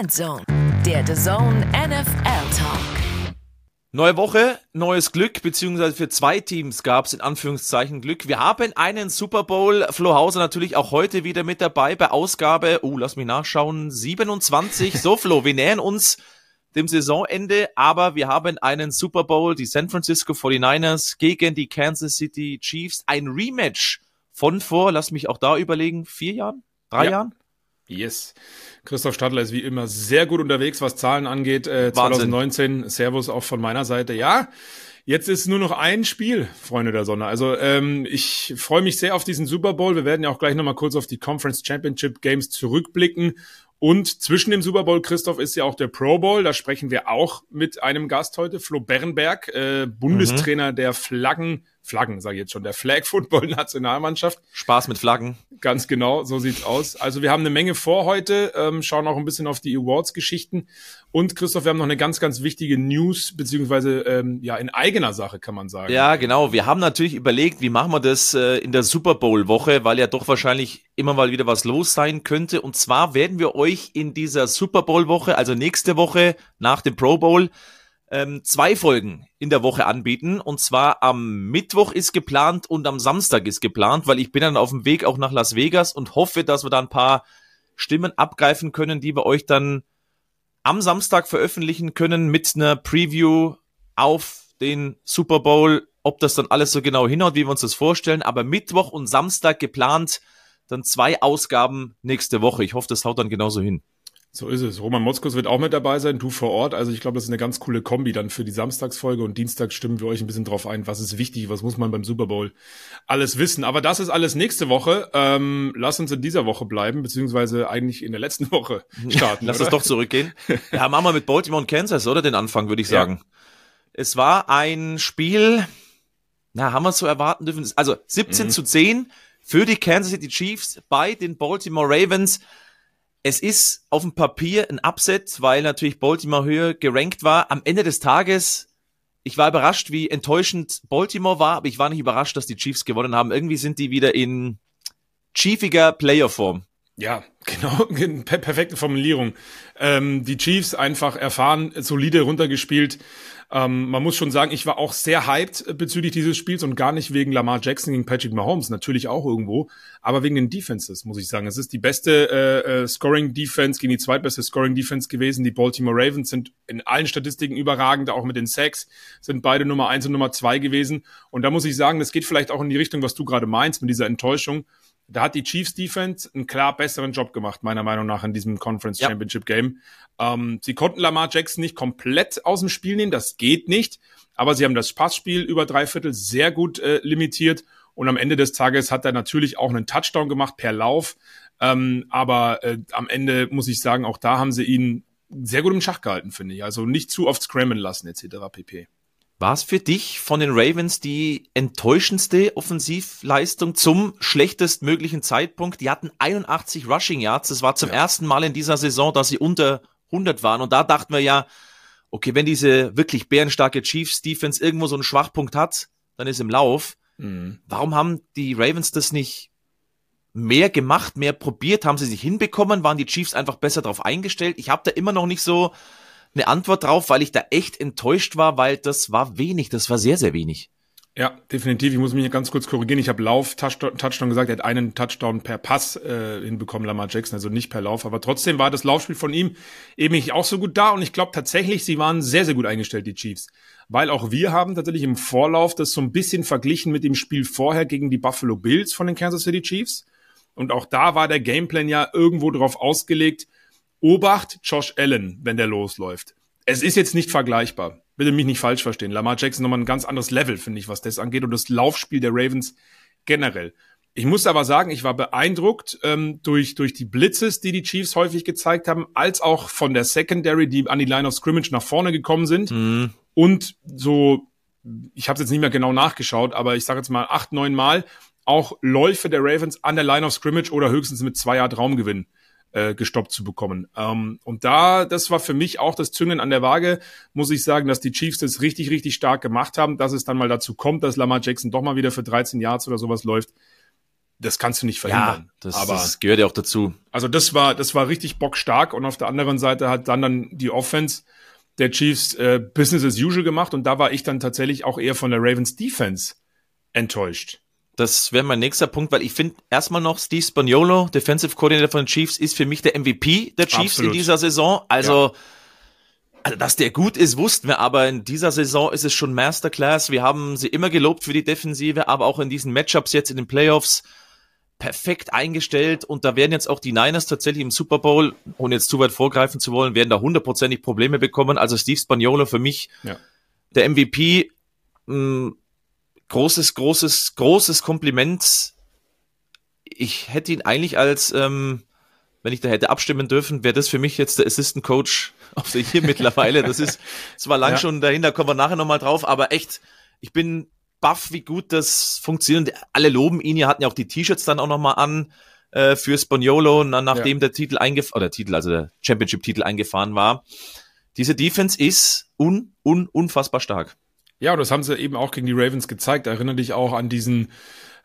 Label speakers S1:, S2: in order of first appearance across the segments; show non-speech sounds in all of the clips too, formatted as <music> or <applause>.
S1: Endzone, der The Zone NFL Talk.
S2: Neue Woche, neues Glück, beziehungsweise für zwei Teams gab es in Anführungszeichen Glück. Wir haben einen Super Bowl. Flo Hauser natürlich auch heute wieder mit dabei bei Ausgabe, oh, lass mich nachschauen, 27. So, Flo, wir nähern uns dem Saisonende, aber wir haben einen Super Bowl, die San Francisco 49ers gegen die Kansas City Chiefs. Ein Rematch von vor, lass mich auch da überlegen, vier Jahren? Drei
S3: Ja.
S2: Jahren?
S3: Yes. Christoph Stadler ist wie immer sehr gut unterwegs, was Zahlen angeht. Äh,
S2: Wahnsinn.
S3: 2019, Servus auch von meiner Seite. Ja, jetzt ist nur noch ein Spiel, Freunde der Sonne. Also ähm, ich freue mich sehr auf diesen Super Bowl. Wir werden ja auch gleich nochmal kurz auf die Conference Championship Games zurückblicken. Und zwischen dem Super Bowl, Christoph, ist ja auch der Pro Bowl. Da sprechen wir auch mit einem Gast heute, Flo Bernberg, äh, Bundestrainer der Flaggen, Flaggen, sage ich jetzt schon, der Flag Football Nationalmannschaft.
S2: Spaß mit Flaggen.
S3: Ganz genau, so sieht's aus. Also wir haben eine Menge vor heute, ähm, schauen auch ein bisschen auf die Awards-Geschichten. Und Christoph, wir haben noch eine ganz, ganz wichtige News, beziehungsweise ähm, ja in eigener Sache, kann man sagen.
S2: Ja, genau. Wir haben natürlich überlegt, wie machen wir das äh, in der Super Bowl Woche, weil ja doch wahrscheinlich immer mal wieder was los sein könnte. Und zwar werden wir euch in dieser Super Bowl Woche, also nächste Woche nach dem Pro Bowl, ähm, zwei Folgen in der Woche anbieten. Und zwar am Mittwoch ist geplant und am Samstag ist geplant, weil ich bin dann auf dem Weg auch nach Las Vegas und hoffe, dass wir da ein paar Stimmen abgreifen können, die wir euch dann am Samstag veröffentlichen können mit einer Preview auf den Super Bowl. Ob das dann alles so genau hinhaut, wie wir uns das vorstellen. Aber Mittwoch und Samstag geplant, dann zwei Ausgaben nächste Woche. Ich hoffe, das haut dann genauso hin.
S3: So ist es. Roman Motzkos wird auch mit dabei sein, du vor Ort. Also ich glaube, das ist eine ganz coole Kombi dann für die Samstagsfolge und Dienstag stimmen wir euch ein bisschen drauf ein, was ist wichtig, was muss man beim Super Bowl alles wissen. Aber das ist alles nächste Woche. Ähm, lass uns in dieser Woche bleiben, beziehungsweise eigentlich in der letzten Woche <laughs> starten.
S2: Lass
S3: oder?
S2: uns doch zurückgehen. <laughs> Ja, machen wir mit Baltimore und Kansas, oder? Den Anfang, würde ich
S3: Ja.
S2: sagen. Es war ein Spiel, na, haben wir es so erwarten dürfen. Also 17
S3: Mhm.
S2: zu 10 für die Kansas City Chiefs bei den Baltimore Ravens. Es ist auf dem Papier ein Upset, weil natürlich Baltimore höher gerankt war. Am Ende des Tages, ich war überrascht, wie enttäuschend Baltimore war, aber ich war nicht überrascht, dass die Chiefs gewonnen haben. Irgendwie sind die wieder in chiefiger Playerform.
S3: Ja, <laughs> genau, per perfekte Formulierung. Ähm, die Chiefs einfach erfahren, solide runtergespielt. Ähm, man muss schon sagen, ich war auch sehr hyped äh, bezüglich dieses Spiels und gar nicht wegen Lamar Jackson gegen Patrick Mahomes, natürlich auch irgendwo, aber wegen den Defenses, muss ich sagen. Es ist die beste äh, äh, Scoring-Defense gegen die zweitbeste Scoring-Defense gewesen. Die Baltimore Ravens sind in allen Statistiken überragend, auch mit den Sacks, sind beide Nummer eins und Nummer zwei gewesen. Und da muss ich sagen, das geht vielleicht auch in die Richtung, was du gerade meinst, mit dieser Enttäuschung. Da hat die Chiefs Defense einen klar besseren Job gemacht, meiner Meinung nach, in diesem Conference
S2: Ja.
S3: Championship Game. Ähm, sie konnten Lamar Jackson nicht komplett aus dem Spiel nehmen, das geht nicht. Aber sie haben das Passspiel über drei Viertel sehr gut äh, limitiert. Und am Ende des Tages hat er natürlich auch einen Touchdown gemacht per Lauf. Ähm, aber äh, am Ende muss ich sagen, auch da haben sie ihn sehr gut im Schach gehalten, finde ich. Also nicht zu oft scrammen lassen, etc. pp.
S2: War es für dich von den Ravens die enttäuschendste Offensivleistung zum schlechtestmöglichen Zeitpunkt? Die hatten 81 Rushing Yards. Das war zum ersten Mal in dieser Saison, dass sie unter 100 waren. Und da dachten wir ja, okay, wenn diese wirklich bärenstarke Chiefs Defense irgendwo so einen Schwachpunkt hat, dann ist im Lauf. Warum haben die Ravens das nicht mehr gemacht, mehr probiert? Haben sie sich hinbekommen? Waren die Chiefs einfach besser darauf eingestellt? Ich habe da immer noch nicht so eine Antwort drauf, weil ich da echt enttäuscht war, weil das war wenig, das war sehr, sehr wenig.
S3: Ja, definitiv. Ich muss mich ganz kurz korrigieren. Ich habe Lauf, Touchdown, Touchdown gesagt. Er hat einen Touchdown per Pass äh, hinbekommen, Lamar Jackson, also nicht per Lauf. Aber trotzdem war das Laufspiel von ihm eben nicht auch so gut da. Und ich glaube tatsächlich, sie waren sehr, sehr gut eingestellt, die Chiefs. Weil auch wir haben tatsächlich im Vorlauf das so ein bisschen verglichen mit dem Spiel vorher gegen die Buffalo Bills von den Kansas City Chiefs. Und auch da war der Gameplan ja irgendwo drauf ausgelegt, Obacht Josh Allen, wenn der losläuft. Es ist jetzt nicht vergleichbar. Bitte mich nicht falsch verstehen. Lamar Jackson nochmal ein ganz anderes Level, finde ich, was das angeht. Und das Laufspiel der Ravens generell. Ich muss aber sagen, ich war beeindruckt ähm, durch, durch die Blitzes, die die Chiefs häufig gezeigt haben, als auch von der Secondary, die an die Line of Scrimmage nach vorne gekommen sind. Und so, ich habe jetzt nicht mehr genau nachgeschaut, aber ich sage jetzt mal acht, neun Mal auch Läufe der Ravens an der Line of Scrimmage oder höchstens mit zwei Yard Raumgewinn äh, gestoppt zu bekommen. Ähm, und da, das war für mich auch das Züngeln an der Waage, muss ich sagen, dass die Chiefs das richtig, richtig stark gemacht haben, dass es dann mal dazu kommt, dass Lamar Jackson doch mal wieder für 13 Yards oder sowas läuft. das kannst du nicht verhindern.
S2: Ja, das, aber, das gehört ja auch dazu.
S3: Also das war, das war richtig bockstark und auf der anderen Seite hat dann dann die Offense der Chiefs äh, Business as usual gemacht und da war ich dann tatsächlich auch eher von der Ravens Defense enttäuscht.
S2: Das wäre mein nächster Punkt, weil ich finde erstmal noch Steve Spagnuolo, Defensive Coordinator von den Chiefs, ist für mich der MVP der Chiefs Absolut. in dieser Saison. Also, ja. also, dass der gut ist, wussten wir, aber in dieser Saison ist es schon Masterclass. Wir haben sie immer gelobt für die Defensive, aber auch in diesen Matchups jetzt in den Playoffs perfekt eingestellt und da werden jetzt auch die Niners tatsächlich im Super Bowl, ohne jetzt zu weit vorgreifen zu wollen, werden da hundertprozentig Probleme bekommen. Also Steve Spagnuolo für mich ja. der MVP. Mh, mm, großes, großes, großes Kompliment. Ich hätte ihn eigentlich als, ähm, wenn ich da hätte abstimmen dürfen, wäre das für mich jetzt der Assistant Coach auf der hier <laughs> mittlerweile. Das ist zwar lang ja. schon dahin, da kommen wir nachher nochmal drauf, aber echt, ich bin baff, wie gut das funktioniert. Alle loben ihn, ja hatten ja auch die T-Shirts dann auch nochmal an äh, für Spaniolo, nachdem ja. der Titel eingefahren, oder Titel, also der Championship-Titel eingefahren war. Diese Defense ist un, un, unfassbar stark.
S3: Ja, und das haben sie eben auch gegen die Ravens gezeigt. Erinnere dich auch an diesen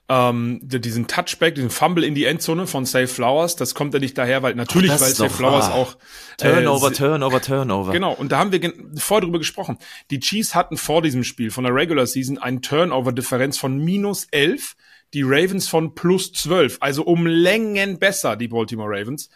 S3: ähm, diesen Touchback, diesen Fumble in die Endzone von Safe Flowers, das kommt ja nicht daher, weil natürlich, weil Safe Flowers wahr. auch
S2: äh, Turnover, Turnover, Turnover.
S3: Genau, und da haben wir vorher drüber gesprochen. Die Chiefs hatten vor diesem Spiel von der Regular Season einen Turnover-Differenz von minus elf, die Ravens von plus zwölf, also um Längen besser, die Baltimore Ravens.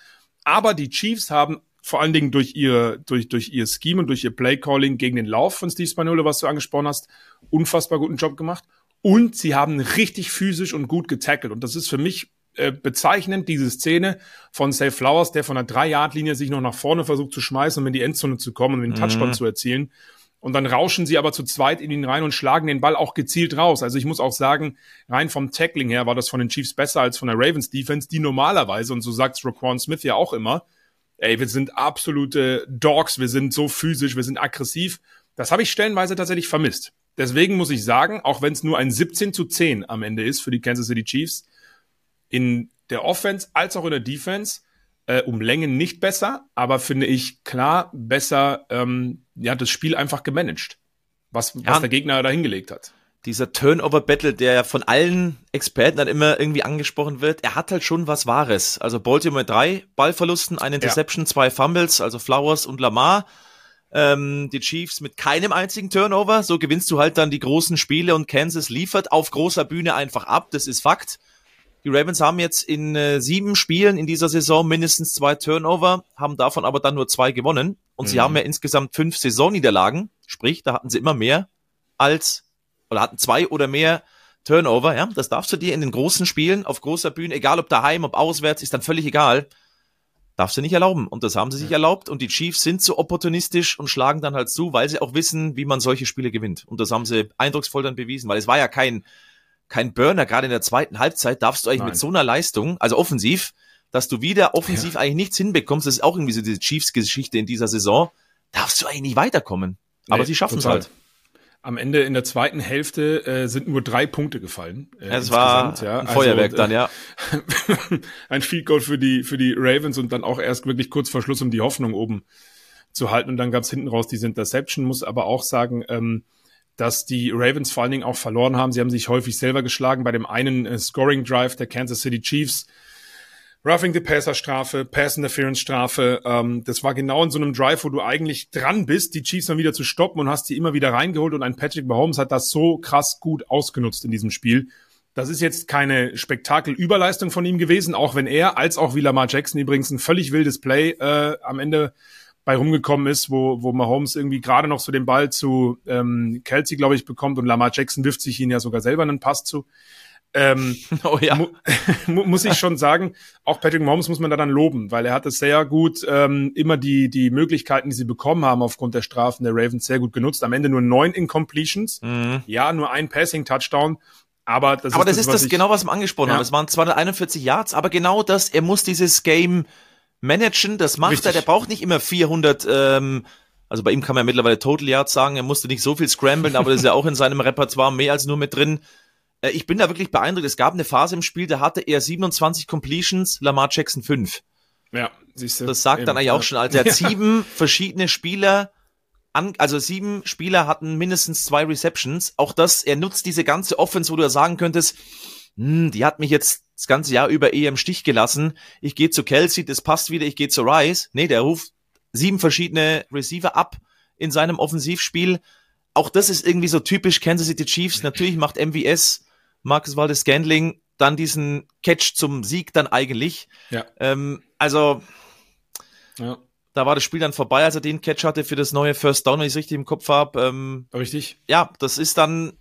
S3: Aber die Chiefs haben vor allen Dingen durch ihr, durch, durch ihr Scheme und durch ihr Play-Calling gegen den Lauf von Steve Spagnuolo, was du angesprochen hast, unfassbar guten Job gemacht. Und sie haben richtig physisch und gut getackelt. Und das ist für mich äh, bezeichnend, diese Szene von Safe Flowers, der von der Drei-Yard-Linie sich noch nach vorne versucht zu schmeißen, um in die Endzone zu kommen und den mhm. Touchdown zu erzielen. Und dann rauschen sie aber zu zweit in ihn rein und schlagen den Ball auch gezielt raus. Also ich muss auch sagen, rein vom Tackling her war das von den Chiefs besser als von der Ravens Defense, die normalerweise, und so sagt Raquan Smith ja auch immer, ey, wir sind absolute Dogs, wir sind so physisch, wir sind aggressiv. Das habe ich stellenweise tatsächlich vermisst. Deswegen muss ich sagen, auch wenn es nur ein 17 zu 10 am Ende ist für die Kansas City Chiefs, in der Offense als auch in der Defense äh, um Längen nicht besser, aber finde ich klar besser, ähm, ja, das Spiel einfach gemanagt, was, was ja. der Gegner da hingelegt hat
S2: dieser Turnover-Battle, der von allen Experten dann immer irgendwie angesprochen wird, er hat halt schon was Wahres. Also Baltimore drei Ballverlusten, eine Interception, ja. zwei Fumbles, also Flowers und Lamar. Ähm, die Chiefs mit keinem einzigen Turnover. So gewinnst du halt dann die großen Spiele und Kansas liefert auf großer Bühne einfach ab. Das ist Fakt. Die Ravens haben jetzt in äh, sieben Spielen in dieser Saison mindestens zwei Turnover, haben davon aber dann nur zwei gewonnen. Und mhm. sie haben ja insgesamt fünf Saisonniederlagen. Sprich, da hatten sie immer mehr als oder hatten zwei oder mehr Turnover, ja, das darfst du dir in den großen Spielen auf großer Bühne, egal ob daheim, ob auswärts, ist dann völlig egal, darfst du nicht erlauben. Und das haben sie sich ja. erlaubt und die Chiefs sind so opportunistisch und schlagen dann halt zu, weil sie auch wissen, wie man solche Spiele gewinnt. Und das haben sie eindrucksvoll dann bewiesen, weil es war ja kein, kein Burner, gerade in der zweiten Halbzeit darfst du eigentlich Nein. mit so einer Leistung, also offensiv, dass du wieder offensiv ja. eigentlich nichts hinbekommst, das ist auch irgendwie so diese Chiefs-Geschichte in dieser Saison, darfst du eigentlich nicht weiterkommen. Aber nee, sie schaffen es halt
S3: am Ende in der zweiten Hälfte äh, sind nur drei Punkte gefallen.
S2: Äh, es war ja. ein also, Feuerwerk dann, ja. <laughs>
S3: ein Field Goal für die für die Ravens und dann auch erst wirklich kurz vor Schluss, um die Hoffnung oben zu halten. Und dann gab's hinten raus diese Interception. Muss aber auch sagen, ähm, dass die Ravens vor allen Dingen auch verloren haben. Sie haben sich häufig selber geschlagen bei dem einen äh, Scoring Drive der Kansas City Chiefs Roughing the Passer Strafe, Pass Interference Strafe. Ähm, das war genau in so einem Drive, wo du eigentlich dran bist, die Chiefs dann wieder zu stoppen und hast die immer wieder reingeholt und ein Patrick Mahomes hat das so krass gut ausgenutzt in diesem Spiel. Das ist jetzt keine Spektakelüberleistung von ihm gewesen, auch wenn er, als auch wie Lamar Jackson übrigens ein völlig wildes Play äh, am Ende bei rumgekommen ist, wo, wo Mahomes irgendwie gerade noch so den Ball zu ähm, Kelsey, glaube ich, bekommt und Lamar Jackson wirft sich ihn ja sogar selber einen Pass zu. Ähm, <laughs> oh ja. <laughs> mu muss ich schon sagen, auch Patrick Mahomes muss man da dann loben, weil er hat es sehr gut, ähm, immer die, die Möglichkeiten, die sie bekommen haben aufgrund der Strafen der Ravens sehr gut genutzt. Am Ende nur neun Incompletions. Mhm. Ja, nur ein Passing-Touchdown. Aber das
S2: aber
S3: ist
S2: das, das ist das genau, was wir angesprochen ja. haben. Es waren 241 Yards, aber genau das, er muss dieses Game managen, das macht Richtig. er, der braucht nicht immer 400, ähm, also bei ihm kann man ja mittlerweile Total Yards sagen, er musste nicht so viel scramblen, aber das ist ja auch in seinem Repertoire mehr als nur mit drin. Äh, ich bin da wirklich beeindruckt. Es gab eine Phase im Spiel, da hatte er 27 Completions, Lamar Jackson 5.
S3: Ja, siehst du.
S2: Das sagt eben, dann eigentlich ja. auch schon. Also er hat <laughs> sieben verschiedene Spieler an, also sieben Spieler hatten mindestens zwei Receptions. Auch das, er nutzt diese ganze Offense, wo du ja sagen könntest, hm, die hat mich jetzt das ganze Jahr über eher im Stich gelassen. Ich gehe zu Kelsey, das passt wieder, ich gehe zu Rice. Nee, der ruft sieben verschiedene Receiver ab in seinem Offensivspiel. Auch das ist irgendwie so typisch Kansas City Chiefs. Natürlich macht MVS, Marcus Waldes Scandling, dann diesen Catch zum Sieg dann eigentlich.
S3: Ja.
S2: Ähm, also,
S3: Ja.
S2: da war das Spiel dann vorbei, als er den Catch hatte für das neue First Down, wenn ich es richtig im Kopf habe. Ähm,
S3: Richtig?
S2: ja, das ist dann,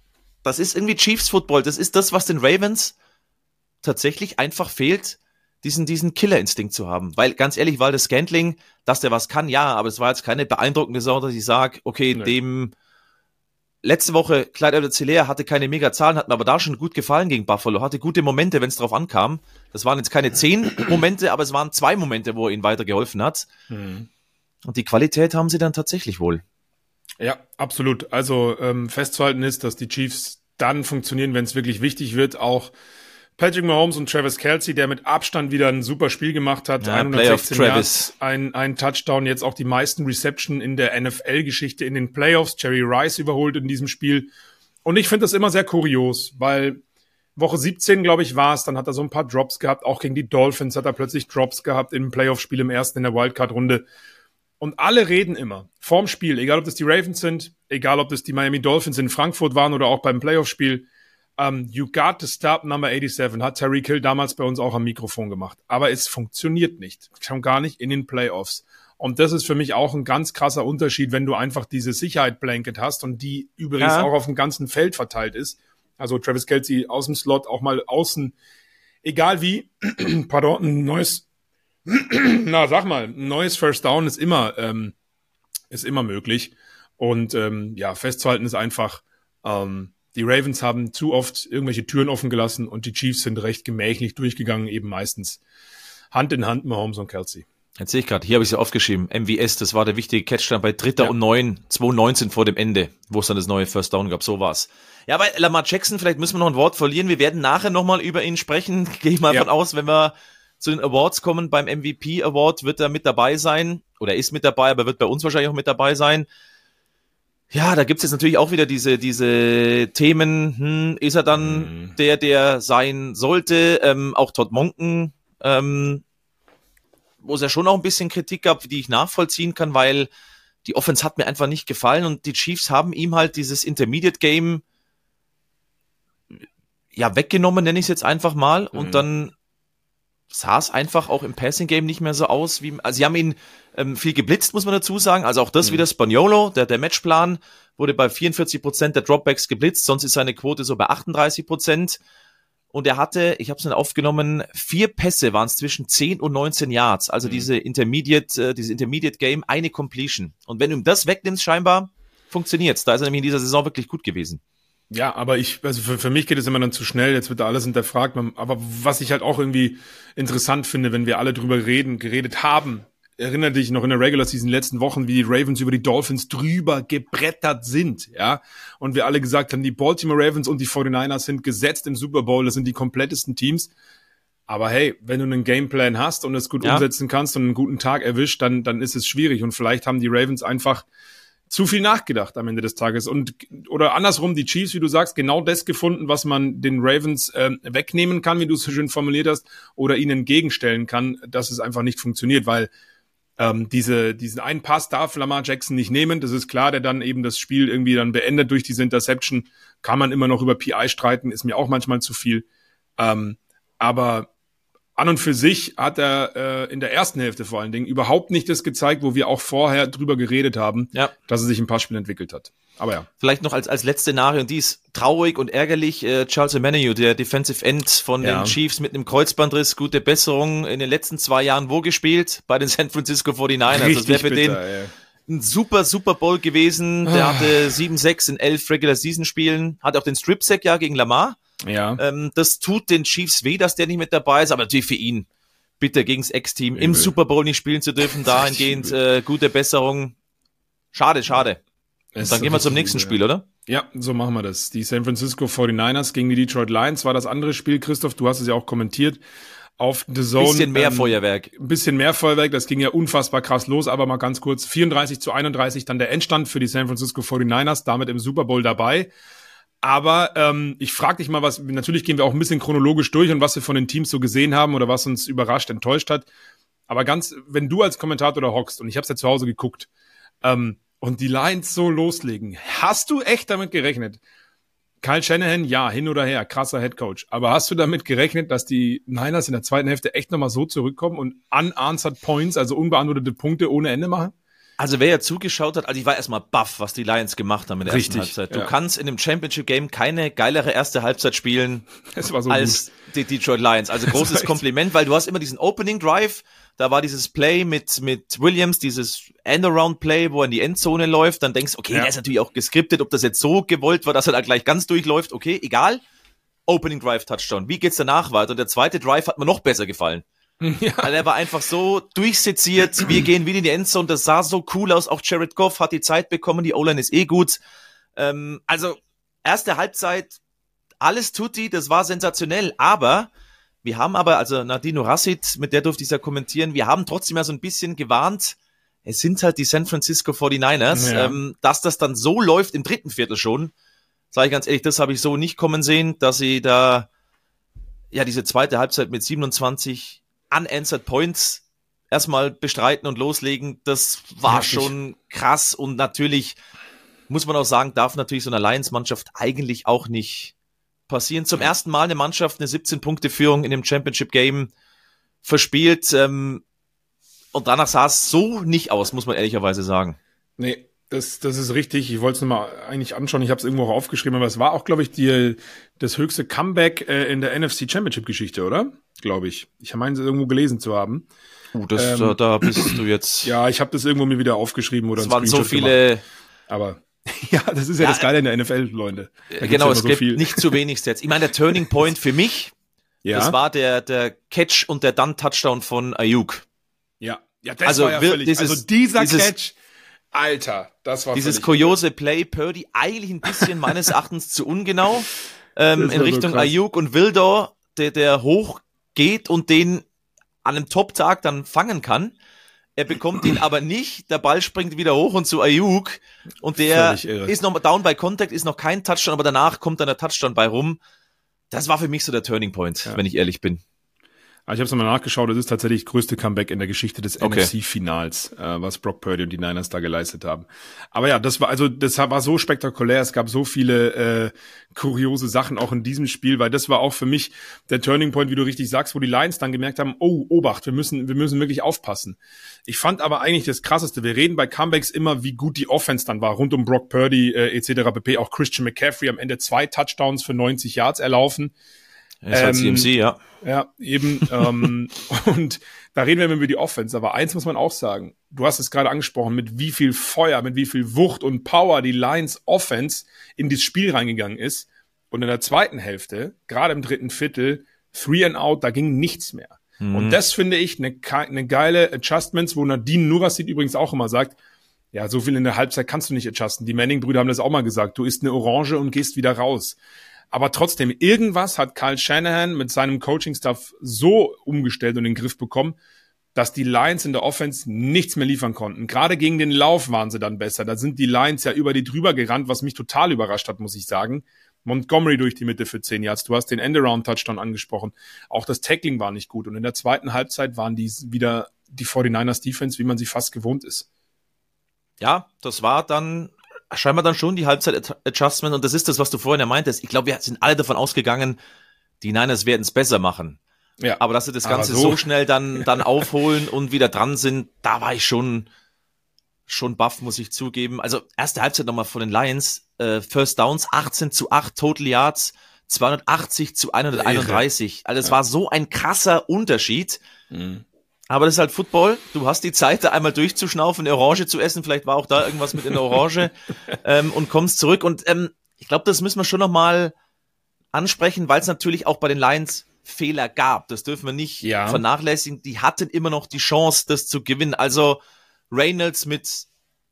S2: das ist irgendwie Chiefs Football. Das ist das, was den Ravens tatsächlich einfach fehlt, diesen, diesen Killerinstinkt zu haben. Weil ganz ehrlich, weil das Scantling, dass der was kann, ja, aber es war jetzt keine beeindruckende Saison, dass ich sage, okay,
S3: Nee.
S2: dem letzte Woche Clyde edwards hatte keine mega Zahlen, hat mir aber da schon gut gefallen gegen Buffalo, hatte gute Momente, wenn es drauf ankam. Das waren jetzt keine zehn <clears throat> Momente, aber es waren zwei Momente, wo er ihnen weitergeholfen hat.
S3: Mhm.
S2: Und die Qualität haben sie dann tatsächlich wohl.
S3: Ja, absolut. Also ähm, festzuhalten ist, dass die Chiefs dann funktionieren, wenn es wirklich wichtig wird. Auch Patrick Mahomes und Travis Kelsey, der mit Abstand wieder ein super Spiel gemacht hat.
S2: Ja, Playoff
S3: 116
S2: Travis.
S3: Yards, ein, ein Touchdown, jetzt auch die meisten Reception in der NFL-Geschichte in den Playoffs. Jerry Rice überholt in diesem Spiel. Und ich finde das immer sehr kurios, weil Woche 17, glaube ich, war es, dann hat er so ein paar Drops gehabt. Auch gegen die Dolphins hat er plötzlich Drops gehabt im Playoff-Spiel im ersten in der Wildcard-Runde. Und alle reden immer vorm Spiel, egal ob das die Ravens sind, egal ob das die Miami Dolphins in Frankfurt waren oder auch beim Playoff-Spiel. Um, you got to stop number 87, hat Tyreek Hill damals bei uns auch am Mikrofon gemacht. Aber es funktioniert nicht. Schon gar nicht in den Playoffs. Und das ist für mich auch ein ganz krasser Unterschied, wenn du einfach diese Sicherheit-Blanket hast und die übrigens
S2: Ja.
S3: auch auf dem ganzen Feld verteilt ist. Also Travis Kelsey aus dem Slot, auch mal außen. Egal wie, <clears throat> pardon, ein neues, <clears throat> na sag mal, ein neues First Down ist immer, ähm, ist immer möglich. Und ähm, ja, festzuhalten ist einfach, ähm, die Ravens haben zu oft irgendwelche Türen offen gelassen und die Chiefs sind recht gemächlich durchgegangen, eben meistens Hand in Hand Mahomes und Kelsey.
S2: Jetzt sehe ich gerade, hier habe ich es ja aufgeschrieben. MVS, das war der wichtige Catch dann bei Dritter
S3: Ja.
S2: und Neun, 2.19 vor dem Ende, wo es dann das neue First Down gab. So war's. Ja, bei Lamar Jackson, vielleicht müssen wir noch ein Wort verlieren. Wir werden nachher nochmal über ihn sprechen. <laughs> Gehe ich mal
S3: Ja.
S2: von aus, wenn wir zu den Awards kommen. Beim MVP Award wird er mit dabei sein oder ist mit dabei, aber wird bei uns wahrscheinlich auch mit dabei sein. Ja, da gibt's jetzt natürlich auch wieder diese, diese Themen. Hm, ist er dann
S3: Mhm.
S2: der, der sein sollte? Ähm, auch Todd Monken, ähm, wo es ja schon auch ein bisschen Kritik gab, die ich nachvollziehen kann, weil die Offense hat mir einfach nicht gefallen und die Chiefs haben ihm halt dieses Intermediate Game ja weggenommen, nenne ich es jetzt einfach mal.
S3: Mhm.
S2: Und dann sah es einfach auch im Passing Game nicht mehr so aus, wie, also sie haben ihn ähm, viel geblitzt, muss man dazu sagen. Also auch das
S3: Mhm.
S2: wieder Spaniolo, der, der Matchplan wurde bei 44 Prozent der Dropbacks geblitzt, sonst ist seine Quote so bei 38 Prozent. Und er hatte, ich habe es nicht aufgenommen, vier Pässe waren es zwischen 10 und 19 Yards. Also
S3: Mhm.
S2: diese Intermediate, äh, dieses Intermediate Game, eine Completion. Und wenn du ihm das wegnimmst, scheinbar funktioniert's. Da ist er nämlich in dieser Saison wirklich gut gewesen.
S3: Ja, aber ich, also für, für mich geht es immer dann zu schnell, jetzt wird da alles hinterfragt. Aber was ich halt auch irgendwie interessant finde, wenn wir alle drüber reden, geredet haben, erinnere dich noch in der Regular Season letzten Wochen, wie die Ravens über die Dolphins drüber gebrettert sind, ja. Und wir alle gesagt haben, die Baltimore Ravens und die 49ers sind gesetzt im Super Bowl, das sind die komplettesten Teams. Aber hey, wenn du einen Gameplan hast und es gut
S2: Ja.
S3: umsetzen kannst und einen guten Tag erwischt, dann, dann ist es schwierig. Und vielleicht haben die Ravens einfach zu viel nachgedacht am Ende des Tages. Und oder andersrum die Chiefs, wie du sagst, genau das gefunden, was man den Ravens ähm, wegnehmen kann, wie du es so schön formuliert hast, oder ihnen entgegenstellen kann, dass es einfach nicht funktioniert, weil ähm, diese diesen einen Pass darf Lamar Jackson nicht nehmen, das ist klar, der dann eben das Spiel irgendwie dann beendet durch diese Interception, kann man immer noch über PI streiten, ist mir auch manchmal zu viel, ähm, aber an und für sich hat er äh, in der ersten Hälfte vor allen Dingen überhaupt nicht das gezeigt, wo wir auch vorher drüber geredet haben,
S2: Ja.
S3: dass er sich im Passspiel entwickelt hat. Aber ja.
S2: Vielleicht noch als, als letzte Szenario, und die ist traurig und ärgerlich. Äh, Charles Emmanuel, der Defensive End von
S3: Ja.
S2: den Chiefs mit einem Kreuzbandriss, gute Besserung. In den letzten zwei Jahren wo gespielt? Bei den San Francisco 49ers. das wäre für den
S3: ey.
S2: ein super Super Bowl gewesen. Der hatte 7-6 in 11 Regular Season Spielen. Hat auch den Strip Sack ja gegen Lamar.
S3: Ja.
S2: Ähm, das tut den Chiefs weh, dass der nicht mit dabei ist, aber natürlich für ihn. Bitte gegens Ex-Team im. Super Bowl nicht spielen zu dürfen, <laughs> dahingehend äh, gute Besserung. Schade, schade. Und dann gehen wir zum nächsten Spiel, oder?
S3: Ja, so machen wir das. Die San Francisco 49ers gegen die Detroit Lions war das andere Spiel, Christoph, du hast es ja auch kommentiert. Auf The Zone.
S2: Bisschen mehr
S3: ähm,
S2: Feuerwerk.
S3: Ein bisschen mehr Feuerwerk, das ging ja unfassbar krass los, aber mal ganz kurz. 34 zu 31 dann der Endstand für die San Francisco 49ers, damit im Super Bowl dabei. Aber ähm, ich frage dich mal was, natürlich gehen wir auch ein bisschen chronologisch durch und was wir von den Teams so gesehen haben oder was uns überrascht, enttäuscht hat. Aber ganz, wenn du als Kommentator da hockst, und ich habe es ja zu Hause geguckt, ähm, und die Lions so loslegen, hast du echt damit gerechnet? Kyle Shanahan, ja, hin oder her, krasser Headcoach. Aber hast du damit gerechnet, dass die Niners in der zweiten Hälfte echt nochmal so zurückkommen und unanswered Points, also unbeantwortete Punkte ohne Ende machen?
S2: Also wer ja zugeschaut hat, also ich war erstmal baff, was die Lions gemacht haben in der
S3: Richtig,
S2: ersten Halbzeit. Du
S3: ja.
S2: kannst in dem Championship Game keine geilere erste Halbzeit spielen <laughs>
S3: so
S2: als die Detroit Lions. Also großes Kompliment, weil du hast immer diesen Opening Drive, da war dieses Play mit, mit Williams, dieses End-Around Play, wo er in die Endzone läuft, dann denkst, okay,
S3: Ja.
S2: der ist natürlich auch geskriptet, ob das jetzt so gewollt war, dass er da gleich ganz durchläuft, okay, egal. Opening Drive Touchdown. Wie geht's danach weiter? Und der zweite Drive hat mir noch besser gefallen. <laughs>
S3: Ja.
S2: Also er war einfach so durchseziert, wir <clears throat> gehen wieder in die Endzone, das sah so cool aus, auch Jared Goff hat die Zeit bekommen, die O-Line ist eh gut. Ähm, also, erste Halbzeit, alles tutti, das war sensationell, aber wir haben aber, also Nadino Rassid, mit der durfte ich ja kommentieren, wir haben trotzdem ja so ein bisschen gewarnt, es sind halt die San Francisco 49ers,
S3: Ja.
S2: ähm, dass das dann so läuft im dritten Viertel schon, sage ich ganz ehrlich, das habe ich so nicht kommen sehen, dass sie da ja diese zweite Halbzeit mit 27 unanswered Points erstmal bestreiten und loslegen, das war
S3: Heftig.
S2: schon krass und natürlich muss man auch sagen, darf natürlich so eine Lions-Mannschaft eigentlich auch nicht passieren. Zum ersten Mal eine Mannschaft eine 17-Punkte-Führung in dem Championship-Game verspielt ähm, und danach sah es so nicht aus, muss man ehrlicherweise sagen.
S3: Nee, das, das ist richtig. Ich wollte es nochmal eigentlich anschauen. Ich habe es irgendwo auch aufgeschrieben, aber es war auch, glaube ich, die, das höchste Comeback äh, in der NFC Championship-Geschichte, oder? Glaube ich. Ich meine es irgendwo gelesen zu haben.
S2: Uh, das,
S3: Ähm,
S2: da, da bist du jetzt. <clears throat>
S3: Ja, ich habe das irgendwo mir wieder aufgeschrieben oder
S2: es waren so viele.
S3: Gemacht. Aber <laughs> ja, das ist ja,
S2: Ja,
S3: das Geile in der NFL, Leute. Gibt's
S2: Genau,
S3: ja
S2: es
S3: so
S2: gibt
S3: viel.
S2: nicht zu wenig Stats. Ich meine, der Turning Point für mich,
S3: ja,
S2: das war der, der Catch und der Dann-Touchdown von Ayuk.
S3: ja, ja, das
S2: also
S3: war ja völlig. also dieser
S2: dieses-
S3: Catch, Alter, das war
S2: Dieses kuriose Play, Purdy, eigentlich ein bisschen meines Erachtens zu ungenau, ähm, in
S3: so
S2: Richtung
S3: krass.
S2: Ayuk und Wildor, der, der hoch geht und den an einem Top-Tag dann fangen kann. Er bekommt ihn aber nicht, der Ball springt wieder hoch und zu Ayuk und der ist noch down by Contact, ist noch kein Touchdown, aber danach kommt dann der Touchdown bei rum. Das war für mich so der Turning Point, wenn ich ehrlich bin.
S3: Aber ich habe es nochmal nachgeschaut, das ist tatsächlich das größte Comeback in der Geschichte des
S2: Okay.
S3: NFC-Finals, äh, was Brock Purdy und die Niners da geleistet haben. Aber ja, das war also das war so spektakulär. Es gab so viele äh, kuriose Sachen auch in diesem Spiel, weil das war auch für mich der Turning Point, wie du richtig sagst, wo die Lions dann gemerkt haben, oh, Obacht, wir müssen, wir müssen wirklich aufpassen. Ich fand aber eigentlich das Krasseste, wir reden bei Comebacks immer, wie gut die Offense dann war, rund um Brock Purdy äh, etc. pp. Auch Christian McCaffrey am Ende zwei Touchdowns für 90 Yards erlaufen.
S2: Das ist halt
S3: Ähm,
S2: CMC, ja.
S3: Ja, eben. ähm, <laughs> und da reden wir immer über die Offense. Aber eins muss man auch sagen. Du hast es gerade angesprochen, mit wie viel Feuer, mit wie viel Wucht und Power die Lions Offense in dieses Spiel reingegangen ist. Und in der zweiten Hälfte, gerade im dritten Viertel, three and out, da ging nichts mehr. Und das finde ich eine, eine geile Adjustments, wo Nadine Nurasid übrigens auch immer sagt, ja, so viel in der Halbzeit kannst du nicht adjusten. Die Manning-Brüder haben das auch mal gesagt. Du isst eine Orange und gehst wieder raus. Aber trotzdem, irgendwas hat Kyle Shanahan mit seinem Coaching-Staff so umgestellt und in den Griff bekommen, dass die Lions in der Offense nichts mehr liefern konnten. Gerade gegen den Lauf waren sie dann besser. Da sind die Lions ja über die drüber gerannt, was mich total überrascht hat, muss ich sagen. Montgomery durch die Mitte für 10 Yards. Du hast den Endaround-Touchdown angesprochen. Auch das Tackling war nicht gut. Und in der zweiten Halbzeit waren die wieder die 49ers Defense, wie man sie fast gewohnt ist.
S2: ja, das war dann scheinbar dann schon die Halbzeit-Adjustment und das ist das, was du vorhin ja meintest. Ich glaube, wir sind alle davon ausgegangen, die Niners werden es besser machen.
S3: Ja.
S2: Aber dass sie das Ganze
S3: so-
S2: so. schnell dann, dann <laughs> aufholen und wieder dran sind, da war ich schon, schon baff, muss ich zugeben. Also erste Halbzeit nochmal von den Lions, äh, First Downs 18 zu 8 Total Yards, 280 zu 131. Also es war so ein krasser Unterschied. Aber das ist halt Football. Du hast die Zeit, da einmal durchzuschnaufen, eine Orange zu essen. Vielleicht war auch da irgendwas mit in der Orange <laughs> ähm, und kommst zurück. Und ähm, ich glaube, das müssen wir schon noch mal ansprechen, weil es natürlich auch bei den Lions Fehler gab. Das dürfen wir nicht
S3: Ja.
S2: vernachlässigen. Die hatten immer noch die Chance, das zu gewinnen. Also Reynolds mit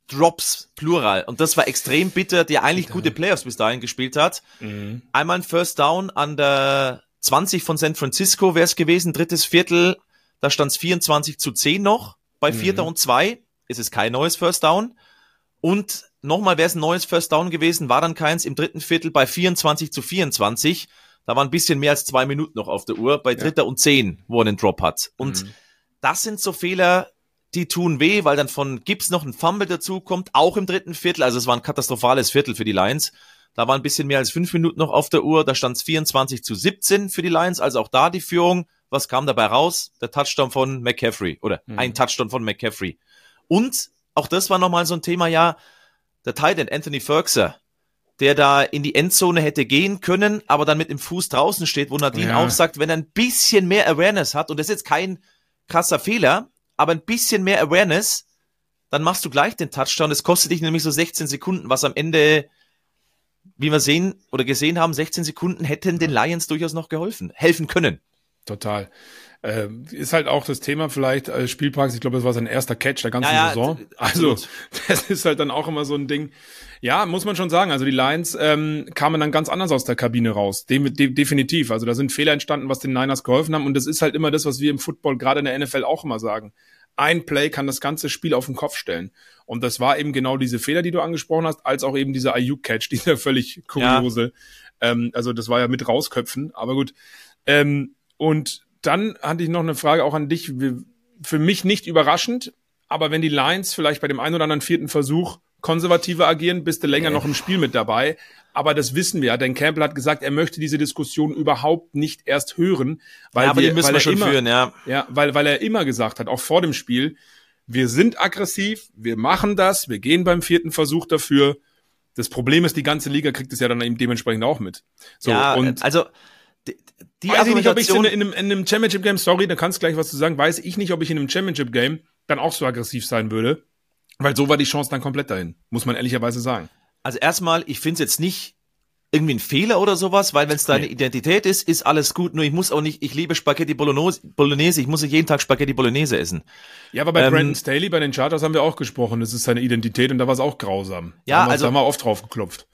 S2: Drops, Plural. Und das war extrem bitter, der eigentlich gute Playoffs bis dahin gespielt hat. Einmal ein First Down an der 20 von San Francisco wäre es gewesen, drittes Viertel. Da stand es 24 zu 10 noch. Bei Vierter und zwei ist es kein neues First Down. Und nochmal wäre es ein neues First Down gewesen, war dann keins im dritten Viertel bei 24 zu 24. Da war ein bisschen mehr als zwei Minuten noch auf der Uhr, bei dritter ja. und zehn, wo er einen Drop hat. Und mhm. das sind so Fehler, die tun weh, weil dann von Gibbs noch ein Fumble dazu kommt, auch im dritten Viertel. Also es war ein katastrophales Viertel für die Lions. Da war ein bisschen mehr als fünf Minuten noch auf der Uhr. Da stand es 24 zu 17 für die Lions, also auch da die Führung. Was kam dabei raus? Der Touchdown von McCaffrey oder mhm. ein Touchdown von McCaffrey. Und auch das war nochmal so ein Thema, ja, der Titan Anthony Ferguson, der da in die Endzone hätte gehen können, aber dann mit dem Fuß draußen steht, wo Nadine ja. auch sagt, wenn er ein bisschen mehr Awareness hat, und das ist jetzt kein krasser Fehler, aber ein bisschen mehr Awareness, dann machst du gleich den Touchdown. Das kostet dich nämlich so 16 Sekunden, was am Ende, wie wir sehen oder gesehen haben, 16 Sekunden hätten den Lions durchaus noch geholfen, helfen können.
S3: Total. Äh, ist halt auch das Thema vielleicht als Spielpraxis. Ich glaube, das war sein erster Catch der ganzen ja, ja, Saison. Also, <laughs> das ist halt dann auch immer so ein Ding. Ja, muss man schon sagen. Also die Lions ähm, kamen dann ganz anders aus der Kabine raus. De de definitiv. Also da sind Fehler entstanden, was den Niners geholfen haben. Und das ist halt immer das, was wir im Football, gerade in der NFL auch immer sagen. Ein Play kann das ganze Spiel auf den Kopf stellen. Und das war eben genau diese Fehler, die du angesprochen hast, als auch eben dieser IU-Catch, <laughs> dieser völlig kuriose. Ja. Ähm, also das war ja mit rausköpfen. Aber gut. Ähm, und dann hatte ich noch eine Frage auch an dich. Für mich nicht überraschend, aber wenn die Lions vielleicht bei dem einen oder anderen vierten Versuch konservativer agieren, bist du länger noch im Spiel mit dabei. Aber das wissen wir. Denn Campbell hat gesagt, er möchte diese Diskussion überhaupt nicht erst hören, weil ja,
S2: aber
S3: wir,
S2: die müssen
S3: weil
S2: wir schon
S3: immer,
S2: führen, ja.
S3: Ja, weil, weil er immer gesagt hat, auch vor dem Spiel, wir sind aggressiv, wir machen das, wir gehen beim vierten Versuch dafür. Das Problem ist, die ganze Liga kriegt es ja dann eben dementsprechend auch mit.
S2: So, ja, und also
S3: die weiß ich nicht, ob ich in, in, einem, in einem Championship Game, sorry, da kannst du gleich was zu sagen, weiß ich nicht, ob ich in einem Championship Game dann auch so aggressiv sein würde, weil so war die Chance dann komplett dahin, muss man ehrlicherweise sagen.
S2: Also erstmal, ich finde es jetzt nicht irgendwie ein Fehler oder sowas, weil wenn es deine nee. Identität ist, ist alles gut. Nur ich muss auch nicht, ich liebe Spaghetti Bolognese, ich muss nicht jeden Tag Spaghetti Bolognese essen.
S3: Ja, aber bei ähm, Brandon Staley, bei den Charters haben wir auch gesprochen, das ist seine Identität und da war es auch grausam.
S2: Ja,
S3: da haben
S2: also
S3: da haben wir oft drauf geklopft.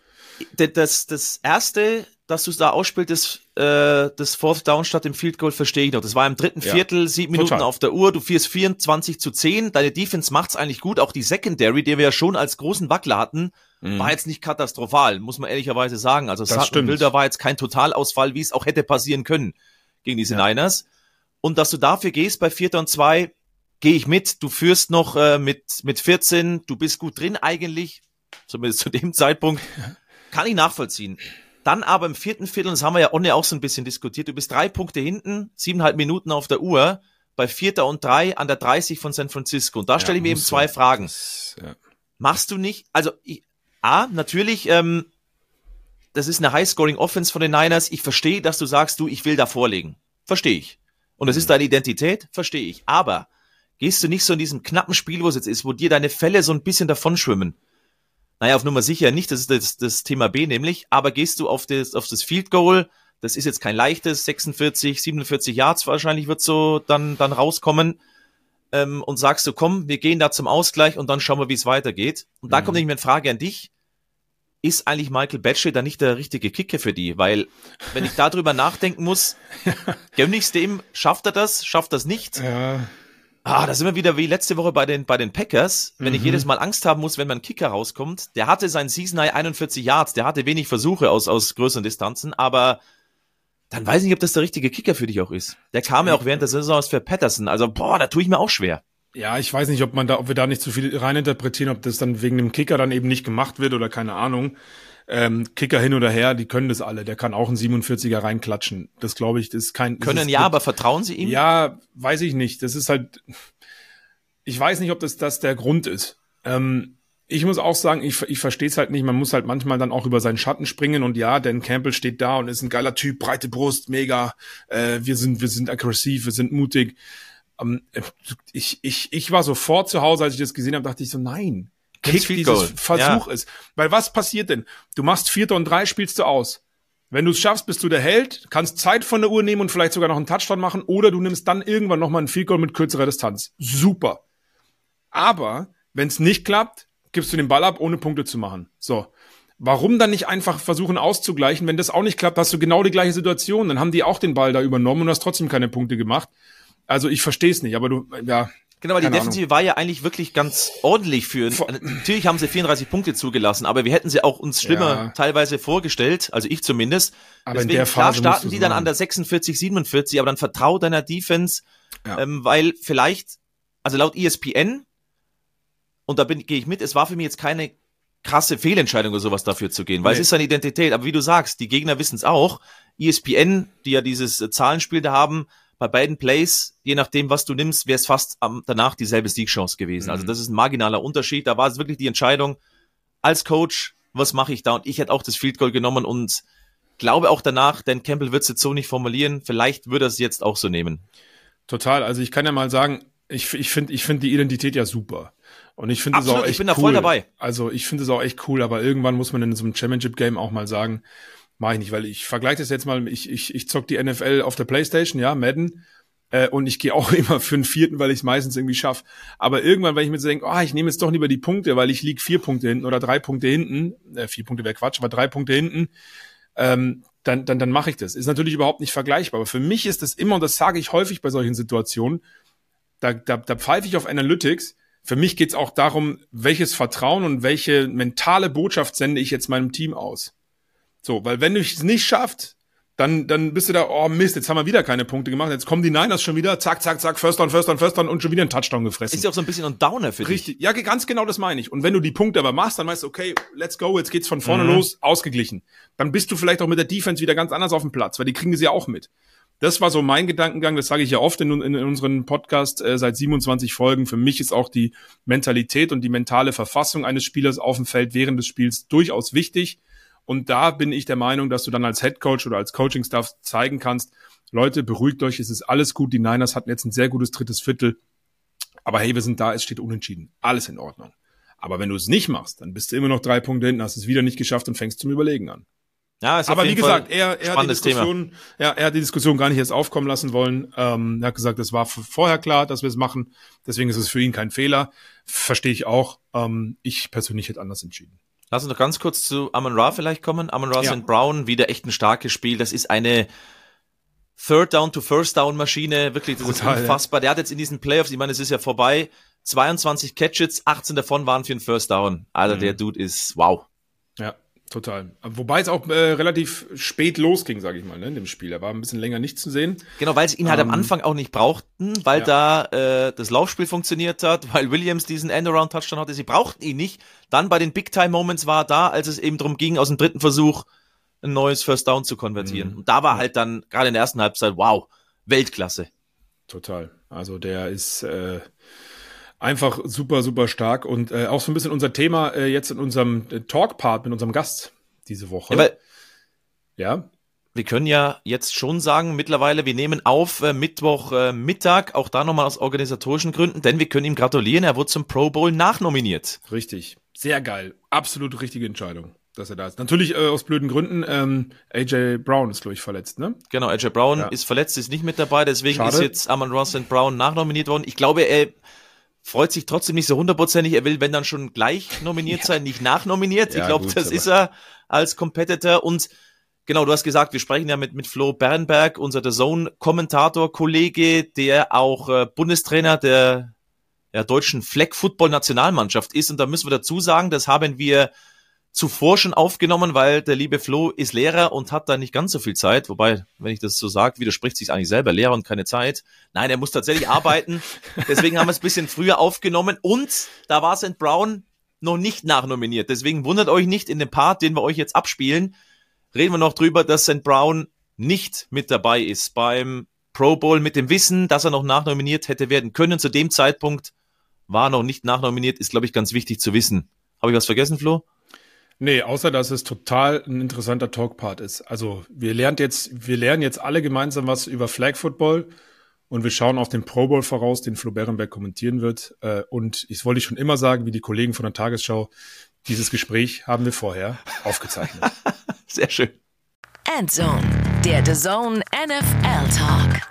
S2: Das, das erste, dass du es da ausspielst, das, äh, das Fourth Down statt dem Field Goal, verstehe ich noch. Das war im dritten ja, Viertel, sieben Minuten total. auf der Uhr, du führst 24 zu 10, deine Defense macht's eigentlich gut, auch die Secondary, die wir ja schon als großen Wackler hatten, mhm. war jetzt nicht katastrophal, muss man ehrlicherweise sagen. Also Sutton Bilder war jetzt kein Totalausfall, wie es auch hätte passieren können gegen diese ja. Niners. Und dass du dafür gehst bei Vierter und Zwei, gehe ich mit. Du führst noch äh, mit, mit 14, du bist gut drin eigentlich, zumindest zu dem <laughs> Zeitpunkt. Kann ich nachvollziehen. Dann aber im vierten Viertel, das haben wir ja Onne auch so ein bisschen diskutiert, du bist drei Punkte hinten, siebeneinhalb Minuten auf der Uhr, bei Vierter und drei an der 30 von San Francisco. Und da ja, stelle ich mir eben zwei Fragen. Das, ja. Machst du nicht, also ich, A, natürlich, ähm, das ist eine High-Scoring-Offense von den Niners. Ich verstehe, dass du sagst, du, ich will da vorlegen. Verstehe ich. Und das mhm. ist deine Identität, verstehe ich. Aber gehst du nicht so in diesem knappen Spiel, wo es jetzt ist, wo dir deine Fälle so ein bisschen davon schwimmen? Naja, auf Nummer sicher nicht, das ist das, das Thema B nämlich, aber gehst du auf das, auf das Field Goal, das ist jetzt kein leichtes, 46, 47 Yards wahrscheinlich wird so dann, dann rauskommen ähm, und sagst du, komm, wir gehen da zum Ausgleich und dann schauen wir, wie es weitergeht. Und da mhm. kommt nämlich eine Frage an dich, ist eigentlich Michael Batchley da nicht der richtige Kicker für die? Weil, wenn ich darüber nachdenken muss, <laughs> gönne ich dem, schafft er das, schafft das nicht?
S3: Ja.
S2: Ah, da sind wir wieder wie letzte Woche bei den, bei den Packers. Wenn mhm. ich jedes Mal Angst haben muss, wenn mein Kicker rauskommt. Der hatte sein Season High 41 Yards, der hatte wenig Versuche aus, aus größeren Distanzen, aber dann weiß ich nicht, ob das der richtige Kicker für dich auch ist. Der kam ja auch während der Saison aus für Patterson. Also, boah, da tue ich mir auch schwer.
S3: Ja, ich weiß nicht, ob man da, ob wir da nicht zu viel reininterpretieren, ob das dann wegen dem Kicker dann eben nicht gemacht wird oder keine Ahnung. Ähm, Kicker hin oder her, die können das alle. Der kann auch einen 47er reinklatschen. Das glaube ich, das ist kein.
S2: Können
S3: ist,
S2: ja, aber vertrauen Sie ihm?
S3: Ja, weiß ich nicht. Das ist halt. Ich weiß nicht, ob das das der Grund ist. Ähm, ich muss auch sagen, ich, ich verstehe es halt nicht. Man muss halt manchmal dann auch über seinen Schatten springen und ja, Dan Campbell steht da und ist ein geiler Typ, breite Brust, mega. Äh, wir sind, wir sind aggressiv, wir sind mutig. Ähm, ich, ich, ich war sofort zu Hause, als ich das gesehen habe, dachte ich so, nein, Kick dieses Goal. Versuch ja. ist. Weil was passiert denn? Du machst Vierter und Drei, spielst du aus. Wenn du es schaffst, bist du der Held, kannst Zeit von der Uhr nehmen und vielleicht sogar noch einen Touchdown machen oder du nimmst dann irgendwann nochmal einen Field Goal mit kürzerer Distanz. Super. Aber wenn es nicht klappt, gibst du den Ball ab, ohne Punkte zu machen. So. Warum dann nicht einfach versuchen auszugleichen? Wenn das auch nicht klappt, hast du genau die gleiche Situation. Dann haben die auch den Ball da übernommen und hast trotzdem keine Punkte gemacht. Also ich verstehe es nicht, aber du, ja,
S2: Genau, weil die Defensive Ahnung. war ja eigentlich wirklich ganz ordentlich für. Natürlich haben sie 34 Punkte zugelassen, aber wir hätten sie auch uns schlimmer ja. teilweise vorgestellt, also ich zumindest. Aber Deswegen, in der Phase klar starten die dann an der 46, 47, aber dann vertrau deiner Defense, ja. ähm, weil vielleicht, also laut ESPN, und da bin gehe ich mit, es war für mich jetzt keine krasse Fehlentscheidung oder sowas dafür zu gehen, weil nee. es ist seine Identität. Aber wie du sagst, die Gegner wissen es auch. ESPN, die ja dieses Zahlenspiel da haben, bei beiden Plays, je nachdem, was du nimmst, wäre es fast am, danach dieselbe Siegchance gewesen. Also mhm. Also das ist ein marginaler Unterschied. Da war es wirklich die Entscheidung als Coach, was mache ich da? Und ich hätte auch das Field Goal genommen und glaube auch danach, denn Campbell wird es jetzt so nicht formulieren. Vielleicht würde er es jetzt auch so nehmen.
S3: Total. Also ich kann ja mal sagen, ich, ich finde ich finde die Identität ja super. Und ich finde es auch echt
S2: ich bin da voll dabei.
S3: Also ich finde es auch echt cool, aber irgendwann muss man in so einem Championship-Game auch mal sagen, Mach ich nicht, weil ich vergleiche das jetzt mal, ich, ich, ich zock die NFL auf der Playstation, ja, Madden, äh, und ich gehe auch <laughs> immer für einen vierten, weil ich es meistens irgendwie schaffe. Aber irgendwann, wenn ich mir so denke, oh, ich nehme jetzt doch lieber die Punkte, weil ich lieg vier Punkte hinten oder drei Punkte hinten, äh, vier Punkte wäre Quatsch, aber drei Punkte hinten, ähm, dann, dann, dann mache ich das. Ist natürlich überhaupt nicht vergleichbar. Aber für mich ist das immer, und das sage ich häufig bei solchen Situationen, da, da, da pfeife ich auf Analytics. Für mich geht's auch darum, welches Vertrauen und welche mentale Botschaft sende ich jetzt meinem Team aus. So, weil wenn du es nicht schafft, dann, dann bist du da, oh Mist, jetzt haben wir wieder keine Punkte gemacht, jetzt kommen die Niners schon wieder, zack, zack, zack, First down, First down, First down und schon wieder ein Touchdown gefressen.
S2: Ist ja auch so ein bisschen ein Downer für
S3: Richtig. dich. Richtig, ja, ganz genau das meine ich. Und wenn du die Punkte aber machst, dann weißt du, okay, let's go, jetzt geht's von vorne mhm. los, ausgeglichen. Dann bist du vielleicht auch mit der Defense wieder ganz anders auf dem Platz, weil die kriegen sie ja auch mit. Das war so mein Gedankengang, das sage ich ja oft in, in, in unseren Podcast äh, seit 27 Folgen. Für mich ist auch die Mentalität und die mentale Verfassung eines Spielers auf dem Feld während des Spiels durchaus wichtig. Und da bin ich der Meinung, dass du dann als Head Coach oder als Coaching Staff zeigen kannst, Leute, beruhigt euch, es ist alles gut. Die Niners hatten jetzt ein sehr gutes drittes Viertel. Aber hey, wir sind da, es steht unentschieden. Alles in Ordnung. Aber wenn du es nicht machst, dann bist du immer noch drei Punkte hinten, hast es wieder nicht geschafft und fängst zum Überlegen an. Ja, ist aber wie gesagt, er, er hat die Diskussion, ja, er hat die Diskussion gar nicht erst aufkommen lassen wollen. Ähm, er hat gesagt, es war vorher klar, dass wir es machen. Deswegen ist es für ihn kein Fehler. Verstehe ich auch. Ähm, ich persönlich hätte anders entschieden.
S2: Lass uns noch ganz kurz zu Amon Ra vielleicht kommen. Amon Ra ja. St. Brown, wieder echt ein starkes Spiel. Das ist eine Third Down to First Down Maschine. Wirklich, das Brutal, ist unfassbar. Ja. Der hat jetzt in diesen Playoffs, ich meine, es ist ja vorbei, 22 Catches, 18 davon waren für einen First Down. Also mhm. der Dude ist wow.
S3: Total. Wobei es auch äh, relativ spät losging, sage ich mal, ne, in dem Spiel. Er war ein bisschen länger nicht zu sehen.
S2: Genau, weil sie ihn halt am ähm, Anfang auch nicht brauchten, weil ja. da äh, das Laufspiel funktioniert hat, weil Williams diesen End-Around-Touchdown hatte. Sie brauchten ihn nicht. Dann bei den Big-Time-Moments war er da, als es eben darum ging, aus dem dritten Versuch ein neues First Down zu konvertieren. Mhm. Und da war halt dann gerade in der ersten Halbzeit, wow, Weltklasse.
S3: Total. Also der ist äh, einfach super, super stark und äh, auch so ein bisschen unser Thema äh, jetzt in unserem äh, Talk-Part mit unserem Gast diese Woche. Ja,
S2: ja. Wir können ja jetzt schon sagen, mittlerweile, wir nehmen auf äh, Mittwoch äh, Mittag, auch da nochmal aus organisatorischen Gründen, denn wir können ihm gratulieren, er wurde zum Pro Bowl nachnominiert.
S3: Richtig, sehr geil, absolut richtige Entscheidung dass er da ist. Natürlich äh, aus blöden Gründen. Ähm, AJ Brown ist, glaube ich, verletzt, ne?
S2: Genau, AJ Brown ja. ist verletzt, ist nicht mit dabei, deswegen Schade. ist jetzt Amon Ross and Brown nachnominiert worden. Ich glaube, er freut sich trotzdem nicht so hundertprozentig. Er will, wenn dann schon gleich nominiert <laughs> ja. sein, nicht nachnominiert. Ja, ich glaube, das ist er als Competitor. Und genau, du hast gesagt, wir sprechen ja mit, mit Flo Bernberg, unser The Zone-Kommentator, Kollege, der auch äh, Bundestrainer der, der deutschen Flag-Football-Nationalmannschaft ist. Und da müssen wir dazu sagen, das haben wir zuvor schon aufgenommen, weil der liebe Flo ist Lehrer und hat da nicht ganz so viel Zeit. Wobei, wenn ich das so sage, widerspricht sich eigentlich selber. Lehrer und keine Zeit. Nein, er muss tatsächlich arbeiten. <laughs> Deswegen haben wir es ein bisschen früher aufgenommen. Und da war St. Brown noch nicht nachnominiert. Deswegen wundert euch nicht, in dem Part, den wir euch jetzt abspielen, reden wir noch drüber, dass St. Brown nicht mit dabei ist beim Pro Bowl mit dem Wissen, dass er noch nachnominiert hätte werden können. Zu dem Zeitpunkt war er noch nicht nachnominiert, ist, glaube ich, ganz wichtig zu wissen. Habe ich was vergessen, Flo?
S3: Nee, außer dass es total ein interessanter Talkpart ist. Also wir lernen jetzt, wir lernen jetzt alle gemeinsam was über Flag Football und wir schauen auf den Pro Bowl voraus, den Flo Berenberg kommentieren wird. Äh, und ich wollte schon immer sagen, wie die Kollegen von der Tagesschau, dieses Gespräch haben wir vorher aufgezeichnet. <laughs>
S2: Sehr schön.
S1: Endzone, der The Zone NFL Talk.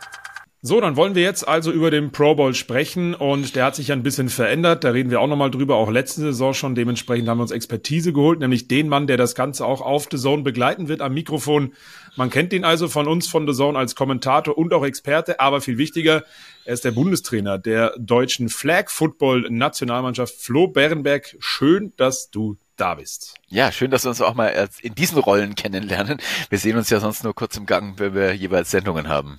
S3: So, dann wollen wir jetzt also über den Pro Bowl sprechen und der hat sich ja ein bisschen verändert. Da reden wir auch nochmal drüber, auch letzte Saison schon. Dementsprechend haben wir uns Expertise geholt, nämlich den Mann, der das Ganze auch auf The Zone begleiten wird am Mikrofon. Man kennt ihn also von uns, von The Zone als Kommentator und auch Experte, aber viel wichtiger, er ist der Bundestrainer der deutschen Flag Football Nationalmannschaft Flo Berenberg. Schön, dass du da bist.
S4: Ja, schön, dass wir uns auch mal in diesen Rollen kennenlernen. Wir sehen uns ja sonst nur kurz im Gang, wenn wir jeweils Sendungen haben.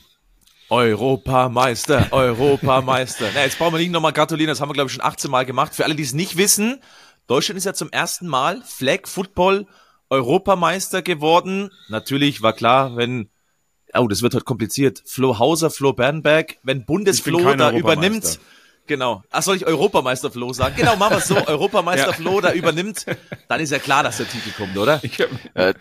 S2: Europameister, Europameister. Na, jetzt brauchen wir nicht nochmal gratulieren, das haben wir, glaube ich, schon 18 Mal gemacht. Für alle, die es nicht wissen, Deutschland ist ja zum ersten Mal Flag Football Europameister geworden. Natürlich war klar, wenn, oh, das wird halt kompliziert, Flo Hauser, Flo Bernberg, wenn Bundesflo da übernimmt, Genau. Ach, soll ich Europameister Flo sagen? Genau, machen wir es so. <laughs> Europameister ja. Flo da übernimmt, dann ist ja klar, dass der Titel kommt, oder?
S4: Äh,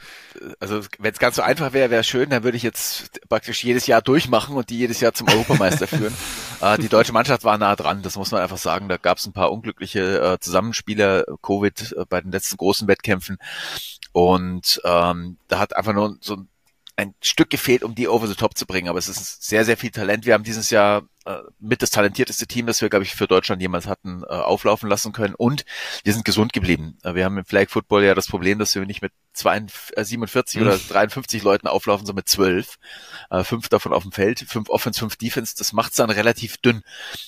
S4: also, wenn es ganz so einfach wäre, wäre schön, dann würde ich jetzt praktisch jedes Jahr durchmachen und die jedes Jahr zum Europameister führen. <laughs> Äh, die deutsche Mannschaft war nah dran, das muss man einfach sagen. Da gab es ein paar unglückliche äh, Zusammenspieler, Covid äh, bei den letzten großen Wettkämpfen. Und ähm, da hat einfach nur so ein ein Stück gefehlt, um die over the top zu bringen. Aber es ist sehr, sehr viel Talent. Wir haben dieses Jahr äh, mit das talentierteste Team, das wir, glaube ich, für Deutschland jemals hatten, äh, auflaufen lassen können. Und wir sind gesund geblieben. Äh, wir haben im Flag Football ja das Problem, dass wir nicht mit 42, äh, 47 mhm. oder 53 Leuten auflaufen, sondern mit 12. Äh, fünf davon auf dem Feld, fünf Offense, fünf Defense. Das macht's dann relativ dünn.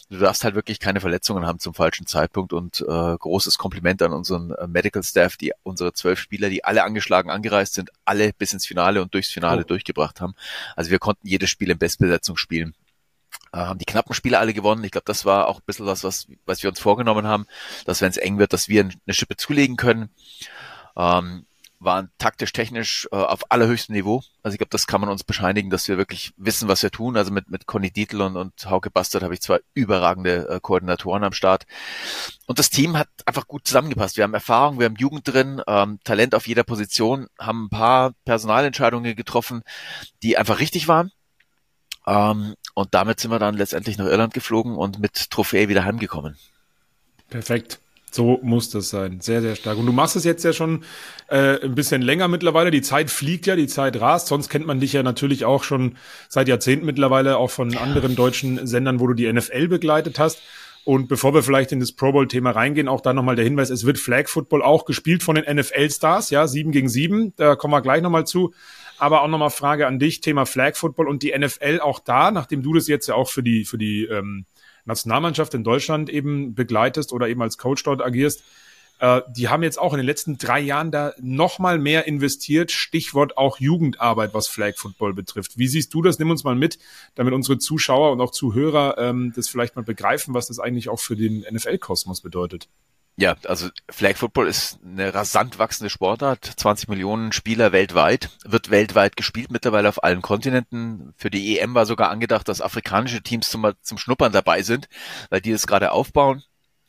S4: Du darfst halt wirklich keine Verletzungen haben zum falschen Zeitpunkt. Und äh, großes Kompliment an unseren äh, Medical Staff, die unsere zwölf Spieler, die alle angeschlagen angereist sind, alle bis ins Finale und durchs Finale oh. durchgebracht haben. Also wir konnten jedes Spiel in Bestbesetzung spielen haben die knappen Spiele alle gewonnen. Ich glaube, das war auch ein bisschen was, was, was wir uns vorgenommen haben, dass wenn es eng wird, dass wir eine Schippe zulegen können. Ähm, waren taktisch, technisch äh, auf allerhöchstem Niveau. Also ich glaube, das kann man uns bescheinigen, dass wir wirklich wissen, was wir tun. Also mit, mit Conny Dietl und, und Hauke Bastard habe ich zwei überragende äh, Koordinatoren am Start. Und das Team hat einfach gut zusammengepasst. Wir haben Erfahrung, wir haben Jugend drin, ähm, Talent auf jeder Position, haben ein paar Personalentscheidungen getroffen, die einfach richtig waren. Ähm, und damit sind wir dann letztendlich nach Irland geflogen und mit Trophäe wieder heimgekommen.
S3: Perfekt. So muss das sein. Sehr, sehr stark. Und du machst es jetzt ja schon äh, ein bisschen länger mittlerweile. Die Zeit fliegt ja, die Zeit rast. Sonst kennt man dich ja natürlich auch schon seit Jahrzehnten mittlerweile, auch von anderen deutschen Sendern, wo du die NFL begleitet hast. Und bevor wir vielleicht in das Pro Bowl-Thema reingehen, auch da nochmal der Hinweis, es wird Flag Football auch gespielt von den NFL-Stars, ja, sieben gegen sieben, da kommen wir gleich nochmal zu. Aber auch nochmal Frage an dich, Thema Flag Football und die NFL auch da, nachdem du das jetzt ja auch für die, für die ähm, Nationalmannschaft in Deutschland eben begleitest oder eben als Coach dort agierst. Äh, die haben jetzt auch in den letzten drei Jahren da nochmal mehr investiert. Stichwort auch Jugendarbeit, was Flag Football betrifft. Wie siehst du das? Nimm uns mal mit, damit unsere Zuschauer und auch Zuhörer ähm, das vielleicht mal begreifen, was das eigentlich auch für den NFL-Kosmos bedeutet.
S4: Ja, also Flag Football ist eine rasant wachsende Sportart. 20 Millionen Spieler weltweit, wird weltweit gespielt, mittlerweile auf allen Kontinenten. Für die EM war sogar angedacht, dass afrikanische Teams zum, zum Schnuppern dabei sind, weil die das gerade aufbauen.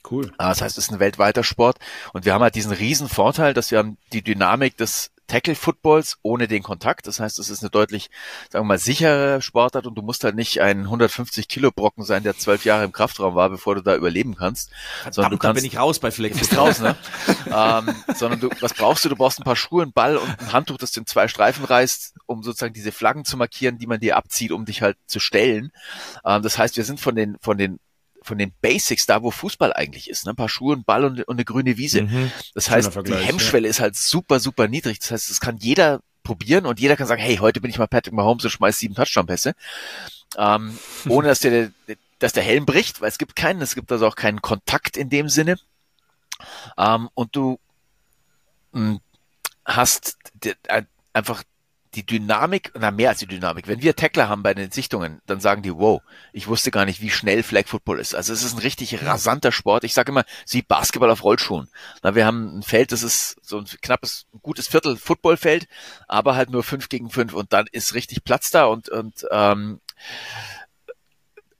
S4: Cool. Ah, das heißt, es ist ein weltweiter Sport. Und wir haben halt diesen riesen Vorteil, dass wir haben die Dynamik des Tackle-Footballs ohne den Kontakt. Das heißt, es ist eine deutlich, sagen wir mal, sichere Sportart und du musst halt nicht ein 150 Kilo Brocken sein, der zwölf Jahre im Kraftraum war, bevor du da überleben kannst.
S2: Verdammt, sondern du kannst, bin ich raus bei Fleck.
S4: Du bist raus, ne? ähm, sondern du, was brauchst du? Du brauchst ein paar Schuhe, einen Ball und ein Handtuch, das den zwei Streifen reißt, um sozusagen diese Flaggen zu markieren, die man dir abzieht, um dich halt zu stellen. Ähm, das heißt, wir sind von den, von den von den Basics da, wo Fußball eigentlich ist. Ne? Ein paar Schuhe, ein Ball und, und eine grüne Wiese. Mhm. Das heißt, die Hemmschwelle ja. ist halt super, super niedrig. Das heißt, das kann jeder probieren und jeder kann sagen, hey, heute bin ich mal Patrick Mahomes und schmeiß sieben Touchdown-Pässe. Ähm, <laughs> ohne dass der, dass der Helm bricht, weil es gibt keinen, es gibt also auch keinen Kontakt in dem Sinne. Ähm, und du mh, hm, hast einfach die Dynamik, na mehr als die Dynamik. Wenn wir Tackler haben bei den Sichtungen, dann sagen die, wow, ich wusste gar nicht, wie schnell Flag Football ist. Also es ist ein richtig rasanter Sport. Ich sage immer, sie Basketball auf Rollschuhen. Na, wir haben ein Feld, das ist so ein knappes, ein gutes Viertel Footballfeld, aber halt nur fünf gegen fünf und dann ist richtig Platz da und, und, ähm,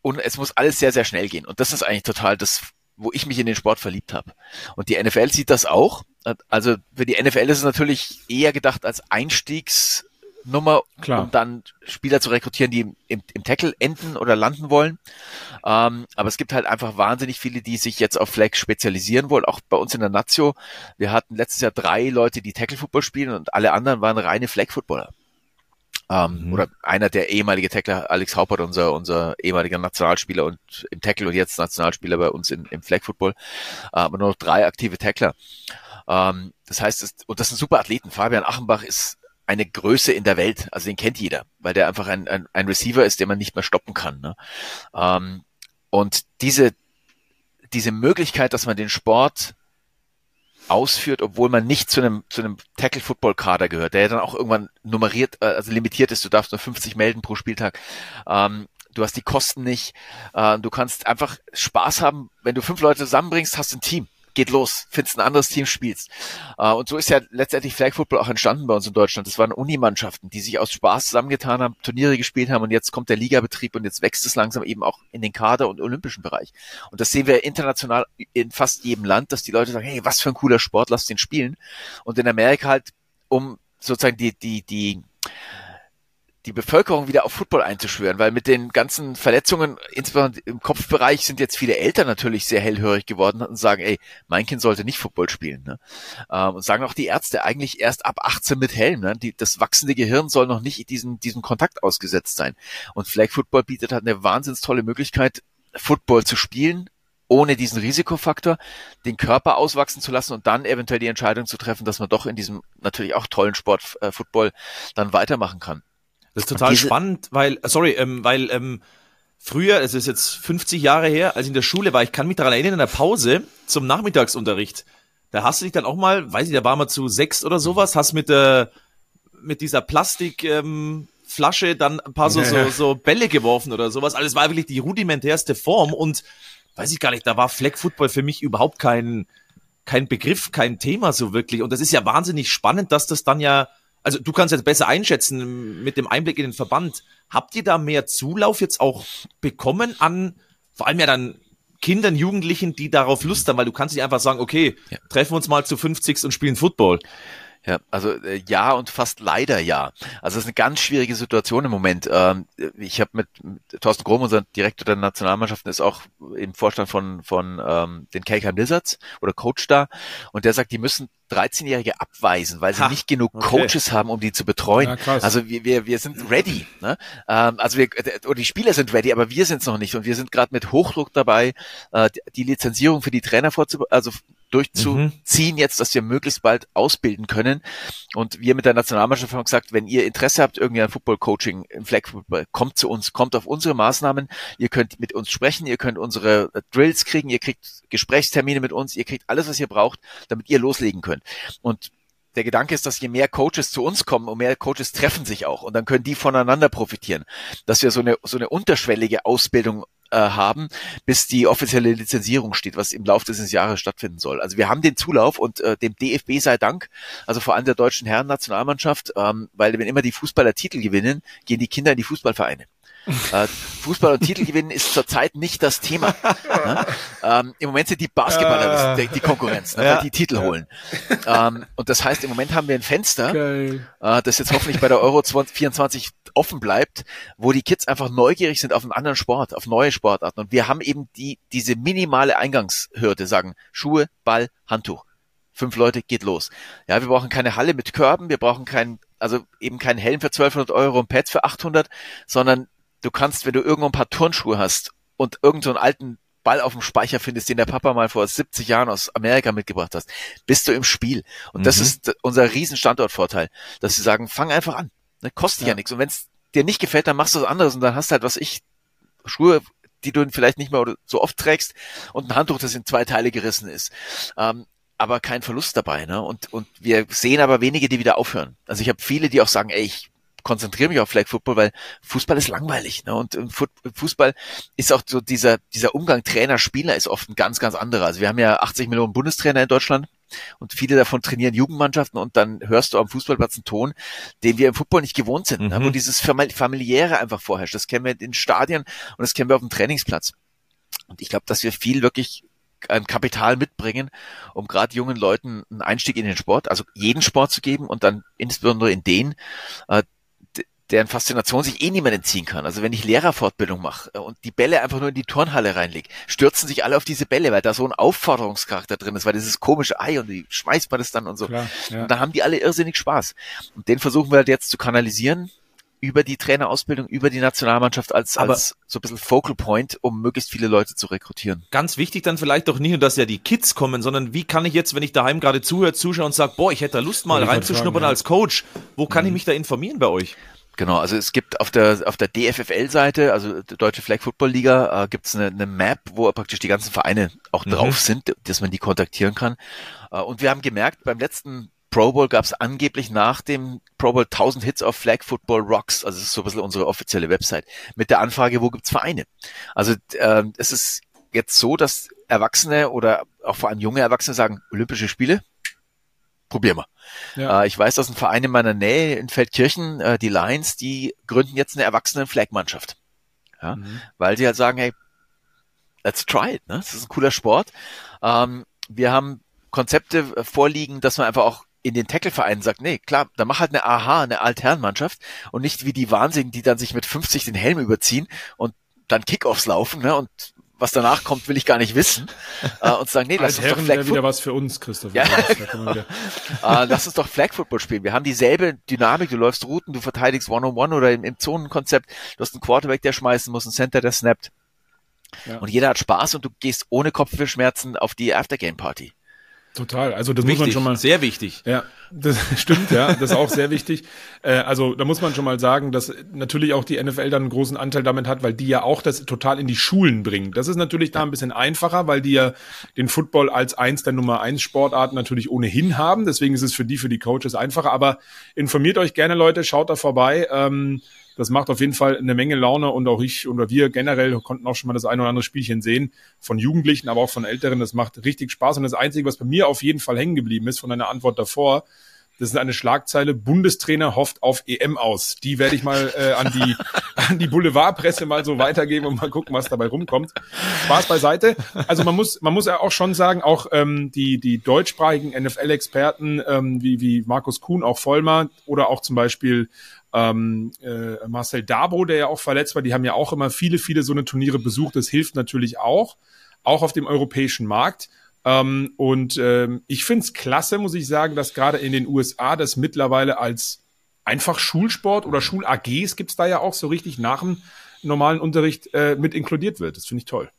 S4: und es muss alles sehr, sehr schnell gehen. Und das ist eigentlich total das, wo ich mich in den Sport verliebt habe. Und die NFL sieht das auch. Also für die NFL ist es natürlich eher gedacht als Einstiegs Nummer, Klar. um dann Spieler zu rekrutieren, die im, im Tackle enden oder landen wollen. Ähm, aber es gibt halt einfach wahnsinnig viele, die sich jetzt auf Flag spezialisieren wollen. Auch bei uns in der Nazio. Wir hatten letztes Jahr drei Leute, die Tackle-Football spielen und alle anderen waren reine Flag-Footballer. Ähm, mhm. Oder einer der ehemalige Tackler, Alex Haupert, unser, unser ehemaliger Nationalspieler und im Tackle und jetzt Nationalspieler bei uns in, im Flag Football. Äh, aber nur noch drei aktive Tackler. Ähm, das heißt, es, und das sind super Athleten. Fabian Achenbach ist eine Größe in der Welt. Also den kennt jeder, weil der einfach ein, ein, ein Receiver ist, den man nicht mehr stoppen kann. Ne? Ähm, und diese, diese Möglichkeit, dass man den Sport ausführt, obwohl man nicht zu einem, zu einem Tackle-Football-Kader gehört, der ja dann auch irgendwann nummeriert, äh, also limitiert ist. Du darfst nur 50 melden pro Spieltag. Ähm, du hast die Kosten nicht. Äh, du kannst einfach Spaß haben. Wenn du fünf Leute zusammenbringst, hast du ein Team geht los, findest ein anderes Team, spielst. Äh, und so ist ja letztendlich Flag Football auch entstanden bei uns in Deutschland. Das waren Unimannschaften, die sich aus Spaß zusammengetan haben, Turniere gespielt haben und jetzt kommt der Ligabetrieb und jetzt wächst es langsam eben auch in den Kader- und olympischen Bereich. Und das sehen wir international in fast jedem Land, dass die Leute sagen, hey, was für ein cooler Sport, lass den spielen. Und in Amerika halt, um sozusagen die, die, die, die Bevölkerung wieder auf Football einzuschwören, weil mit den ganzen Verletzungen, insbesondere im Kopfbereich, sind jetzt viele Eltern natürlich sehr hellhörig geworden und sagen, ey, mein Kind sollte nicht Football spielen. Ne? Ähm, und sagen auch die Ärzte eigentlich erst ab 18 mit Helm. Ne? Die, das wachsende Gehirn soll noch nicht diesem, diesem Kontakt ausgesetzt sein. Und Flag Football bietet halt eine wahnsinns tolle Möglichkeit, Football zu spielen, ohne diesen Risikofaktor, den Körper auswachsen zu lassen und dann eventuell die Entscheidung zu treffen, dass man doch in diesem natürlich auch tollen Sport äh, Football dann weitermachen kann.
S2: Das ist total spannend, weil, äh, sorry, ähm, weil ähm, früher, es ist jetzt 50 Jahre her, als ich in der Schule war, ich kann mich daran erinnern, in der Pause zum Nachmittagsunterricht, da hast du dich dann auch mal, weiß ich, da war mal zu sechs oder sowas, hast mit der, mit dieser Plastik, ähm, Flasche dann ein paar so, so, so Bälle geworfen oder sowas. Alles war wirklich die rudimentärste Form und weiß ich gar nicht, da war Flag Football für mich überhaupt kein, kein Begriff, kein Thema so wirklich. Und das ist ja wahnsinnig spannend, dass das dann ja also du kannst jetzt besser einschätzen mit dem Einblick in den Verband. Habt ihr da mehr Zulauf jetzt auch bekommen an, vor allem ja dann Kindern, Jugendlichen, die darauf Lust haben, weil du kannst nicht einfach sagen, okay, ja. treffen wir uns mal zu 50 und spielen Football.
S4: Ja, also äh, ja und fast leider ja. Also es ist eine ganz schwierige Situation im Moment. Ähm, ich habe mit, mit Thorsten Grom, unser Direktor der Nationalmannschaften, ist auch im Vorstand von von ähm, den Kelkheim Lizards oder Coach da und der sagt, die müssen 13-Jährige abweisen, weil sie ha, nicht genug okay. Coaches haben, um die zu betreuen. Ja, also wir, wir, wir sind ready. Ne? Ähm, also wir, oder die Spieler sind ready, aber wir sind es noch nicht. Und wir sind gerade mit Hochdruck dabei, äh, die Lizenzierung für die Trainer vorzu also durchzuziehen mhm. jetzt, dass wir möglichst bald ausbilden können. Und wir mit der Nationalmannschaft haben gesagt, wenn ihr Interesse habt, irgendwie an Football-Coaching im Flag Football, kommt zu uns, kommt auf unsere Maßnahmen. Ihr könnt mit uns sprechen, ihr könnt unsere Drills kriegen, ihr kriegt Gesprächstermine mit uns, ihr kriegt alles, was ihr braucht, damit ihr loslegen könnt. Und der Gedanke ist, dass je mehr Coaches zu uns kommen, und mehr Coaches treffen sich auch und dann können die voneinander profitieren. Dass wir so eine, so eine unterschwellige Ausbildung äh, haben, bis die offizielle Lizenzierung steht, was im Laufe dieses Jahres stattfinden soll. Also wir haben den Zulauf und äh, dem DFB sei Dank, also vor allem der deutschen Herren-Nationalmannschaft, ähm, weil wenn immer die Fußballer Titel gewinnen, gehen die Kinder in die Fußballvereine. Äh, Fußball und Titel gewinnen ist zurzeit nicht das Thema. Ne? Ähm, Im Moment sind die Basketballer die, die Konkurrenz, ne, ja. die Titel holen. Ähm, und das heißt, im Moment haben wir ein Fenster, äh, das jetzt hoffentlich bei der Euro 24 offen bleibt, wo die Kids einfach neugierig sind auf einen anderen Sport, auf neue Sportarten. Und wir haben eben die, diese minimale Eingangshürde, sagen Schuhe, Ball, Handtuch. Fünf Leute, geht los. Ja, wir brauchen keine Halle mit Körben, wir brauchen keinen, also eben keinen Helm für 1200 Euro und Pads für 800, sondern du kannst, wenn du irgendwo ein paar Turnschuhe hast und irgendeinen so alten Ball auf dem Speicher findest, den der Papa mal vor 70 Jahren aus Amerika mitgebracht hast, bist du im Spiel. Und mhm. das ist unser riesen Standortvorteil, dass sie sagen, fang einfach an. Ne, kostet ja, ja nichts. Und wenn es dir nicht gefällt, dann machst du was anderes und dann hast du halt, was ich, Schuhe, die du vielleicht nicht mehr so oft trägst und ein Handtuch, das in zwei Teile gerissen ist. Ähm, aber kein Verlust dabei. Ne? Und, und wir sehen aber wenige, die wieder aufhören. Also ich habe viele, die auch sagen, ey, ich konzentriere mich auf Flag Football, weil Fußball ist langweilig. Ne? Und Fußball ist auch so dieser, dieser Umgang Trainer-Spieler ist oft ein ganz, ganz anderer. Also wir haben ja 80 Millionen Bundestrainer in Deutschland und viele davon trainieren Jugendmannschaften und dann hörst du am Fußballplatz einen Ton, den wir im Football nicht gewohnt sind, mhm. ne? wo dieses familiäre einfach vorherrscht. Das kennen wir in den Stadien und das kennen wir auf dem Trainingsplatz. Und ich glaube, dass wir viel wirklich ein Kapital mitbringen, um gerade jungen Leuten einen Einstieg in den Sport, also jeden Sport zu geben und dann insbesondere in den, äh, deren Faszination sich eh niemand entziehen kann. Also wenn ich Lehrerfortbildung mache äh, und die Bälle einfach nur in die Turnhalle reinlege, stürzen sich alle auf diese Bälle, weil da so ein Aufforderungscharakter drin ist, weil dieses komische Ei und die schmeißt man das dann und so. Klar, ja. Und da haben die alle irrsinnig Spaß. Und den versuchen wir halt jetzt zu kanalisieren über die Trainerausbildung, über die Nationalmannschaft als,
S2: Aber-
S4: als so ein bisschen Focal Point, um möglichst viele Leute zu rekrutieren.
S2: Ganz wichtig dann vielleicht doch nicht nur, dass ja die Kids kommen, sondern wie kann ich jetzt, wenn ich daheim gerade zuhöre, zuschaue und sage, boah, ich hätte da Lust mal reinzuschnuppern
S3: ja.
S2: als Coach, wo kann ich mich da informieren bei euch?
S4: Genau, also es gibt auf der auf der DFFL-Seite, also Deutsche Flag Football Liga, äh, gibt es eine, eine Map, wo praktisch die ganzen Vereine auch
S2: Mhm.
S4: drauf sind, dass man die kontaktieren kann. Äh, und wir haben gemerkt, beim letzten Pro Bowl gab es angeblich nach dem Pro Bowl 1000 Hits auf Flag Football Rocks, also das ist so ein bisschen unsere offizielle Website, mit der Anfrage, wo gibt's Vereine? Also ähm, es ist jetzt so, dass Erwachsene oder auch vor allem junge Erwachsene sagen, Olympische Spiele, probieren wir.
S3: Ja.
S4: Äh, ich weiß, dass ein Verein in meiner Nähe in Feldkirchen, äh, die Lions, die gründen jetzt eine Erwachsenen-Flag-Mannschaft. Ja,
S3: Mhm.
S4: weil sie halt sagen, hey, let's try it, ne? Das ist ein cooler Sport. Ähm, wir haben Konzepte äh, vorliegen, dass man einfach auch in den Tackle-Vereinen sagt, nee, klar, dann mach halt eine AH, eine Alternmannschaft und nicht wie die Wahnsinnigen, die dann sich mit 50 den Helm überziehen und dann Kickoffs laufen, ne? Und was danach kommt, will ich gar nicht wissen. <laughs> Äh, und sagen, nee, lass
S3: Als
S4: uns doch Flag
S3: wäre wieder was für uns, Christoph.
S4: Ja,
S3: wieder- <laughs>
S4: äh, lass uns doch Flag Football spielen. Wir haben dieselbe Dynamik. Du läufst Routen, du verteidigst One-on-One oder im, im Zonenkonzept. Du hast einen Quarterback, der schmeißen muss, einen Center, der snappt.
S3: Ja.
S4: Und jeder hat Spaß und du gehst ohne Kopfschmerzen auf die Aftergame-Party.
S3: Total. Also das muss man
S2: Wichtig,
S3: schon mal.
S2: sehr wichtig.
S3: Ja, das <laughs> stimmt, ja, das ist auch sehr wichtig. Äh, also da muss man schon mal sagen, dass natürlich auch die NFL dann einen großen Anteil damit hat, weil die ja auch das total in die Schulen bringen. Das ist natürlich da ein bisschen einfacher, weil die ja den Football als eins der Nummer eins Sportarten natürlich ohnehin haben. Deswegen ist es für die, für die Coaches einfacher. Aber informiert euch gerne, Leute, schaut da vorbei. Ähm, das macht auf jeden Fall eine Menge Laune und auch ich oder wir generell konnten auch schon mal das ein oder andere Spielchen sehen von Jugendlichen, aber auch von Älteren. Das macht richtig Spaß und das Einzige, was bei mir auf jeden Fall hängen geblieben ist von deiner Antwort davor, das ist eine Schlagzeile, Bundestrainer hofft auf EM aus. Die werde ich mal äh, an die <laughs> an die Boulevardpresse mal so weitergeben und mal gucken, was dabei rumkommt. Spaß beiseite. Also man muss man muss ja auch schon sagen, auch ähm, die die deutschsprachigen NFL-Experten ähm, wie wie Markus Kuhn, auch Vollmer oder auch zum Beispiel ähm, äh, Marcel Dabo, der ja auch verletzt war, die haben ja auch immer viele viele so eine Turniere besucht. Das hilft natürlich auch, auch auf dem europäischen Markt. Ähm, und ähm, ich find's klasse, muss ich sagen, dass gerade in den USA das mittlerweile als einfach Schulsport oder Schul-AGs gibt's da ja auch so richtig nach dem normalen Unterricht äh, mit inkludiert wird. Das finde ich toll.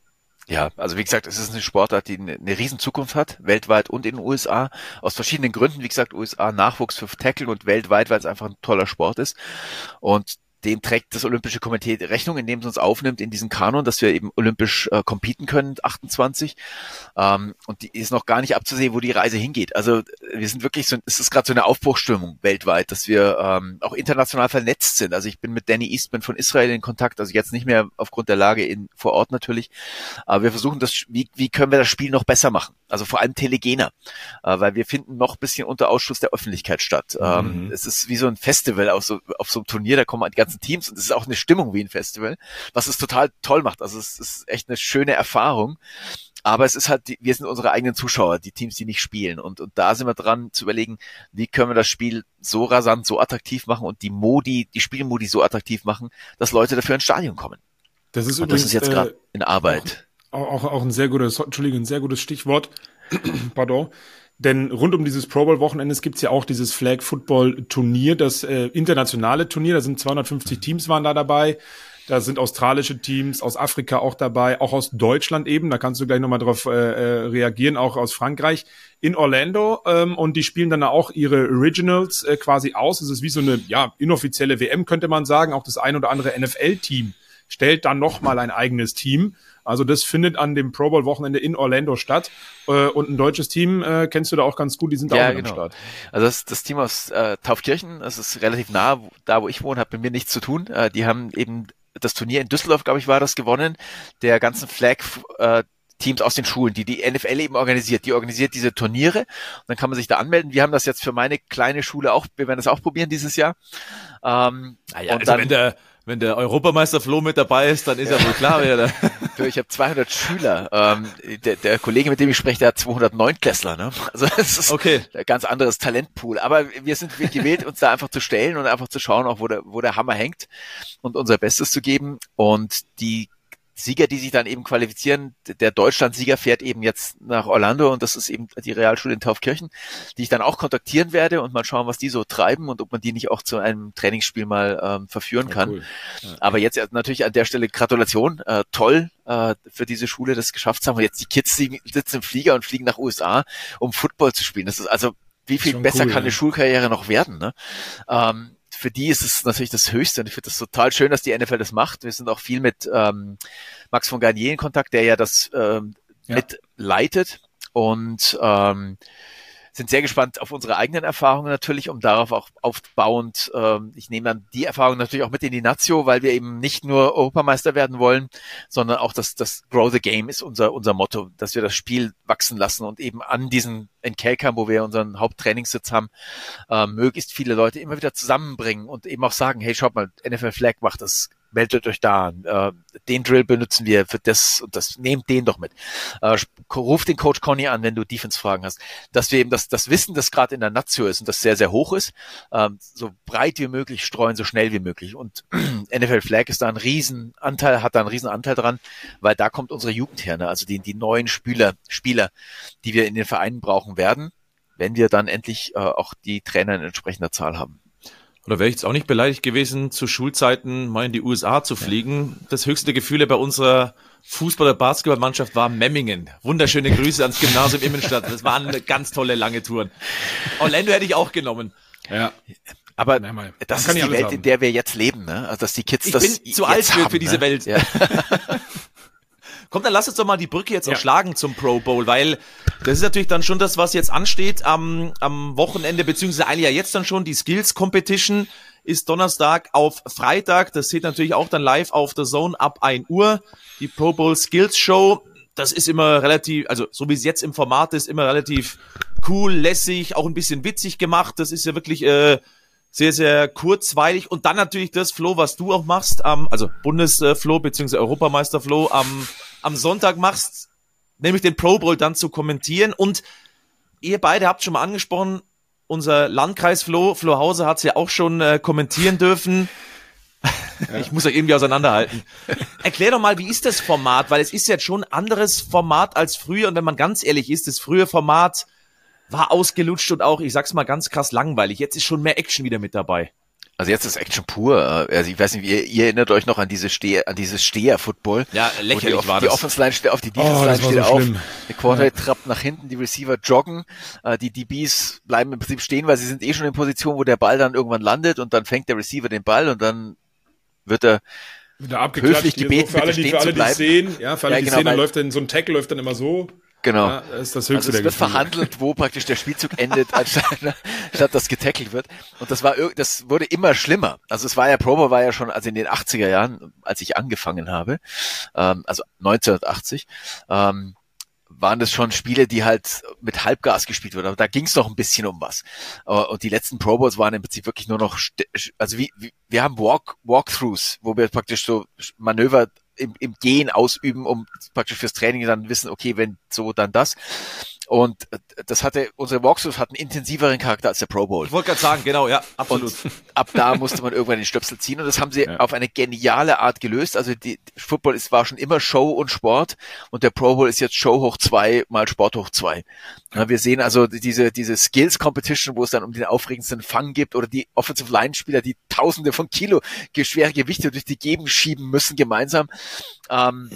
S4: Ja, also wie gesagt, es ist eine Sportart, die eine, riesen Zukunft hat, weltweit und in den USA. Aus verschiedenen Gründen, wie gesagt, USA Nachwuchs für Tackle und weltweit, weil es einfach ein toller Sport ist. Und dem trägt das Olympische Komitee Rechnung, indem es uns aufnimmt in diesen Kanon, dass wir eben olympisch äh, competen können, 28. Ähm, und die ist noch gar nicht abzusehen, wo die Reise hingeht. Also wir sind wirklich so, es ist gerade so eine Aufbruchsstimmung weltweit, dass wir ähm, auch international vernetzt sind. Also ich bin mit Danny Eastman von Israel in Kontakt, also jetzt nicht mehr aufgrund der Lage in, vor Ort natürlich. Aber wir versuchen das, wie, wie können wir das Spiel noch besser machen? Also vor allem telegener, äh, weil wir finden noch ein bisschen unter Ausschluss der Öffentlichkeit statt. Ähm, es ist wie so ein Festival auf so, auf so einem Turnier, da kommen die ganzen Teams und es ist auch eine Stimmung wie ein Festival, was es total toll macht. Also es ist echt eine schöne Erfahrung. Aber es ist halt, wir sind unsere eigenen Zuschauer, die Teams, die nicht spielen. Und, und da sind wir dran zu überlegen, wie können wir das Spiel so rasant, so attraktiv machen und die Modi, die Spielmodi so attraktiv machen, dass Leute dafür ins Stadion kommen.
S3: Das ist
S4: Und das
S3: übrigens
S4: ist jetzt
S3: äh,
S4: gerade in Arbeit.
S3: auch, auch, auch ein sehr gutes, Entschuldige, ein sehr gutes Stichwort. <clears throat> Pardon. Denn rund um dieses Pro Bowl Wochenende gibt's ja auch dieses Flag Football Turnier, das äh, internationale Turnier. Da sind 250 Teams waren da dabei. Da sind australische Teams aus Afrika auch dabei, auch aus Deutschland eben. Da kannst du gleich nochmal drauf äh, äh, reagieren, auch aus Frankreich in Orlando. Ähm, und die spielen dann auch ihre Originals äh, quasi aus. Es ist wie so eine ja inoffizielle WM könnte man sagen. Auch das ein oder andere NFL-Team stellt dann nochmal ein eigenes Team. Also das findet an dem Pro Bowl Wochenende in Orlando statt. Äh, und ein deutsches Team äh, kennst du da auch ganz gut, die sind
S4: Ja,
S3: auch
S4: genau.
S3: am Start.
S4: Also das, das Team aus äh, Taufkirchen, das ist relativ nah, wo- da wo ich wohne, hat mit mir nichts zu tun. Äh, die haben eben das Turnier in Düsseldorf, glaube ich, war das gewonnen, der ganzen Flag äh, Teams aus den Schulen, die die NFL eben organisiert. Die organisiert diese Turniere. Und dann kann man sich da anmelden. Wir haben das jetzt für meine kleine Schule auch, wir werden das auch probieren dieses Jahr. Ähm,
S2: Naja,
S4: und
S2: also
S4: dann,
S2: wenn der, wenn der Europameister Flo mit dabei ist, dann ist ja wohl klar, wer da. <laughs>
S4: Du, ich habe 200 Schüler. Ähm, der, der Kollege, mit dem ich spreche, der hat 209 Klässler. Ne? <laughs> Also es ist
S2: Okay.
S4: ein ganz anderes Talentpool. Aber wir sind gewählt, uns da einfach zu stellen und einfach zu schauen, auch wo der, wo der Hammer hängt und unser Bestes zu geben. Und die Sieger, die sich dann eben qualifizieren, der Deutschland-Sieger fährt eben jetzt nach Orlando und das ist eben die Realschule in Taufkirchen, die ich dann auch kontaktieren werde und mal schauen, was die so treiben und ob man die nicht auch zu einem Trainingsspiel mal ähm, verführen ja, kann. Cool. Ja. Aber jetzt natürlich an der Stelle Gratulation, äh, toll äh, für diese Schule, das geschafft haben. Und jetzt die Kids die sitzen im Flieger und fliegen nach USA, um Football zu spielen. Das ist also, wie viel besser cool, kann ja. eine Schulkarriere noch werden? Ne? Ähm, für die ist es natürlich das Höchste und ich finde das total schön, dass die NFL das macht. Wir sind auch viel mit ähm, Max von Garnier in Kontakt, der ja das ähm, ja. mitleitet und ähm, sind sehr gespannt auf unsere eigenen Erfahrungen natürlich, um darauf auch aufbauend, ähm, ich nehme dann die Erfahrung natürlich auch mit in die Nazio, weil wir eben nicht nur Europameister werden wollen, sondern auch das, das Grow the Game ist unser, unser Motto, dass wir das Spiel wachsen lassen und eben an diesen in wo wir unseren Haupttrainingssitz haben, äh, möglichst viele Leute immer wieder zusammenbringen und eben auch sagen, hey, schaut mal, NFL Flag macht das meldet euch da an. Äh, den Drill benutzen wir für das und das. Nehmt den doch mit. Äh, ruf den Coach Conny an, wenn du Defense-Fragen hast. Dass wir eben das, das Wissen, das gerade in der Nazio ist und das sehr, sehr hoch ist, ähm, so breit wie möglich streuen, so schnell wie möglich. Und <clears throat> NFL Flag ist da ein Riesenanteil, hat da einen Riesenanteil dran, weil da kommt unsere Jugend her, ne? also die, die neuen Spieler, Spieler, die wir in den Vereinen brauchen werden, wenn wir dann endlich äh, auch die Trainer in entsprechender Zahl haben.
S2: Oder wäre ich jetzt auch nicht beleidigt gewesen, zu Schulzeiten mal in die USA zu fliegen. Ja. Das höchste Gefühl bei unserer Fußball- oder Basketballmannschaft war Memmingen. Wunderschöne Grüße ans Gymnasium Immenstadt. Das waren ganz tolle lange Touren. Orlando hätte ich auch genommen.
S4: Ja. Aber das ist die Welt, haben. in der wir jetzt leben, ne? Also dass die Kids ich das
S2: bin zu alt für, haben, für diese ne? Welt. Ja. <laughs> Komm, dann lass uns doch mal die Brücke jetzt ja. auch schlagen zum Pro Bowl, weil das ist natürlich dann schon das, was jetzt ansteht am, am Wochenende, beziehungsweise eigentlich ja jetzt dann schon die Skills Competition ist Donnerstag auf Freitag. Das seht natürlich auch dann live auf der Zone ab 1 Uhr. Die Pro Bowl Skills Show. Das ist immer relativ, also so wie es jetzt im Format ist, immer relativ cool, lässig, auch ein bisschen witzig gemacht. Das ist ja wirklich äh, sehr, sehr kurzweilig. Und dann natürlich das Flo, was du auch machst, am, also Bundesflo beziehungsweise Europameister Flo am am Sonntag machst, nämlich den Pro Bowl dann zu kommentieren. Und ihr beide habt schon mal angesprochen, unser Landkreis Flo, Flo Hause hat es ja auch schon äh, kommentieren dürfen. Ja. Ich muss euch irgendwie auseinanderhalten. Erklär doch mal, wie ist das Format? Weil es ist jetzt schon ein anderes Format als früher. Und wenn man ganz ehrlich ist, das frühe Format war ausgelutscht und auch, ich sag's mal ganz krass langweilig. Jetzt ist schon mehr Action wieder mit dabei.
S4: Also jetzt ist Action pur. Also ich weiß nicht, ihr, ihr erinnert euch noch an diese Steher, an dieses Steher-Football.
S2: Ja, lächerlich
S4: die,
S2: war
S4: die das. Offense Line steht auf, die Defense Line oh, steht so auf. Der Quarterback ja. trappt nach hinten, die Receiver joggen, äh, die DBs bleiben im Prinzip stehen, weil sie sind eh schon in Position, wo der Ball dann irgendwann landet und dann fängt der Receiver den Ball und dann wird er höflich gebeten,
S3: so für alle, die, für alle, die sehen, ja, für alle, ja, die genau, sehen, dann läuft dann so ein Tackle läuft dann immer so.
S4: Genau. Ja,
S3: das ist das höchste
S4: also es wird verhandelt, wo praktisch der Spielzug endet, <laughs> anstatt, statt dass getackelt wird. Und das war, das wurde immer schlimmer. Also es war ja, Promo war ja schon, also in den 80er Jahren, als ich angefangen habe, ähm, also 1980, ähm, waren das schon Spiele, die halt mit Halbgas gespielt wurden. Aber da ging es noch ein bisschen um was. Äh, und die letzten Pro Bowls waren im Prinzip wirklich nur noch, also wie, wie wir haben Walk, Walkthroughs, wo wir praktisch so Manöver im, im Gehen ausüben, um praktisch fürs Training dann wissen, okay, wenn so, dann das. Und äh, das hatte, unsere Walkthroughs hatten intensiveren Charakter als der Pro Bowl.
S2: Ich wollte gerade sagen, genau, ja, absolut.
S4: Und ab da musste man irgendwann den Stöpsel ziehen und das haben sie ja. auf eine geniale Art gelöst. Also die, Football ist, war schon immer Show und Sport und der Pro Bowl ist jetzt Show hoch zwei mal Sport hoch zwei. Ja, wir sehen also diese, diese Skills Competition, wo es dann um den aufregendsten Fang gibt oder die Offensive Line Spieler, die tausende von Kilo schwere Gewichte durch die Geben schieben müssen gemeinsam. Ähm,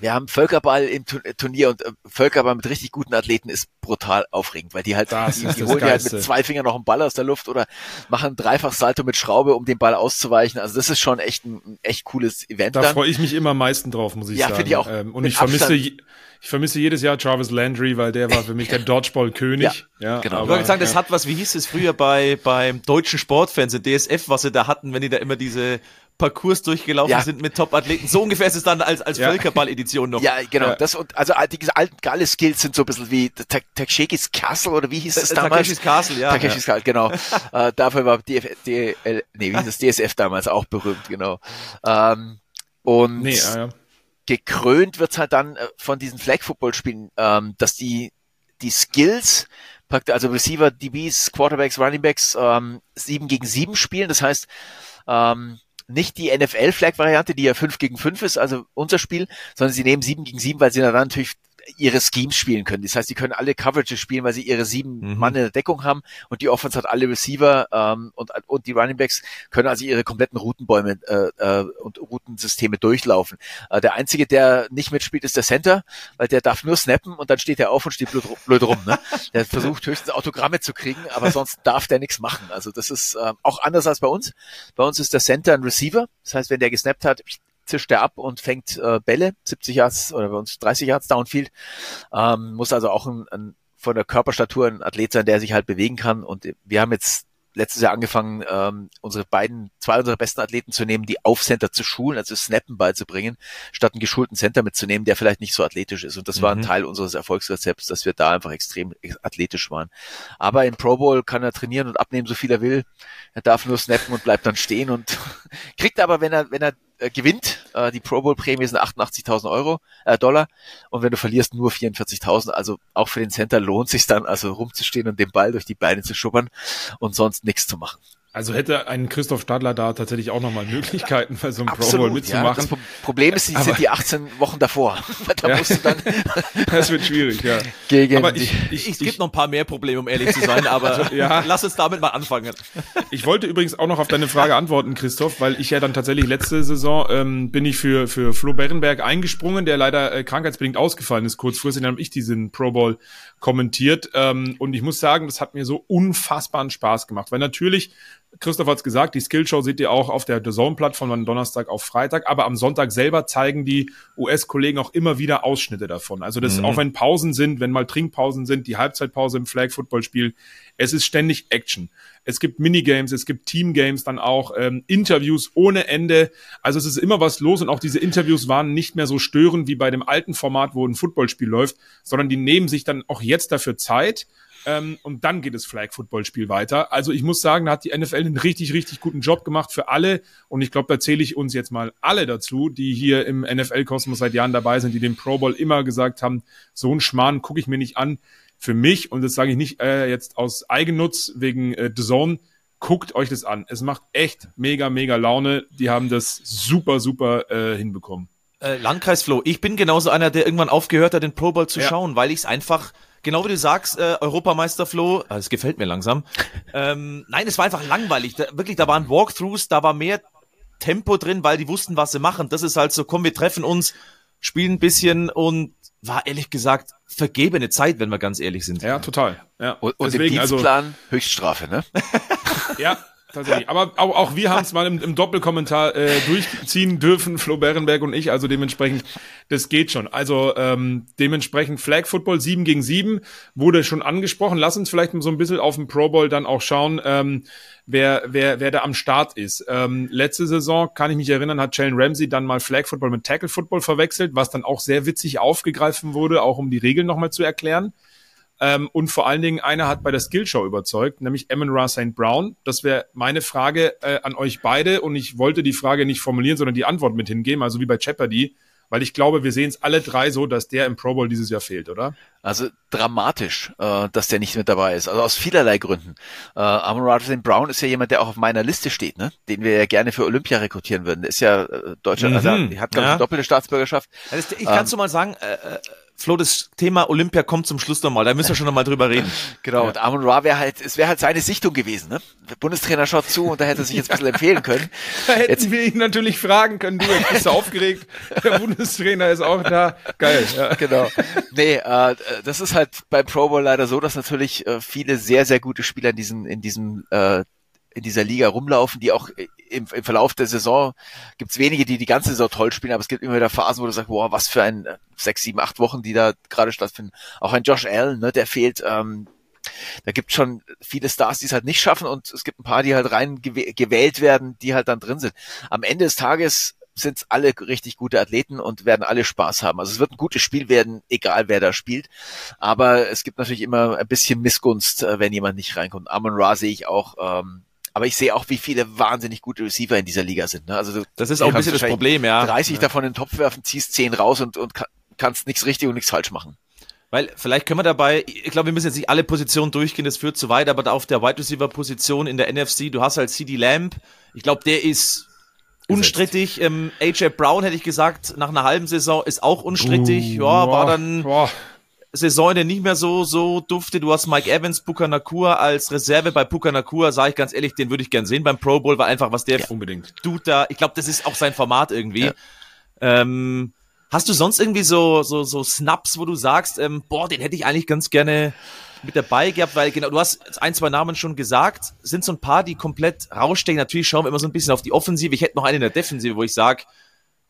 S4: wir haben Völkerball im Turnier und äh, Völkerball mit richtig guten Athleten ist brutal aufregend, weil die halt, das die, die holen die halt mit zwei Fingern noch einen Ball aus der Luft oder machen dreifach Salto mit Schraube, um den Ball auszuweichen. Also das ist schon echt ein, ein echt cooles Event.
S3: Da freue ich mich immer am meisten drauf, muss ich
S4: ja,
S3: sagen. Ja,
S4: finde ich auch.
S3: Ähm, und ich vermisse, ich vermisse jedes Jahr Jarvis Landry, weil der war für mich der <laughs> Dodgeball-König.
S2: Ja, ja, genau. Aber, ich wollte sagen, das ja. hat was, wie hieß es früher bei beim deutschen Sportfernsehen, DSF, was sie da hatten, wenn die da immer diese Parcours durchgelaufen ja. sind mit Top-Athleten. So ungefähr ist es dann als, als ja. Völkerball-Edition noch.
S4: Ja, genau. Ja. Das und, also diese alten geile Skills sind so ein bisschen wie Takeshikis Castle oder wie hieß das damals?
S2: Takeshis Castle, ja.
S4: Takeshis Castle, genau. <laughs> äh, dafür war DF, DL, nee, wie hieß das DSF damals auch berühmt, genau. Ähm, und nee, ah, gekrönt wird's halt dann äh, von diesen Flag-Football-Spielen, ähm, dass die, die Skills, also Receiver, DBs, Quarterbacks, Runningbacks, ähm, sieben gegen sieben spielen. Das heißt, ähm, nicht die NFL-Flag-Variante, die ja 5 gegen 5 ist, also unser Spiel, sondern sie nehmen 7 gegen 7, weil sie dann natürlich ihre Schemes spielen können. Das heißt, sie können alle Coverages spielen, weil sie ihre sieben mhm. Mann in der Deckung haben und die Offense hat alle Receiver ähm, und, und die Running Backs können also ihre kompletten Routenbäume äh, äh, und Routensysteme durchlaufen. Äh, der einzige, der nicht mitspielt, ist der Center, weil der darf nur snappen und dann steht er auf und steht blöd, blöd rum. Ne? Der <laughs> versucht höchstens Autogramme zu kriegen, aber sonst darf der nichts machen. Also das ist äh, auch anders als bei uns. Bei uns ist der Center ein Receiver. Das heißt, wenn der gesnappt hat, zischt er ab und fängt äh, Bälle, 70 Yards oder bei uns 30 Yards Downfield. Ähm, muss also auch ein, ein, von der Körperstatur ein Athlet sein, der sich halt bewegen kann. Und wir haben jetzt letztes Jahr angefangen, ähm, unsere beiden, zwei unserer besten Athleten zu nehmen, die auf Center zu schulen, also Snappen beizubringen, statt einen geschulten Center mitzunehmen, der vielleicht nicht so athletisch ist. Und das mhm. war ein mhm. Teil unseres Erfolgsrezepts, dass wir da einfach extrem athletisch waren. Aber im Pro Bowl kann er trainieren und abnehmen, so viel er will. Er darf nur snappen und bleibt dann stehen und <laughs> kriegt aber, wenn er, wenn er äh, gewinnt. Äh, die Pro Bowl Prämie sind 88.000 Euro, äh, Dollar. Und wenn du verlierst, nur 44.000. Also auch für den Center lohnt sich dann, also rumzustehen und den Ball durch die Beine zu schubbern und sonst nichts zu machen.
S3: Also hätte ein Christoph Stadler da tatsächlich auch nochmal Möglichkeiten <laughs> bei so einem Absolut, Pro Bowl mitzumachen. Ja,
S4: das Problem ist, die sind die 18 Wochen davor. <laughs> <laughs> da
S3: ja. musst du dann das wird schwierig, ja.
S2: Gegen aber ich, ich, es gibt noch ein paar mehr Probleme, um ehrlich zu sein, aber also, ja. lass uns damit mal anfangen.
S3: Ich wollte übrigens auch noch auf deine Frage antworten, Christoph, weil ich ja dann tatsächlich letzte Saison ähm, bin ich für für Flo Berenberg eingesprungen, der leider äh, krankheitsbedingt ausgefallen ist. Kurzfristig dann habe ich diesen Pro Bowl kommentiert ähm, und ich muss sagen, das hat mir so unfassbaren Spaß gemacht, weil natürlich Christoph hat es gesagt, die Skillshow seht ihr auch auf der The Zone-Plattform von Donnerstag auf Freitag, aber am Sonntag selber zeigen die US-Kollegen auch immer wieder Ausschnitte davon. Also das, mhm. auch wenn Pausen sind, wenn mal Trinkpausen sind, die Halbzeitpause im Flag-Football-Spiel, es ist ständig Action. Es gibt Minigames, es gibt Teamgames, dann auch ähm, Interviews ohne Ende. Also es ist immer was los und auch diese Interviews waren nicht mehr so störend wie bei dem alten Format, wo ein Footballspiel läuft, sondern die nehmen sich dann auch jetzt dafür Zeit ähm, und dann geht das Flag-Football-Spiel weiter. Also ich muss sagen, da hat die NFL einen richtig, richtig guten Job gemacht für alle. Und ich glaube, da zähle ich uns jetzt mal alle dazu, die hier im NFL-Kosmos seit Jahren dabei sind, die dem Pro Bowl immer gesagt haben, so ein Schmarrn gucke ich mir nicht an. Für mich, und das sage ich nicht äh, jetzt aus Eigennutz wegen äh, The Zone, guckt euch das an. Es macht echt mega, mega Laune. Die haben das super, super äh, hinbekommen.
S2: Äh, Landkreis Flo, ich bin genauso einer, der irgendwann aufgehört hat, den Pro Bowl zu ja. schauen, weil ich es einfach genau wie du sagst, äh, Europameister Flo, es gefällt mir langsam. ähm, nein, es war einfach langweilig. Da, wirklich, da waren Walkthroughs, da war mehr Tempo drin, weil die wussten, was sie machen. Das ist halt so, komm, wir treffen uns, spielen ein bisschen und war ehrlich gesagt vergebene Zeit, wenn wir ganz ehrlich sind.
S3: Ja, total. Ja.
S4: Und, und Deswegen, im also Dienstplan also, Höchststrafe, ne?
S3: ja, <laughs> tatsächlich. Aber auch, auch wir haben es mal im, im Doppelkommentar äh, durchziehen dürfen, Flo Berenberg und ich. Also dementsprechend, das geht schon. Also ähm, dementsprechend Flag Football 7 gegen 7 wurde schon angesprochen. Lass uns vielleicht so ein bisschen auf den Pro Bowl dann auch schauen. Ähm, wer, wer, wer da am Start ist. Ähm, letzte Saison, kann ich mich erinnern, hat Jalen Ramsey dann mal Flag Football mit Tackle Football verwechselt, was dann auch sehr witzig aufgegriffen wurde, auch um die Regeln nochmal zu erklären. Ähm, und vor allen Dingen, einer hat bei der Skillshow überzeugt, nämlich Amon Ra St. Brown. Das wäre meine Frage äh, an euch beide. Und ich wollte die Frage nicht formulieren, sondern die Antwort mit hingeben, also wie bei Jeopardy. Weil ich glaube, wir sehen es alle drei so, dass der im Pro Bowl dieses Jahr fehlt, oder?
S4: Also dramatisch, äh, dass der nicht mit dabei ist. Also aus vielerlei Gründen. Äh, Amon Ra St. Brown ist ja jemand, der auch auf meiner Liste steht, ne? den wir ja gerne für Olympia rekrutieren würden. Der ist ja äh, Deutscher, mhm. also er hat, glaube ich, ja. doppelte Staatsbürgerschaft.
S2: Also ich kannst ähm, du mal sagen, äh, äh Flo, das Thema Olympia kommt zum Schluss nochmal, da müssen wir schon nochmal drüber reden. <laughs>
S4: genau, ja. und Amon Ra wäre halt, es wäre halt seine Sichtung gewesen, ne? Der Bundestrainer schaut zu und da hätte er sich jetzt ein bisschen empfehlen können. <laughs>
S3: Da hätten jetzt, wir ihn natürlich fragen können, du, jetzt bist du <laughs> aufgeregt, der Bundestrainer ist auch da. Geil, ja.
S4: Genau. Nee, äh, das ist halt beim Pro Bowl leider so, dass natürlich äh, viele sehr, sehr gute Spieler in diesem, in diesem äh, in dieser Liga rumlaufen, die auch im, im Verlauf der Saison gibt's wenige, die die ganze Saison toll spielen, aber es gibt immer wieder Phasen, wo du sagst, boah, was für ein äh, sechs, sieben, acht Wochen, die da gerade stattfinden. Auch ein Josh Allen, ne, der fehlt. Ähm, da gibt schon viele Stars, die es halt nicht schaffen und es gibt ein paar, die halt rein gewählt werden, die halt dann drin sind. Am Ende des Tages sind alle richtig gute Athleten und werden alle Spaß haben. Also es wird ein gutes Spiel werden, egal wer da spielt. Aber es gibt natürlich immer ein bisschen Missgunst, äh, wenn jemand nicht reinkommt. Amon Ra sehe ich auch ähm, aber ich sehe auch, wie viele wahnsinnig gute Receiver in dieser Liga sind. Ne? Also du,
S2: das ist auch ein bisschen das Problem, ja.
S4: 30
S2: ja.
S4: davon in den Topf werfen, ziehst 10 raus und, und kannst nichts richtig und nichts falsch machen.
S2: Weil vielleicht können wir dabei, ich glaube, wir müssen jetzt nicht alle Positionen durchgehen, das führt zu weit, aber da auf der Wide Receiver Position in der NFC, du hast halt CD Lamb, ich glaube, der ist unstrittig. Ähm, AJ Brown hätte ich gesagt, nach einer halben Saison ist auch unstrittig. Uh, ja, war dann boah. Saison, der nicht mehr so, so dufte. Du hast Mike Evans, Puka Nakua als Reserve. Bei Puka Nakua, sage ich ganz ehrlich, den würde ich gern sehen beim Pro Bowl, weil einfach, was der
S3: ja, unbedingt.
S2: tut da, ich glaube, das ist auch sein Format irgendwie. Ja. Ähm, hast du sonst irgendwie so, so, so Snaps, wo du sagst, ähm, boah, den hätte ich eigentlich ganz gerne mit dabei gehabt, weil genau, du hast ein, zwei Namen schon gesagt, sind so ein paar, die komplett rausstecken. Natürlich schauen wir immer so ein bisschen auf die Offensive. Ich hätte noch eine in der Defensive, wo ich sage,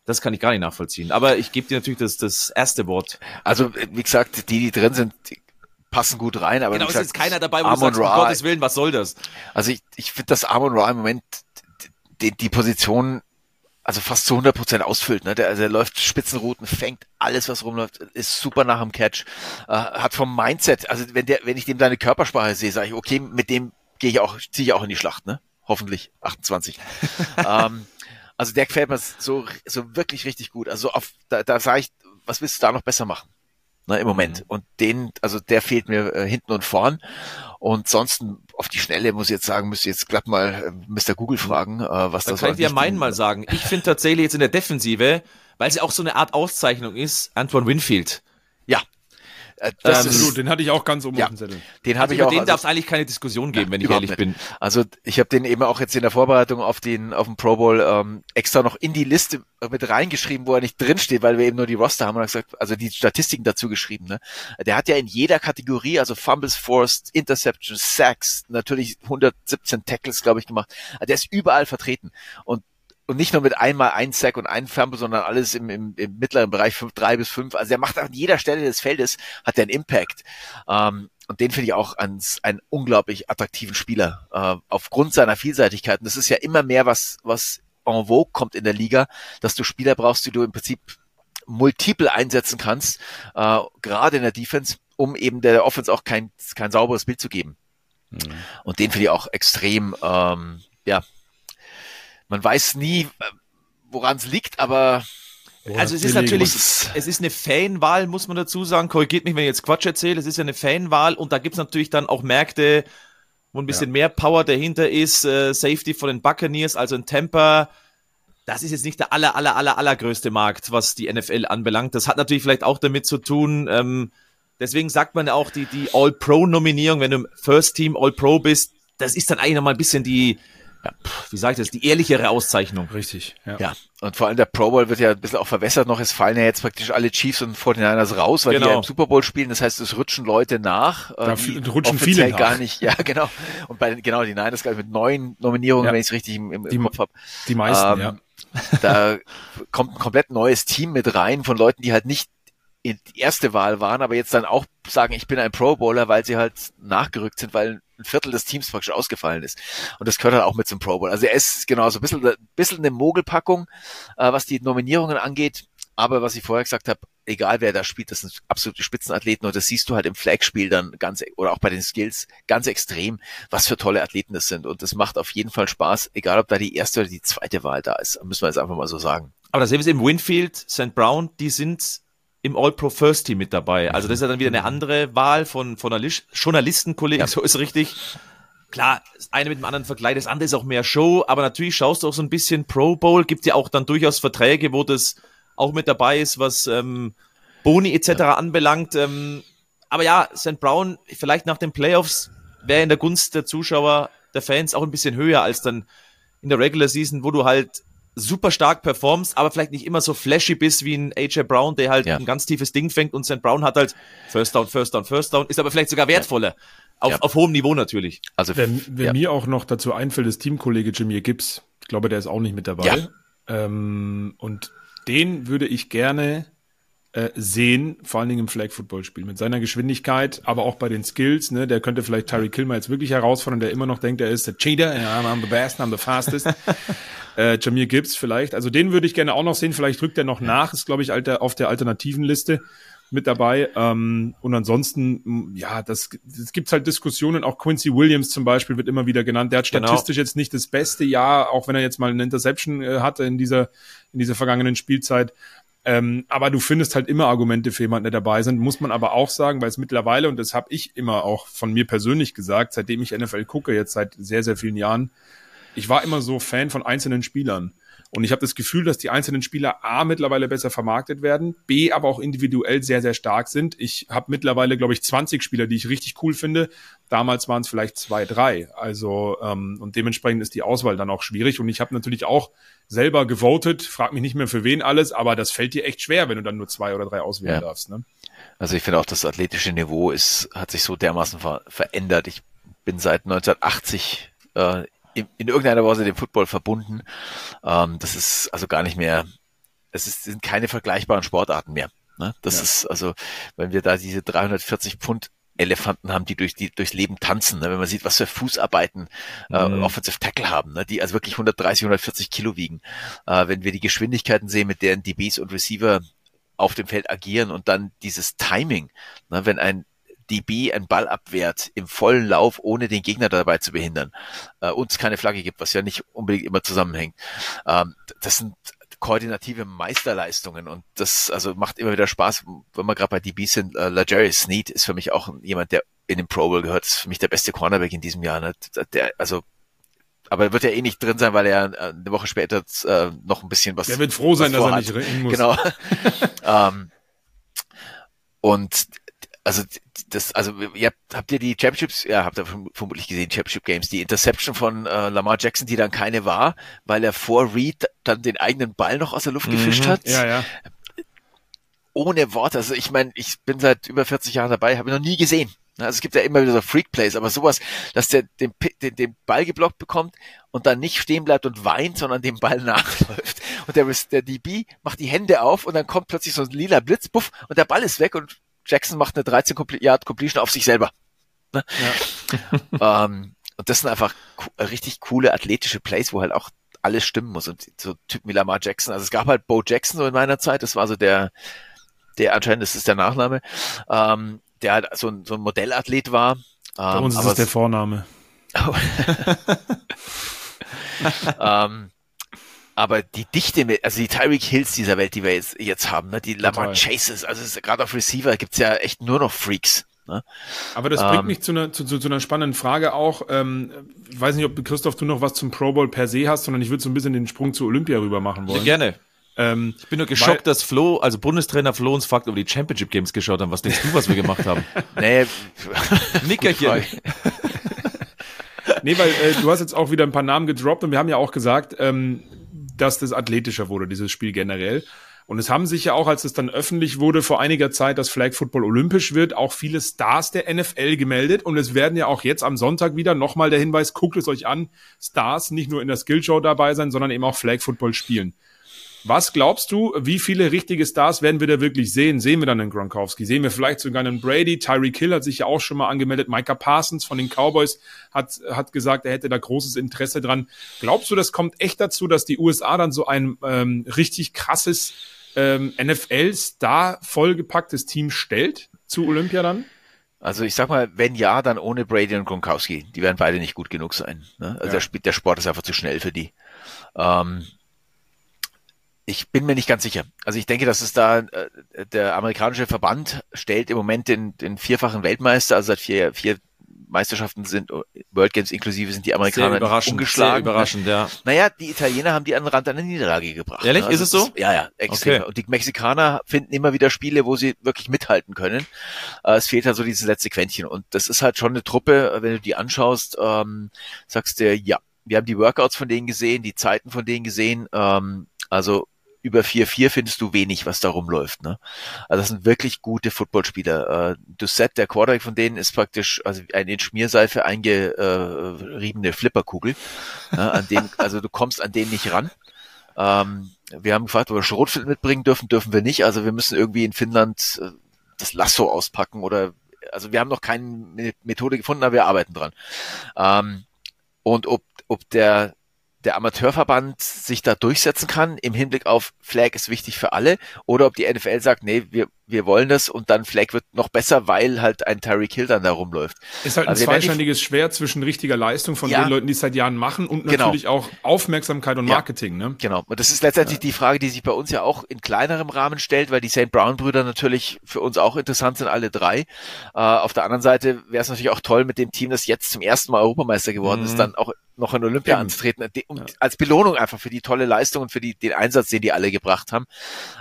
S2: das kann ich gar nicht nachvollziehen. Aber ich gebe dir natürlich das, das erste Wort.
S4: Also, wie gesagt, die, die drin sind, die passen gut rein. Aber
S2: genau,
S4: gesagt,
S2: ist keiner dabei, wo Amon du sagst, um Gottes Willen, was soll das?
S4: Also ich, ich finde, dass Amon Ra im Moment die, die Position also fast zu 100 Prozent ausfüllt. Ne? Der, also der läuft Spitzenrouten, fängt alles, was rumläuft, ist super nach dem Catch, äh, hat vom Mindset, also wenn der, wenn ich dem seine Körpersprache sehe, sage ich, okay, mit dem gehe ich auch, ziehe ich auch in die Schlacht, ne? Hoffentlich 28. <laughs> ähm, also der gefällt mir so, so wirklich richtig gut. Also auf, da, da sage ich, was willst du da noch besser machen? Ne, im Moment. Mhm. Und den, also der fehlt mir äh, hinten und vorn. Und sonst auf die Schnelle muss ich jetzt sagen, müsste jetzt glatt mal äh, Mr. Google fragen, äh, was
S2: da
S4: das
S2: kann ich dir meinen mal sagen. Ich finde tatsächlich jetzt in der Defensive, weil sie auch so eine Art Auszeichnung ist, Antoine Winfield.
S4: Ja,
S3: das ähm, ist den hatte ich auch ganz oben ja, auf dem Zettel.
S2: Den habe also ich auch. Den also, darf es eigentlich keine Diskussion geben, ja, wenn ich ehrlich nicht. bin.
S4: Also ich habe den eben auch jetzt in der Vorbereitung auf den auf den Pro Bowl ähm, extra noch in die Liste mit reingeschrieben, wo er nicht drin steht, weil wir eben nur die Roster haben und gesagt, also die Statistiken dazu geschrieben. Ne? Der hat ja in jeder Kategorie, also Fumbles Forced, Interceptions, Sacks, natürlich 117 Tackles, glaube ich, gemacht. Der ist überall vertreten und und nicht nur mit einmal ein Sack und ein Fumble, sondern alles im, im, im mittleren Bereich, fünf, drei bis fünf. Also er macht an jeder Stelle des Feldes, hat er einen Impact. Ähm, und den finde ich auch als einen unglaublich attraktiven Spieler, äh, aufgrund seiner Vielseitigkeit. Und das ist ja immer mehr, was, was en vogue kommt in der Liga, dass du Spieler brauchst, die du im Prinzip multiple einsetzen kannst, äh, gerade in der Defense, um eben der Offense auch kein, kein sauberes Bild zu geben. Mhm. Und den finde ich auch extrem, ähm, ja, man weiß nie, äh, woran es liegt, aber
S2: also es ist natürlich, es ist eine Fanwahl, muss man dazu sagen. Korrigiert mich, wenn ich jetzt Quatsch erzähle. Es ist ja eine Fanwahl und da gibt's natürlich dann auch Märkte, wo ein bisschen ja. mehr Power dahinter ist. Äh, Safety von den Buccaneers, also ein Temper. Das ist jetzt nicht der aller, aller, aller, allergrößte Markt, was die NFL anbelangt. Das hat natürlich vielleicht auch damit zu tun. Ähm, deswegen sagt man ja auch die, die All-Pro-Nominierung, wenn du im First Team All-Pro bist, das ist dann eigentlich nochmal ein bisschen die, ja, wie sage ich das, die ehrlichere Auszeichnung.
S3: Richtig,
S4: ja. ja. Und vor allem der Pro Bowl wird ja ein bisschen auch verwässert noch. Es fallen ja jetzt praktisch alle Chiefs und 49ers raus, weil genau. die ja im Super Bowl spielen. Das heißt, es rutschen Leute nach.
S3: Da die rutschen viele nach.
S4: gar nicht. Ja, genau. Und bei genau, die Niners, glaube ich, mit neun Nominierungen, ja. wenn ich es richtig im, im,
S3: die,
S4: Kopf habe.
S3: Die meisten, ähm, ja.
S4: Da kommt ein komplett neues Team mit rein von Leuten, die halt nicht die erste Wahl waren, aber jetzt dann auch sagen, ich bin ein Pro Bowler, weil sie halt nachgerückt sind, weil ein Viertel des Teams praktisch ausgefallen ist. Und das gehört halt auch mit zum Pro Bowl. Also er ist genau so ein bisschen, ein bisschen eine Mogelpackung, äh, was die Nominierungen angeht. Aber was ich vorher gesagt habe, egal wer da spielt, das sind absolute Spitzenathleten und das siehst du halt im Flagspiel dann ganz, oder auch bei den Skills ganz extrem, was für tolle Athleten das sind. Und das macht auf jeden Fall Spaß, egal ob da die erste oder die zweite Wahl da ist. Müssen wir jetzt einfach mal so sagen.
S2: Aber da sehen wir es eben Winfield, St. Brown, die sind im All-Pro First Team mit dabei. Also das ist ja dann wieder eine andere Wahl von, von einer Journalistenkollegen, ja. so ist richtig. Klar, das eine mit dem anderen vergleicht, das andere ist auch mehr Show, aber natürlich schaust du auch so ein bisschen Pro Bowl, gibt ja auch dann durchaus Verträge, wo das auch mit dabei ist, was ähm, Boni etc. Ja. anbelangt. Ähm, aber ja, St. Brown, vielleicht nach den Playoffs, wäre in der Gunst der Zuschauer, der Fans auch ein bisschen höher als dann in der Regular Season, wo du halt super stark performst, aber vielleicht nicht immer so flashy bist wie ein AJ Brown, der halt ja. ein ganz tiefes Ding fängt und St. Brown hat halt First Down, First Down, First Down, ist aber vielleicht sogar wertvoller. Ja. Auf, ja. auf hohem Niveau natürlich.
S3: Also, wenn, wenn mir auch noch dazu einfällt, ist Teamkollege Jimmy Gibbs, ich glaube, der ist auch nicht mit dabei. Ähm, und den würde ich gerne äh, sehen, vor allen Dingen im Flag Football Spiel mit seiner Geschwindigkeit, aber auch bei den Skills, ne, der könnte vielleicht Tyree Kilmer jetzt wirklich herausfordern, der immer noch denkt, er ist der Cheater, I'm the best, I'm the fastest. <laughs> äh, Jamir Gibbs vielleicht. Also den würde ich gerne auch noch sehen. Vielleicht rückt er noch ja. nach. Ist, glaube ich, alter, auf der alternativen Liste mit dabei. Ähm, und ansonsten, ja, das, das gibt's halt Diskussionen. Auch Quincy Williams zum Beispiel wird immer wieder genannt. Der hat genau. statistisch genau. jetzt nicht das beste Jahr, auch wenn er jetzt mal eine Interception äh, hatte in dieser, in dieser vergangenen Spielzeit. Ähm, aber du findest halt immer Argumente für jemanden, der dabei sind. Muss man aber auch sagen, weil es mittlerweile, und das habe ich immer auch von mir persönlich gesagt, seitdem ich NFL gucke, jetzt seit sehr, sehr vielen Jahren, ich war immer so Fan von einzelnen Spielern. Und ich habe das Gefühl, dass die einzelnen Spieler A mittlerweile besser vermarktet werden, B aber auch individuell sehr, sehr stark sind. Ich habe mittlerweile, glaube ich, 20 Spieler, die ich richtig cool finde. Damals waren es vielleicht zwei, drei. Also ähm, und dementsprechend ist die Auswahl dann auch schwierig. Und ich habe natürlich auch selber gewotet, frag mich nicht mehr für wen alles, aber das fällt dir echt schwer, wenn du dann nur zwei oder drei auswählen ja. darfst. Ne?
S4: Also ich finde auch, das athletische Niveau ist, hat sich so dermaßen ver verändert. Ich bin seit 1980 äh, in, in irgendeiner Weise dem Football verbunden. Ähm, das ist also gar nicht mehr, es ist, sind keine vergleichbaren Sportarten mehr. Ne? Das ja. ist also, wenn wir da diese 340 Pfund Elefanten haben, die durch die durchs Leben tanzen. Ne? Wenn man sieht, was für Fußarbeiten äh, mhm. Offensive Tackle haben, ne? die also wirklich 130, 140 Kilo wiegen. Äh, wenn wir die Geschwindigkeiten sehen, mit deren DBs und Receiver auf dem Feld agieren und dann dieses Timing, ne? wenn ein DB einen Ball abwehrt im vollen Lauf, ohne den Gegner dabei zu behindern, äh, uns keine Flagge gibt, was ja nicht unbedingt immer zusammenhängt. Ähm, das sind koordinative Meisterleistungen und das also macht immer wieder Spaß, wenn wir gerade bei DB sind. Äh, Lajarius Sneed ist für mich auch jemand, der in den Pro Bowl gehört, ist für mich der beste Cornerback in diesem Jahr. Ne? Der, also aber wird ja eh nicht drin sein, weil er äh, eine Woche später äh, noch ein bisschen was.
S3: Der wird froh sein, dass er nicht rein muss.
S4: Genau. <laughs> ähm, und also das, also ihr habt, habt ihr die Championships, ja, habt ihr vermutlich gesehen, Championship Games, die Interception von äh, Lamar Jackson, die dann keine war, weil er vor Reed dann den eigenen Ball noch aus der Luft mhm. gefischt hat.
S3: Ja, ja.
S4: Ohne Worte. Also ich meine, ich bin seit über 40 Jahren dabei, habe ich noch nie gesehen. Also es gibt ja immer wieder so Freak Plays, aber sowas, dass der den, den, den Ball geblockt bekommt und dann nicht stehen bleibt und weint, sondern dem Ball <laughs> nachläuft. Und der, der DB macht die Hände auf und dann kommt plötzlich so ein lila Blitz, puff, und der Ball ist weg und Jackson macht eine 13 Yard Completion auf sich selber. Ne? Ja. <laughs> ähm, und das sind einfach richtig coole athletische Plays, wo halt auch alles stimmen muss. Und so Typen wie Lamar Jackson, also es gab halt Bo Jackson so in meiner Zeit, das war so der, der anscheinend, das ist der Nachname, ähm, der halt so ein, so ein Modellathlet war.
S3: Bei uns ähm, ist es der Vorname. <laughs> <laughs>
S4: ähm, aber die Dichte, also die Tyreek Hills dieser Welt, die wir jetzt, jetzt haben, ne, die Lamar Chases, also gerade auf Receiver gibt's ja echt nur noch Freaks. Ne?
S3: Aber das bringt ähm, mich zu einer, zu, zu, zu einer spannenden Frage auch. Ähm, ich weiß nicht, ob Christoph du noch was zum Pro Bowl per se hast, sondern ich würde so ein bisschen den Sprung zu Olympia rüber machen wollen.
S2: Ja, gerne. Ähm, ich bin nur geschockt, weil, dass Flo, also Bundestrainer Flo uns fragt, ob wir die Championship Games geschaut haben. Was denkst du, was wir gemacht haben? <laughs>
S4: nee, <laughs>
S2: Nickerchen.
S3: nee, weil äh, du hast jetzt auch wieder ein paar Namen gedroppt und wir haben ja auch gesagt, ähm, dass das athletischer wurde, dieses Spiel generell. Und es haben sich ja auch, als es dann öffentlich wurde, vor einiger Zeit, dass Flag Football olympisch wird, auch viele Stars der NFL gemeldet. Und es werden ja auch jetzt am Sonntag wieder nochmal der Hinweis, guckt es euch an, Stars nicht nur in der Skillshow dabei sein, sondern eben auch Flag Football spielen. Was glaubst du, wie viele richtige Stars werden wir da wirklich sehen? Sehen wir dann einen Gronkowski? Sehen wir vielleicht sogar einen Brady? Tyreek Hill hat sich ja auch schon mal angemeldet. Micah Parsons von den Cowboys hat, hat gesagt, er hätte da großes Interesse dran. Glaubst du, das kommt echt dazu, dass die USA dann so ein ähm, richtig krasses ähm, NFL-Star vollgepacktes Team stellt zu Olympia dann?
S4: Also ich sag mal, wenn ja, dann ohne Brady und Gronkowski. Die werden beide nicht gut genug sein. Ne? Also ja. der, der Sport ist einfach zu schnell für die. Ähm, ich bin mir nicht ganz sicher. Also ich denke, dass es da äh, der amerikanische Verband stellt im Moment den, den vierfachen Weltmeister, also seit vier, vier Meisterschaften sind World Games inklusive sind die Amerikaner sehr
S2: überraschend,
S4: ungeschlagen.
S2: Sehr überraschend, ja.
S4: Naja, die Italiener haben die an den Rand einer Niederlage gebracht.
S2: Ehrlich, also ist es so?
S4: Ist, ja, ja, extrem. Okay. Und die Mexikaner finden immer wieder Spiele, wo sie wirklich mithalten können. Äh, es fehlt halt so dieses letzte Quäntchen. Und das ist halt schon eine Truppe, wenn du die anschaust, ähm, sagst du, ja, wir haben die Workouts von denen gesehen, die Zeiten von denen gesehen. Ähm, also über 4-4 findest du wenig, was da rumläuft. Ne? Also das sind wirklich gute Footballspieler. Äh, Dussett, der Quarterback von denen, ist praktisch also eine in Schmierseife eingeriebene Flipperkugel. ne? an den, <laughs> also du kommst an den nicht ran. Ähm, wir haben gefragt, ob wir Schrotflint mitbringen dürfen, dürfen wir nicht. Also wir müssen irgendwie in Finnland äh, das Lasso auspacken oder also wir haben noch keine Methode gefunden, aber wir arbeiten dran. Ähm, und ob, ob der der Amateurverband sich da durchsetzen kann im Hinblick auf Flag ist wichtig für alle oder ob die NFL sagt, nee, wir, wir wollen das und dann Flag wird noch besser, weil halt ein Tyreek Hill dann da rumläuft.
S3: Ist halt ein also zweischneidiges Schwert zwischen richtiger Leistung von ja, den Leuten, die es seit Jahren machen und genau. natürlich auch Aufmerksamkeit und Marketing.
S4: Ja, ne? Genau. Und das ist letztendlich ja. die Frage, die sich bei uns ja auch in kleinerem Rahmen stellt, weil die St. Brown-Brüder natürlich für uns auch interessant sind, alle drei. Äh, auf der anderen Seite wäre es natürlich auch toll mit dem Team, das jetzt zum ersten Mal Europameister geworden mhm. ist, dann auch noch in Olympia
S3: Eben.
S4: anzutreten, die- um,
S3: Ja.
S4: als Belohnung einfach für die tolle Leistung und für die, den Einsatz, den die alle gebracht haben.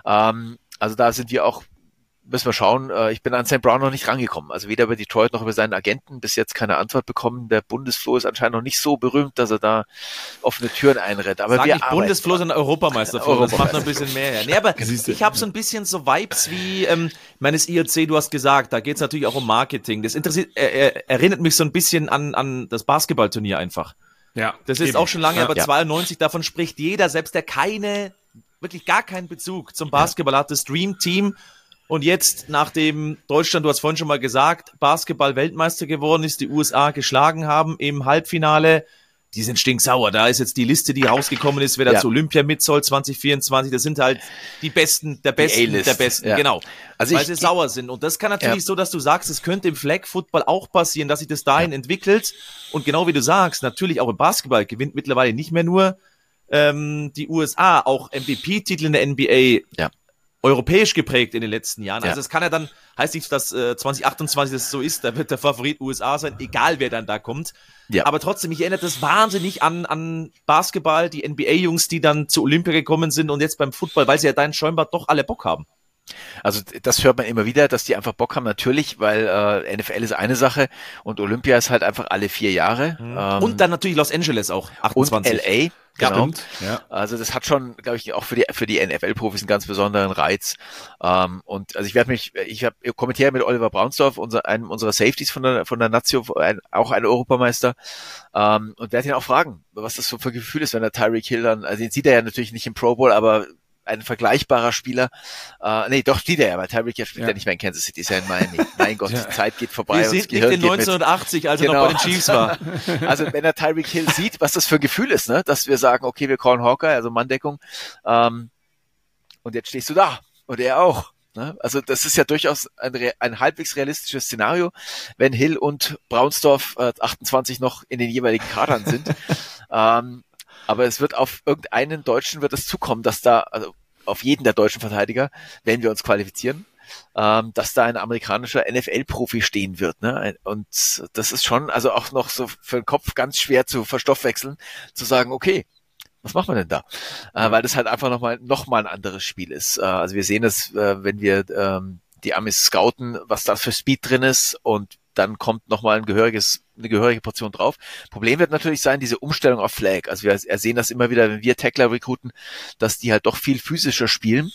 S4: Ähm, also da sind wir auch, müssen wir schauen, äh, ich bin an St. Brown noch nicht rangekommen. Also weder über Detroit noch über seinen Agenten bis jetzt keine Antwort bekommen. Der Bundesfloh ist anscheinend noch nicht so berühmt, dass er da offene Türen einrennt. Aber
S2: Sag
S4: wir
S2: nicht
S4: arbeiten
S2: Bundesfloh, sondern Europameisterfloh. Das macht noch ein bisschen mehr. her. Nee, aber ich habe so ein bisschen so Vibes wie, ähm, ich meine, das IRC, du hast gesagt, da geht's natürlich auch um Marketing. Das interessiert, äh, erinnert mich so ein bisschen an, an das Basketballturnier einfach.
S3: Ja,
S2: Das ist
S3: eben.
S2: auch schon lange, aber
S4: Ja.
S2: 92, davon spricht jeder, selbst der keine, wirklich gar keinen Bezug zum Basketball hat, das Dream Team. Und jetzt, nachdem Deutschland, du hast vorhin schon mal gesagt, Basketball-Weltmeister geworden ist, die USA geschlagen haben im Halbfinale, die sind stinksauer. Da ist jetzt die Liste, die rausgekommen ist, wer da
S4: Ja.
S2: zu Olympia mit soll 2024. Das sind halt die Besten, der Besten, der Besten,
S4: ja.
S2: genau.
S4: Also
S2: weil
S4: ich-
S2: sie sauer sind. Und das kann natürlich
S4: Ja.
S2: so, dass du sagst, es könnte im Flag Football auch passieren, dass sich das dahin entwickelt. Und genau wie du sagst, natürlich auch im Basketball gewinnt mittlerweile nicht mehr nur ähm, die USA, auch MVP-Titel in der NBA.
S4: Ja.
S2: Europäisch geprägt in den letzten Jahren.
S4: Ja.
S2: Also es kann ja dann, heißt nicht, dass äh, 2028 das so ist, da wird der Favorit USA sein, egal wer dann da kommt.
S4: Ja.
S2: Aber trotzdem, mich erinnert das wahnsinnig an, an Basketball, die NBA-Jungs, die dann zu Olympia gekommen sind und jetzt beim Football, weil sie ja da in scheinbar doch alle Bock haben.
S4: Also das hört man immer wieder, dass die einfach Bock haben, natürlich, weil äh, NFL ist eine Sache und Olympia ist halt einfach alle vier Jahre. Ähm,
S2: und dann natürlich Los Angeles auch,
S4: und
S2: 28.
S4: LA. Genau.
S3: Stimmt, ja.
S4: Also das hat schon, glaube ich, auch für die für die NFL-Profis einen ganz besonderen Reiz. Ähm, und also ich werde mich, ich habe kommentiere mit Oliver Braunsdorf, unser, einem unserer Safeties von der von der Nazio, ein, auch ein Europameister, ähm, und werde ihn auch fragen, was das so für ein Gefühl ist, wenn der Tyreek Hill dann, also den sieht er ja natürlich nicht im Pro Bowl, aber ein vergleichbarer Spieler, äh, nee, doch sieht er ja, weil Tyreek ja spielt ja.
S3: Ja.
S4: nicht mehr in Kansas City, ist ja in Miami. <laughs> Mein Gott, die Zeit geht vorbei
S2: Wir sind nicht in
S4: geht mit.
S2: 1980, als er
S4: Genau.
S2: noch bei den Chiefs war. <laughs>
S4: Also wenn er Tyreek Hill sieht, was das für ein Gefühl ist, ne? dass wir sagen, okay, wir callen Hawkeye, also Manndeckung, ähm, und jetzt stehst du da und er auch. Ne? Also das ist ja durchaus ein, ein halbwegs realistisches Szenario, wenn Hill und Braunsdorf äh, 28 noch in den jeweiligen Kadern sind. <laughs> ähm, aber es wird auf irgendeinen Deutschen wird es zukommen, dass da, also auf jeden der deutschen Verteidiger, wenn wir uns qualifizieren, ähm, dass da ein amerikanischer NFL-Profi stehen wird. Ne? Und das ist schon, also auch noch so für den Kopf ganz schwer zu verstoffwechseln, zu sagen, okay, was macht man denn da? Äh, weil das halt einfach nochmal noch mal ein anderes Spiel ist. Äh, also wir sehen es, äh, wenn wir ähm, die Amis scouten, was da für Speed drin ist und dann kommt nochmal ein gehöriges, eine gehörige Portion drauf. Problem wird natürlich sein, diese Umstellung auf Flag. Also wir sehen das immer wieder, wenn wir Tackler rekruten, dass die halt doch viel physischer spielen.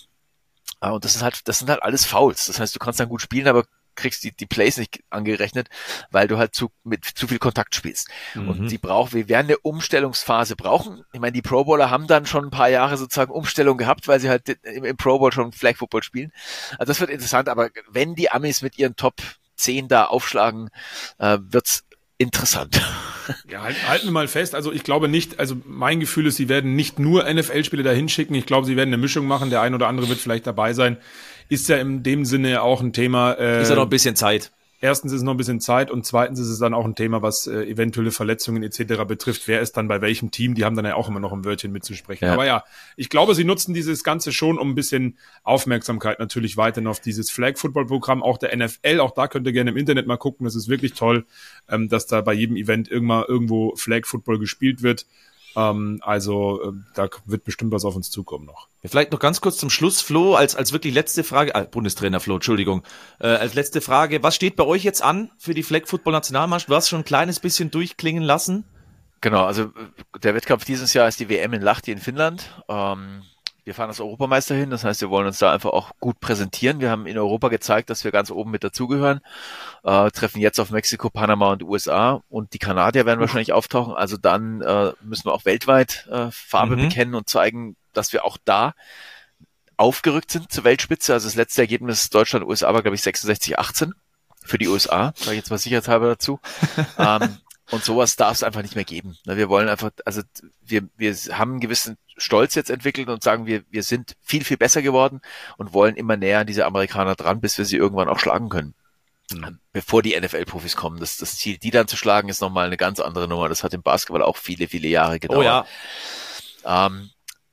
S4: Ah, Und das ist halt, das sind halt alles Fouls. Das heißt, du kannst dann gut spielen, aber kriegst die, die Plays nicht angerechnet, weil du halt zu, mit zu viel Kontakt spielst. Und die brauchen, wir werden eine Umstellungsphase brauchen. Ich meine, die Pro Bowler haben dann schon ein paar Jahre sozusagen Umstellung gehabt, weil sie halt im, im Pro Bowl schon Flag Football spielen. Also das wird interessant, aber wenn die Amis mit ihren Top 10 da aufschlagen, äh, wird's interessant.
S3: Ja, halt, halten wir mal fest. Also ich glaube nicht, also mein Gefühl ist, sie werden nicht nur NFL-Spieler dahin schicken. Ich glaube, sie werden eine Mischung machen. Der ein oder andere wird vielleicht dabei sein. Ist ja in dem Sinne auch ein Thema. Äh,
S2: Ist ja noch ein bisschen Zeit.
S3: Erstens ist es noch ein bisschen Zeit und zweitens ist es dann auch ein Thema, was äh, eventuelle Verletzungen etc. betrifft. Wer ist dann bei welchem Team? Die haben dann ja auch immer noch ein Wörtchen mitzusprechen.
S4: Ja.
S3: Aber ja, ich glaube, sie nutzen dieses Ganze schon, um ein bisschen Aufmerksamkeit natürlich weiterhin auf dieses Flag-Football-Programm, auch der NFL. Auch da könnt ihr gerne im Internet mal gucken. Das ist wirklich toll, ähm, dass da bei jedem Event irgendwann irgendwo Flag-Football gespielt wird. Ähm, also ähm, da wird bestimmt was auf uns zukommen noch.
S2: Vielleicht noch ganz kurz zum Schluss, Flo, als, als wirklich letzte Frage, ah, Bundestrainer Flo, Entschuldigung, äh, als letzte Frage, was steht bei euch jetzt an für die Flag Football Nationalmannschaft? Du hast schon ein kleines bisschen durchklingen lassen.
S4: Genau, also äh, der Wettkampf dieses Jahr ist die WM in Lahti in Finnland. Ähm, wir fahren als Europameister hin, das heißt, wir wollen uns da einfach auch gut präsentieren. Wir haben in Europa gezeigt, dass wir ganz oben mit dazugehören, äh, treffen jetzt auf Mexiko, Panama und USA und die Kanadier werden wahrscheinlich auftauchen. Also dann äh, müssen wir auch weltweit äh, Farbe
S2: Mhm.
S4: bekennen und zeigen, dass wir auch da aufgerückt sind zur Weltspitze. Also das letzte Ergebnis Deutschland-USA war, glaube ich, 66-18 für die USA, sage ich jetzt mal sicherheitshalber dazu. <laughs> ähm, und sowas darf es einfach nicht mehr geben. Wir wollen einfach, also wir, wir haben einen gewissen Stolz jetzt entwickelt und sagen, wir, wir sind viel, viel besser geworden und wollen immer näher an diese Amerikaner dran, bis wir sie irgendwann auch schlagen können. Bevor die NFL-Profis kommen. Das, das Ziel, die dann zu schlagen, ist nochmal eine ganz andere Nummer. Das hat im Basketball auch viele, viele Jahre gedauert.
S2: Oh ja,
S4: Ähm,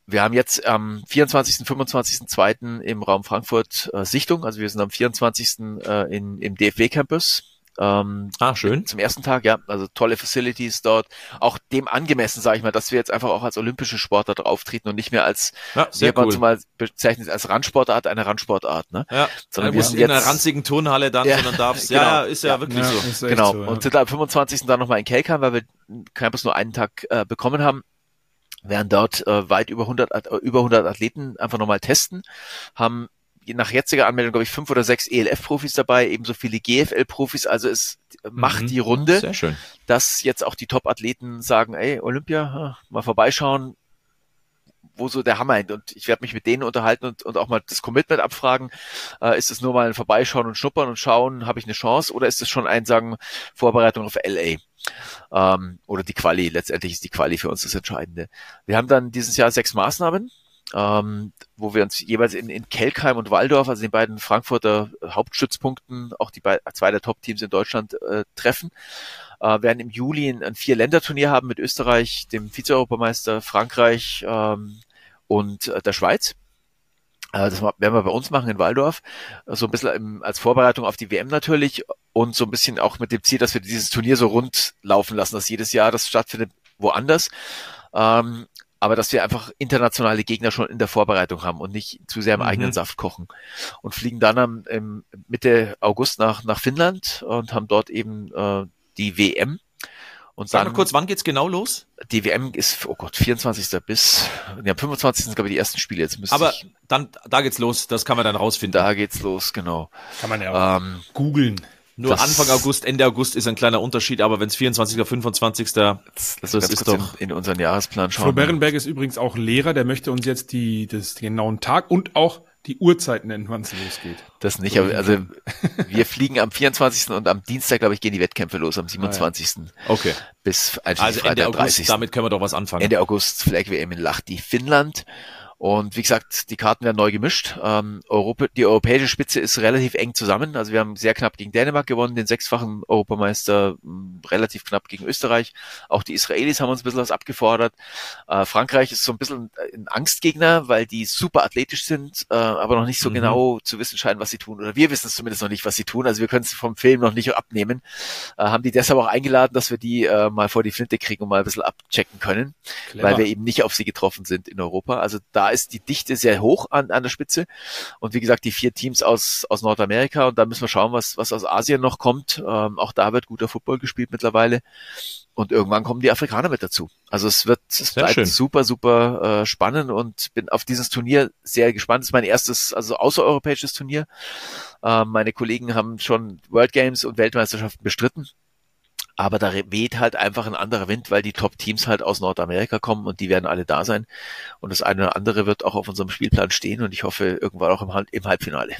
S4: wir haben jetzt am 24., 25.2. im Raum Frankfurt äh, Sichtung. Also wir sind am 24. Äh, in, im DFW Campus. Ähm,
S2: ah, schön.
S4: Zum ersten Tag, ja. Also tolle Facilities dort. Auch dem angemessen, sage ich mal, dass wir jetzt einfach auch als olympische Sportart auftreten und nicht mehr als,
S2: ja, sehr
S4: wie
S2: cool.
S4: zumal bezeichnet als Randsportart, eine Randsportart. Ne?
S2: Ja, sondern wir sind in einer ranzigen Turnhalle dann,
S4: ja,
S2: sondern darfst, <laughs>
S4: genau.
S2: ja, ist ja, ja wirklich so.
S4: Genau.
S3: So, ja.
S4: Und sind am 25. dann nochmal in Kelkheim, weil wir Campus nur einen Tag äh, bekommen haben werden dort äh, weit über 100, äh, über 100 Athleten einfach nochmal testen, haben nach jetziger Anmeldung, glaube ich, fünf oder sechs ELF-Profis dabei, ebenso viele GFL-Profis. Also es macht
S2: Mhm.
S4: die Runde,
S2: Sehr schön.
S4: dass jetzt auch die Top-Athleten sagen, ey, Olympia, mal vorbeischauen, wo so der Hammer hängt. Und ich werde mich mit denen unterhalten und, und auch mal das Commitment abfragen. Äh, ist es nur mal ein Vorbeischauen und Schnuppern und schauen, habe ich eine Chance? Oder ist es schon ein, sagen, Vorbereitung auf LA? Ähm, oder die Quali. Letztendlich ist die Quali für uns das Entscheidende. Wir haben dann dieses Jahr sechs Maßnahmen. Ähm, wo wir uns jeweils in, in Kelkheim und Waldorf, also den beiden Frankfurter Hauptstützpunkten, auch die beiden, zwei der Top-Teams in Deutschland äh, treffen. Äh, werden im Juli ein, ein Vier-Länder-Turnier haben mit Österreich, dem Vize-Europameister, Frankreich ähm, und äh, der Schweiz. Äh, das werden wir bei uns machen in Waldorf. So ein bisschen im, als Vorbereitung auf die WM natürlich und so ein bisschen auch mit dem Ziel, dass wir dieses Turnier so rund laufen lassen, dass jedes Jahr das stattfindet woanders. Ähm, aber dass wir einfach internationale Gegner schon in der Vorbereitung haben und nicht zu sehr im
S2: Mhm.
S4: eigenen Saft kochen. Und fliegen dann am im Mitte August nach, nach Finnland und haben dort eben äh, die WM. Und
S2: Sag
S4: dann
S2: mal kurz, wann geht's genau los?
S4: die WM ist, oh Gott, 24. bis, ja, 25. sind, glaube ich, die ersten Spiele. Jetzt müsste
S2: Aber
S4: ich,
S2: dann, da geht's los, das kann man dann rausfinden.
S4: da geht's los, genau.
S3: Kann man ja auch
S4: Ähm,
S3: googeln.
S2: Nur
S4: das-
S2: Anfang August, Ende August ist ein kleiner Unterschied, aber wenn es 24. oder 25.
S4: das,
S2: Das
S4: das
S2: ist
S4: doch in, in unseren Jahresplan schauen.
S3: Berenberg ist übrigens auch Lehrer, der möchte uns jetzt die, das, den genauen Tag und auch die Uhrzeit nennen, wann es losgeht.
S4: Das nicht, aber also wir fliegen am 24. und am Dienstag, glaube ich, gehen die Wettkämpfe los, am 27.
S2: Okay.
S4: bis einschließlich
S2: Also Ende August,
S4: 30.
S2: damit können wir doch was anfangen.
S4: Ende August Flag WM in Lahti, Finnland. Und wie gesagt, die Karten werden neu gemischt. Ähm, Europa, die europäische Spitze ist relativ eng zusammen. Also wir haben sehr knapp gegen Dänemark gewonnen, den sechsfachen Europameister, mh, relativ knapp gegen Österreich. Auch die Israelis haben uns ein bisschen was abgefordert. Äh, Frankreich ist so ein bisschen ein Angstgegner, weil die super athletisch sind, äh, aber noch nicht so
S2: Mhm.
S4: genau zu wissen scheinen, was sie tun. Oder wir wissen es zumindest noch nicht, was sie tun. Also wir können es vom Film noch nicht abnehmen. Äh, haben die deshalb auch eingeladen, dass wir die äh, mal vor die Flinte kriegen und mal ein bisschen abchecken können weil wir eben nicht auf sie getroffen sind in Europa. Also da ist die Dichte sehr hoch an, an der Spitze. Und wie gesagt, die vier Teams aus, aus Nordamerika und da müssen wir schauen, was, was aus Asien noch kommt. Ähm, auch da wird guter Football gespielt mittlerweile. Und irgendwann kommen die Afrikaner mit dazu. Also es wird es
S2: Sehr
S4: bleibt
S2: schön.
S4: super, super äh, spannend und bin auf dieses Turnier sehr gespannt. Es ist mein erstes, also außereuropäisches Turnier. Ähm, meine Kollegen haben schon World Games und Weltmeisterschaften bestritten. Aber da weht halt einfach ein anderer Wind, weil die Top-Teams halt aus Nordamerika kommen und die werden alle da sein. Und das eine oder andere wird auch auf unserem Spielplan stehen und ich hoffe irgendwann auch im, im Halbfinale.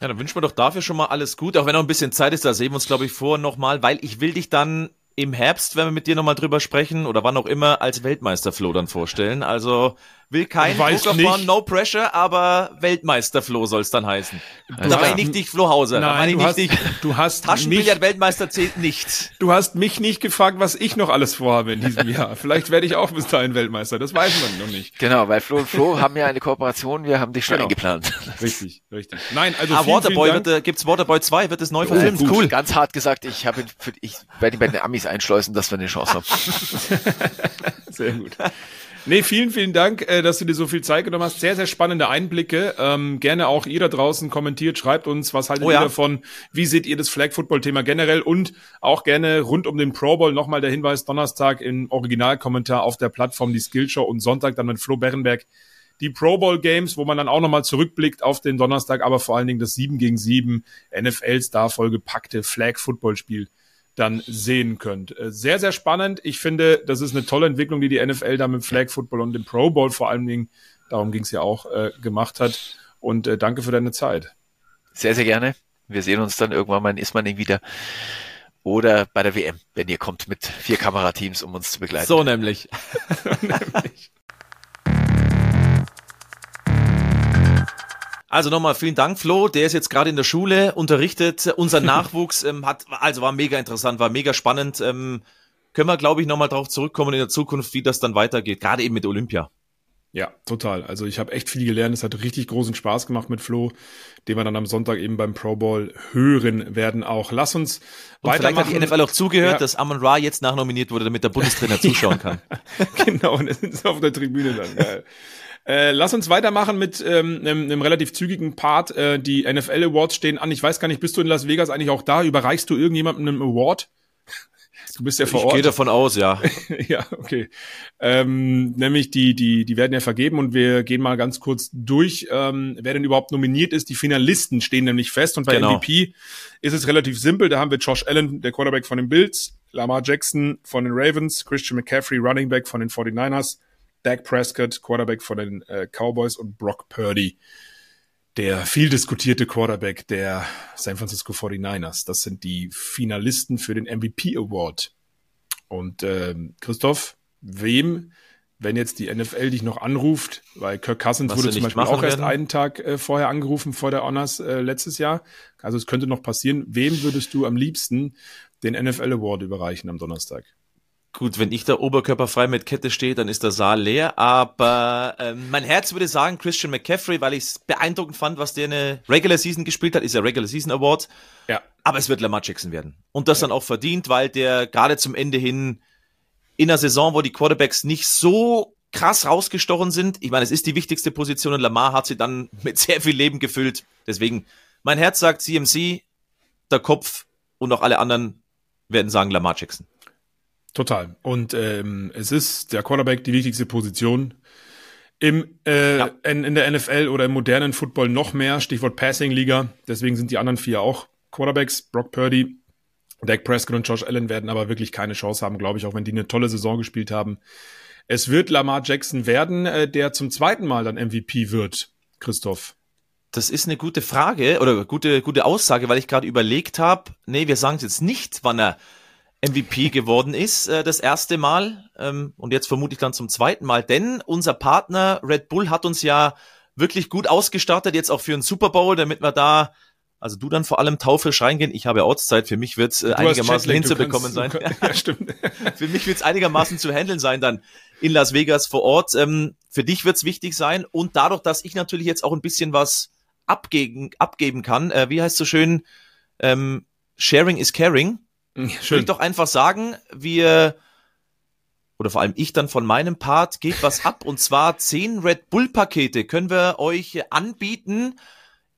S2: Ja, dann wünschen wir doch dafür schon mal alles gut, auch wenn noch ein bisschen Zeit ist, da sehen wir uns, glaube ich, vor nochmal, weil ich will dich dann im Herbst, wenn wir mit dir nochmal drüber sprechen, oder wann auch immer, als Weltmeister-Flo dann vorstellen. Also will kein
S3: weiß
S2: Druck aufbauen,
S3: nicht.
S2: no pressure, aber Weltmeister-Flo soll es dann heißen.
S4: Also
S2: da meine ich nicht dich, Flo Hauser. da meine
S3: Nein,
S2: ich
S3: du hast,
S2: nicht dich.
S3: du hast mich,
S2: Taschenbillard-Weltmeister zählt nicht.
S3: du hast mich nicht gefragt, was ich noch alles vorhabe in diesem Jahr. Vielleicht werde ich auch bis dahin Weltmeister. Das weiß man noch nicht.
S4: Genau, weil Flo und Flo haben ja eine Kooperation, wir haben dich schon
S3: Genau.
S4: eingeplant.
S3: Richtig, richtig. Nein, also
S2: ah,
S3: vielen,
S2: Waterboy,
S3: vielen Dank.
S2: wird, äh, gibt's Waterboy 2, wird es neu verfilmt?
S4: Gut,
S2: Cool.
S4: Ganz hart gesagt, ich habe ihn für, ich werde ihn bei den Amis einschleusen, dass wir eine Chance haben. <laughs>
S3: Sehr gut. Nee, vielen, vielen Dank, äh, dass du dir so viel Zeit genommen hast. Sehr, sehr spannende Einblicke. Ähm, gerne auch ihr da draußen kommentiert, schreibt uns, was haltet
S2: Oh
S3: ihr
S2: ja.
S3: davon? Wie seht ihr das Flag-Football-Thema generell? Und auch gerne rund um den Pro Bowl nochmal der Hinweis, Donnerstag im Originalkommentar auf der Plattform die Skillshow und Sonntag dann mit Flo Berenberg die Pro Bowl Games, wo man dann auch nochmal zurückblickt auf den Donnerstag, aber vor allen Dingen das 7 gegen 7 NFL-Star vollgepackte Flag-Football-Spiel dann sehen könnt. Äh, Sehr, sehr spannend. Ich finde, das ist eine tolle Entwicklung, die die NFL da mit Flag Football und dem Pro Bowl vor allen Dingen, darum ging es ja auch, äh, gemacht hat. Und äh, danke für deine Zeit.
S4: Sehr, sehr gerne. Wir sehen uns dann irgendwann mal in Ismaning wieder. Oder bei der WM, wenn ihr kommt mit vier Kamerateams, um uns zu begleiten.
S2: So nämlich. <laughs> Also nochmal vielen Dank, Flo. Der ist jetzt gerade in der Schule, unterrichtet. Unser <laughs> Nachwuchs ähm, hat, also war mega interessant, war mega spannend. Ähm, können wir, glaube ich, nochmal drauf zurückkommen in der Zukunft, wie das dann weitergeht, gerade eben mit Olympia.
S3: Ja, total. Also ich habe echt viel gelernt. Es hat richtig großen Spaß gemacht mit Flo, den wir dann am Sonntag eben beim Pro Bowl hören werden auch. Lass uns
S2: und Vielleicht hat die NFL auch zugehört, ja. dass Amon Ra jetzt nachnominiert wurde, damit der Bundestrainer <laughs> zuschauen kann.
S3: genau, und sind auf der Tribüne dann. <laughs> Geil. Äh, lass uns weitermachen mit ähm, einem, einem relativ zügigen Part. Äh, die NFL Awards stehen an. Ich weiß gar nicht, bist du in Las Vegas eigentlich auch da? Überreichst du irgendjemandem einen Award? <laughs> Du bist ja vor Ort.
S2: Ich gehe davon aus, ja. <laughs>
S3: ja, okay. Ähm, nämlich die, die, die werden ja vergeben und wir gehen mal ganz kurz durch, ähm, wer denn überhaupt nominiert ist. Die Finalisten stehen nämlich fest und bei genau. MVP ist es relativ simpel. Da haben wir Josh Allen, der Quarterback von den Bills, Lamar Jackson von den Ravens, Christian McCaffrey, Running Back von den 49ers, Dak Prescott, Quarterback von den äh, Cowboys und Brock Purdy der viel diskutierte Quarterback der San Francisco 49ers. Das sind die Finalisten für den MVP Award. Und äh, Christoph, wem, wenn jetzt die NFL dich noch anruft, weil Kirk Cousins Was wurde zum Beispiel auch werden? erst einen Tag äh, vorher angerufen vor der Honors äh, letztes Jahr. Also es könnte noch passieren. Wem würdest du am liebsten den NFL Award überreichen am Donnerstag?
S2: Gut, wenn ich da oberkörperfrei mit Kette stehe, dann ist der Saal leer. Aber ähm, mein Herz würde sagen Christian McCaffrey, weil ich es beeindruckend fand, was der eine Regular Season gespielt hat. Ist ja Regular Season Award. Ja. Aber es wird Lamar Jackson werden. Und das ja. dann auch verdient, weil der gerade zum Ende hin in einer Saison, wo die Quarterbacks nicht so krass rausgestochen sind. Ich meine, es ist die wichtigste Position und Lamar hat sie dann <laughs> mit sehr viel Leben gefüllt. Deswegen, mein Herz sagt CMC, der Kopf und auch alle anderen werden sagen Lamar Jackson.
S3: Total. Und ähm, es ist der Quarterback die wichtigste Position im äh, ja. in, in der NFL oder im modernen Football noch mehr. Stichwort Passing Liga. Deswegen sind die anderen vier auch Quarterbacks. Brock Purdy, Dak Prescott und Josh Allen werden aber wirklich keine Chance haben, glaube ich, auch wenn die eine tolle Saison gespielt haben. Es wird Lamar Jackson werden, äh, der zum zweiten Mal dann MVP wird. Christoph.
S2: Das ist eine gute Frage oder gute gute Aussage, weil ich gerade überlegt habe, nee, wir sagen es jetzt nicht, wann er MVP geworden ist, äh, das erste Mal ähm, und jetzt vermutlich dann zum zweiten Mal, denn unser Partner Red Bull hat uns ja wirklich gut ausgestattet, jetzt auch für einen Super Bowl, damit wir da, also du dann vor allem taufrisch reingehen. Ich habe Ortszeit, für mich wird es äh, einigermaßen hinzubekommen sein. Kannst, ja, stimmt. <laughs> <laughs> für mich wird es einigermaßen zu handeln sein dann in Las Vegas vor Ort. Ähm, für dich wird es wichtig sein und dadurch, dass ich natürlich jetzt auch ein bisschen was abgeben, abgeben kann, äh, wie heißt so schön, ähm, Sharing is caring Schön. Würde ich doch einfach sagen, wir oder vor allem ich dann von meinem Part geht was ab und zwar zehn Red Bull Pakete können wir euch anbieten.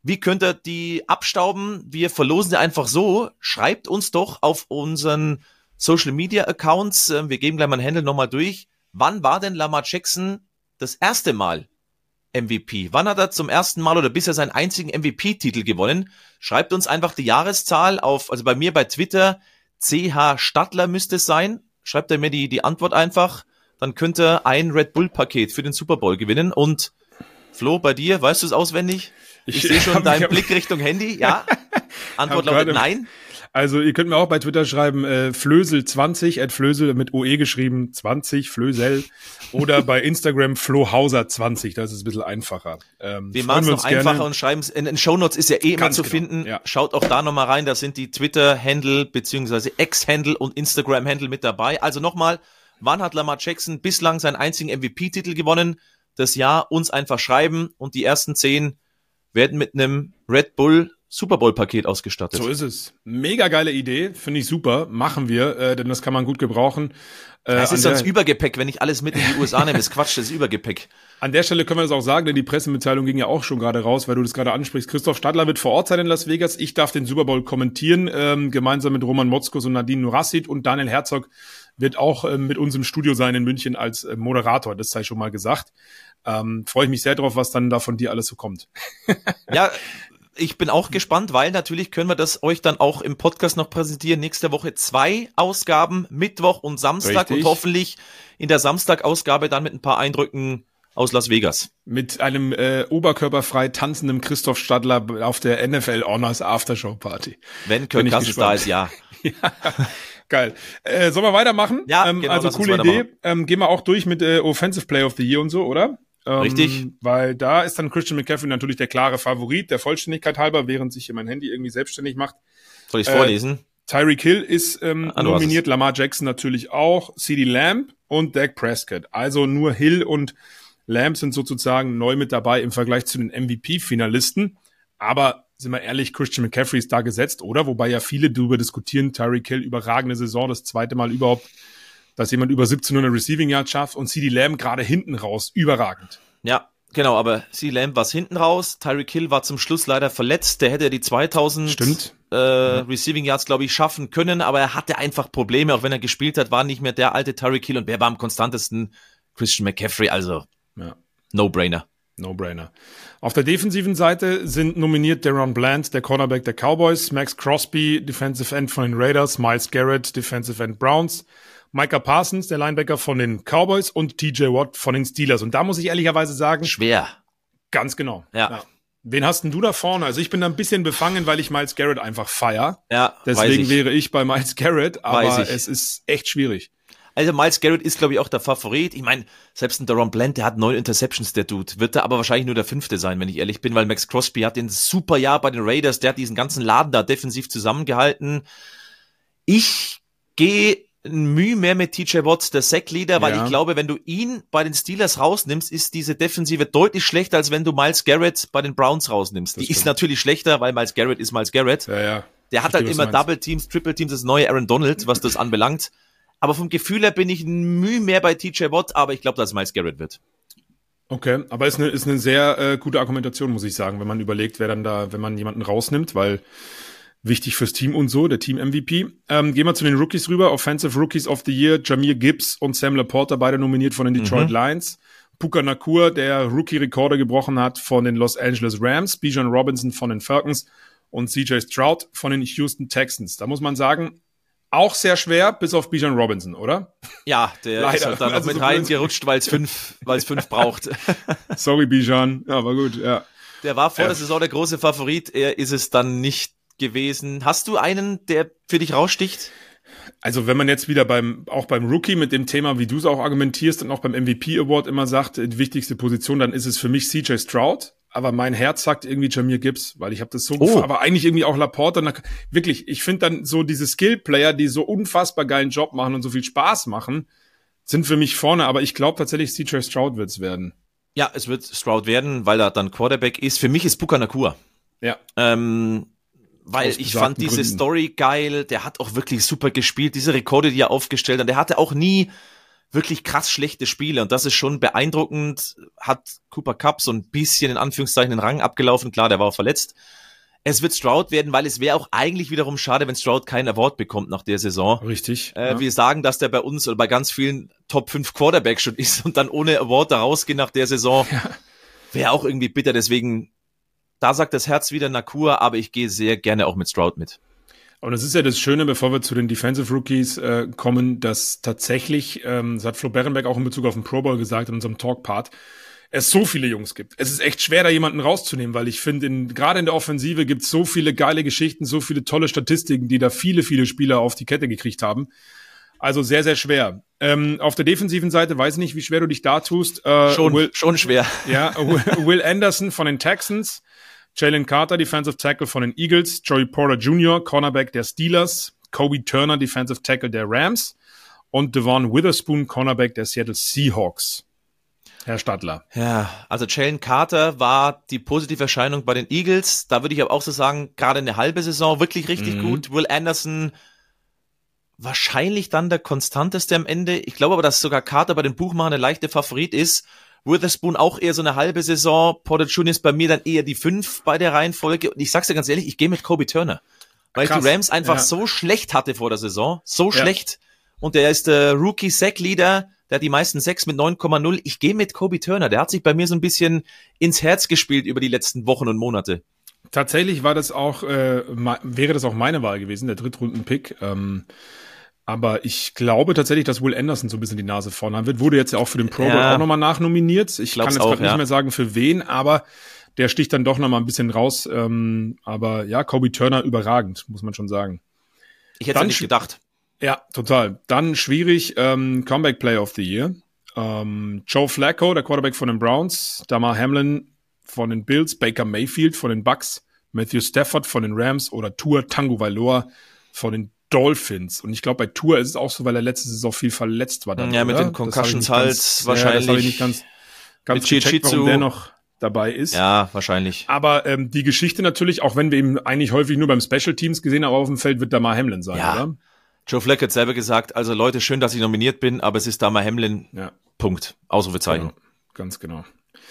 S2: Wie könnt ihr die abstauben? Wir verlosen sie einfach so. Schreibt uns doch auf unseren Social Media Accounts. Ähm, wir geben gleich mal ein Handle nochmal durch. Wann war denn Lamar Jackson das erste Mal MVP? Wann hat er zum ersten Mal oder bisher seinen einzigen MVP-Titel gewonnen? Schreibt uns einfach die Jahreszahl auf, also bei mir bei Twitter CH Stadler müsste es sein. Schreibt er mir die, die Antwort einfach. Dann könnte ein Red Bull Paket für den Super Bowl gewinnen. Und Flo, bei dir, weißt du es auswendig? Ich, ich sehe schon deinen Blick Richtung Handy. Ja? <laughs> Antwort lautet nein.
S3: Also ihr könnt mir auch bei Twitter schreiben, äh, Flösel20, at Flösel mit OE geschrieben, 20, Flösel. Oder <laughs> bei Instagram Flohauser20, das ist ein bisschen einfacher.
S2: Ähm, wir machen es noch einfacher gerne. und schreiben es, in den Shownotes ist ja eh immer zu genau, finden. Ja. Schaut auch da nochmal rein, da sind die Twitter-Handle beziehungsweise X-Handle und Instagram-Handle mit dabei. Also nochmal, wann hat Lamar Jackson bislang seinen einzigen MVP-Titel gewonnen? Das Jahr uns einfach schreiben und die ersten zehn werden mit einem Red Bull Super Bowl-Paket ausgestattet.
S3: So ist es. Mega geile Idee, finde ich super. Machen wir, äh, denn das kann man gut gebrauchen.
S2: Äh, das ist sonst Übergepäck, wenn ich alles mit in die USA nehme. ist Quatsch, das ist Übergepäck.
S3: An der Stelle können wir das auch sagen, denn die Pressemitteilung ging ja auch schon gerade raus, weil du das gerade ansprichst. Christoph Stadler wird vor Ort sein in Las Vegas. Ich darf den Super Bowl kommentieren, ähm, gemeinsam mit Roman Motzkos und Nadine Nurassid und Daniel Herzog wird auch ähm, mit uns im Studio sein in München als äh, Moderator. Das sei schon mal gesagt. Ähm, Freue ich mich sehr drauf, was dann da von dir alles so kommt.
S2: ja, <laughs> ich bin auch gespannt, weil natürlich können wir das euch dann auch im Podcast noch präsentieren. Nächste Woche zwei Ausgaben, Mittwoch und Samstag Richtig. und hoffentlich in der Samstag-Ausgabe dann mit ein paar Eindrücken aus Las Vegas.
S3: Mit einem äh, oberkörperfrei tanzenden Christoph Stadler auf der NFL Honors Aftershow Party.
S2: Wenn Kirk Cousins da ist, ja. <laughs> ja.
S3: Geil. Äh, sollen wir weitermachen? Ja, ähm, genau, also coole Idee. Ähm, gehen wir auch durch mit äh, Offensive Play of the Year und so, oder?
S2: Ähm, Richtig.
S3: Weil da ist dann Christian McCaffrey natürlich der klare Favorit, der Vollständigkeit halber, während sich hier mein Handy irgendwie selbstständig macht.
S2: Soll ich äh, vorlesen?
S3: Tyreek Hill ist ähm, ah, nominiert, Lamar Jackson natürlich auch, CD Lamb und Dak Prescott. Also nur Hill und Lamb sind sozusagen neu mit dabei im Vergleich zu den MVP-Finalisten. Aber sind wir ehrlich, Christian McCaffrey ist da gesetzt, oder? Wobei ja viele darüber diskutieren, Tyreek Hill, überragende Saison, das zweite Mal überhaupt, dass jemand über 1700 Receiving Yards schafft und CD Lamb gerade hinten raus, überragend.
S2: Ja, genau, aber CD Lamb war hinten raus, Tyreek Hill war zum Schluss leider verletzt, der hätte die 2000
S3: Stimmt.
S2: Äh, ja. Receiving Yards, glaube ich, schaffen können, aber er hatte einfach Probleme, auch wenn er gespielt hat, war nicht mehr der alte Tyreek Hill und wer war am konstantesten? Christian McCaffrey, also ja. No-Brainer.
S3: No-Brainer. Auf der defensiven Seite sind nominiert Deron Bland, der Cornerback der Cowboys, Max Crosby, Defensive End von den Raiders, Miles Garrett, Defensive End Browns, Micah Parsons, der Linebacker von den Cowboys und TJ Watt von den Steelers. Und da muss ich ehrlicherweise sagen.
S2: Schwer.
S3: Ganz genau.
S2: Ja. ja.
S3: Wen hast denn du da vorne? Also ich bin da ein bisschen befangen, weil ich Miles Garrett einfach feier.
S2: Ja.
S3: Deswegen
S2: ich.
S3: wäre ich bei Miles Garrett, aber es ist echt schwierig.
S2: Also Miles Garrett ist, glaube ich, auch der Favorit. Ich meine, selbst ein Daron Bland, der hat neun Interceptions, der Dude. Wird da aber wahrscheinlich nur der fünfte sein, wenn ich ehrlich bin, weil Max Crosby hat den super Jahr bei den Raiders, der hat diesen ganzen Laden da defensiv zusammengehalten. Ich gehe Mühe mehr mit TJ Watts, der Sackleader, weil ja. ich glaube, wenn du ihn bei den Steelers rausnimmst, ist diese Defensive deutlich schlechter, als wenn du Miles Garrett bei den Browns rausnimmst. Das Die stimmt. ist natürlich schlechter, weil Miles Garrett ist Miles Garrett.
S3: Ja, ja.
S2: Der hat halt immer Double Teams, Triple Teams, das neue Aaron Donald, was das anbelangt. Aber vom Gefühl her bin ich Mühe mehr bei TJ Watt, aber ich glaube, dass es Miles Garrett wird.
S3: Okay, aber ist eine, ist eine sehr äh, gute Argumentation, muss ich sagen, wenn man überlegt, wer dann da, wenn man jemanden rausnimmt, weil wichtig fürs Team und so, der Team-MVP. Ähm, gehen wir zu den Rookies rüber. Offensive Rookies of the Year, Jamir Gibbs und Sam Laporta, beide nominiert von den Detroit mhm. Lions. Puka Nakur, der Rookie-Rekorde gebrochen hat von den Los Angeles Rams. Bijan Robinson von den Falcons und CJ Stroud von den Houston Texans. Da muss man sagen, auch sehr schwer, bis auf Bijan Robinson, oder?
S2: Ja, der Leider. ist halt da noch also mit so reingerutscht, weil es fünf, weil es fünf <laughs> braucht.
S3: Sorry, Bijan. Ja, war gut, ja.
S2: Der war vor ja. der Saison der große Favorit, er ist es dann nicht gewesen. Hast du einen, der für dich raussticht?
S3: Also wenn man jetzt wieder beim, auch beim Rookie mit dem Thema, wie du es auch argumentierst und auch beim MVP Award immer sagt, die wichtigste Position, dann ist es für mich CJ Stroud aber mein Herz sagt irgendwie Jamir Gibbs, weil ich habe das so, oh. aber eigentlich irgendwie auch Laporte. Wirklich, ich finde dann so diese Skill-Player, die so unfassbar geilen Job machen und so viel Spaß machen, sind für mich vorne. Aber ich glaube tatsächlich, CJ Stroud wird's werden.
S2: Ja, es wird Stroud werden, weil er dann Quarterback ist. Für mich ist Puka Nakua.
S3: Ja.
S2: Ähm, weil ich fand diese Gründen. Story geil. Der hat auch wirklich super gespielt. Diese Rekorde, die er aufgestellt hat. Der hatte auch nie wirklich krass schlechte Spiele und das ist schon beeindruckend. Hat Cooper Cup so ein bisschen in Anführungszeichen den Rang abgelaufen. Klar, der war auch verletzt. Es wird Stroud werden, weil es wäre auch eigentlich wiederum schade, wenn Stroud keinen Award bekommt nach der Saison.
S3: Richtig.
S2: Äh, ja. Wir sagen, dass der bei uns oder bei ganz vielen Top 5 Quarterbacks schon <laughs> ist und dann ohne Award da rausgehen nach der Saison. Ja. Wäre auch irgendwie bitter. Deswegen, da sagt das Herz wieder Nakur, aber ich gehe sehr gerne auch mit Stroud mit.
S3: Und es ist ja das Schöne, bevor wir zu den Defensive Rookies äh, kommen, dass tatsächlich, ähm, das hat Flo Berenberg auch in Bezug auf den Pro Bowl gesagt in unserem Talk-Part, es so viele Jungs gibt. Es ist echt schwer, da jemanden rauszunehmen, weil ich finde, in, gerade in der Offensive gibt es so viele geile Geschichten, so viele tolle Statistiken, die da viele, viele Spieler auf die Kette gekriegt haben. Also sehr, sehr schwer. Ähm, auf der defensiven Seite weiß ich nicht, wie schwer du dich da tust.
S2: Äh, schon, Will, schon schwer. <laughs>
S3: Ja, Will Anderson von den Texans. Jalen Carter, Defensive Tackle von den Eagles, Joey Porter Jr., Cornerback der Steelers, Kobe Turner, Defensive Tackle der Rams und Devon Witherspoon, Cornerback der Seattle Seahawks. Herr Stadler.
S2: Ja, also Jalen Carter war die positive Erscheinung bei den Eagles. Da würde ich aber auch so sagen, gerade eine halbe Saison wirklich richtig mhm. gut. Will Anderson wahrscheinlich dann der konstanteste am Ende. Ich glaube aber, dass sogar Carter bei den Buchmachern der leichte Favorit ist. Witherspoon auch eher so eine halbe Saison. Porter Jr. ist bei mir dann eher die fünf bei der Reihenfolge. Und ich sag's dir ganz ehrlich, ich gehe mit Kobe Turner. Weil Krass. die Rams einfach ja. so schlecht hatte vor der Saison. So ja. schlecht. Und der ist der Rookie Sack Leader. Der hat die meisten sechs mit 9,0. Ich gehe mit Kobe Turner. Der hat sich bei mir so ein bisschen ins Herz gespielt über die letzten Wochen und Monate.
S3: Tatsächlich war das auch, äh, wäre das auch meine Wahl gewesen, der Drittrunden-Pick. Ähm, aber ich glaube tatsächlich, dass Will Anderson so ein bisschen die Nase vorne haben wird. Wurde jetzt ja auch für den Pro Bowl ja. auch nochmal nachnominiert. Ich kann jetzt gerade ja. nicht mehr sagen, für wen, aber der sticht dann doch nochmal ein bisschen raus. Ähm, aber ja, Kobe Turner überragend, muss man schon sagen.
S2: Ich hätte nicht gedacht.
S3: Ja, total. Dann schwierig, ähm, Comeback Player of the Year. Ähm, Joe Flacco, der Quarterback von den Browns, Damar Hamlin von den Bills, Baker Mayfield von den Bucks, Matthew Stafford von den Rams oder Tour Tango Valoa von den Dolphins. Und ich glaube, bei Tour ist es auch so, weil er letzte Saison viel verletzt war.
S2: Dann, ja, oder? mit den Concussions halt wahrscheinlich. Ja, das
S3: ich nicht ganz, ganz
S2: Mit
S3: gecheckt, warum der noch dabei ist.
S2: Ja, wahrscheinlich.
S3: Aber ähm, die Geschichte natürlich, auch wenn wir ihn eigentlich häufig nur beim Special Teams gesehen haben auf dem Feld, wird da mal Hamlin sein,
S2: Ja.
S3: oder?
S2: Joe Fleck hat selber gesagt, also Leute, schön, dass ich nominiert bin, aber es ist da mal Hamlin.
S3: Ja,
S2: Punkt. Ausrufezeichen.
S3: genau. ganz genau.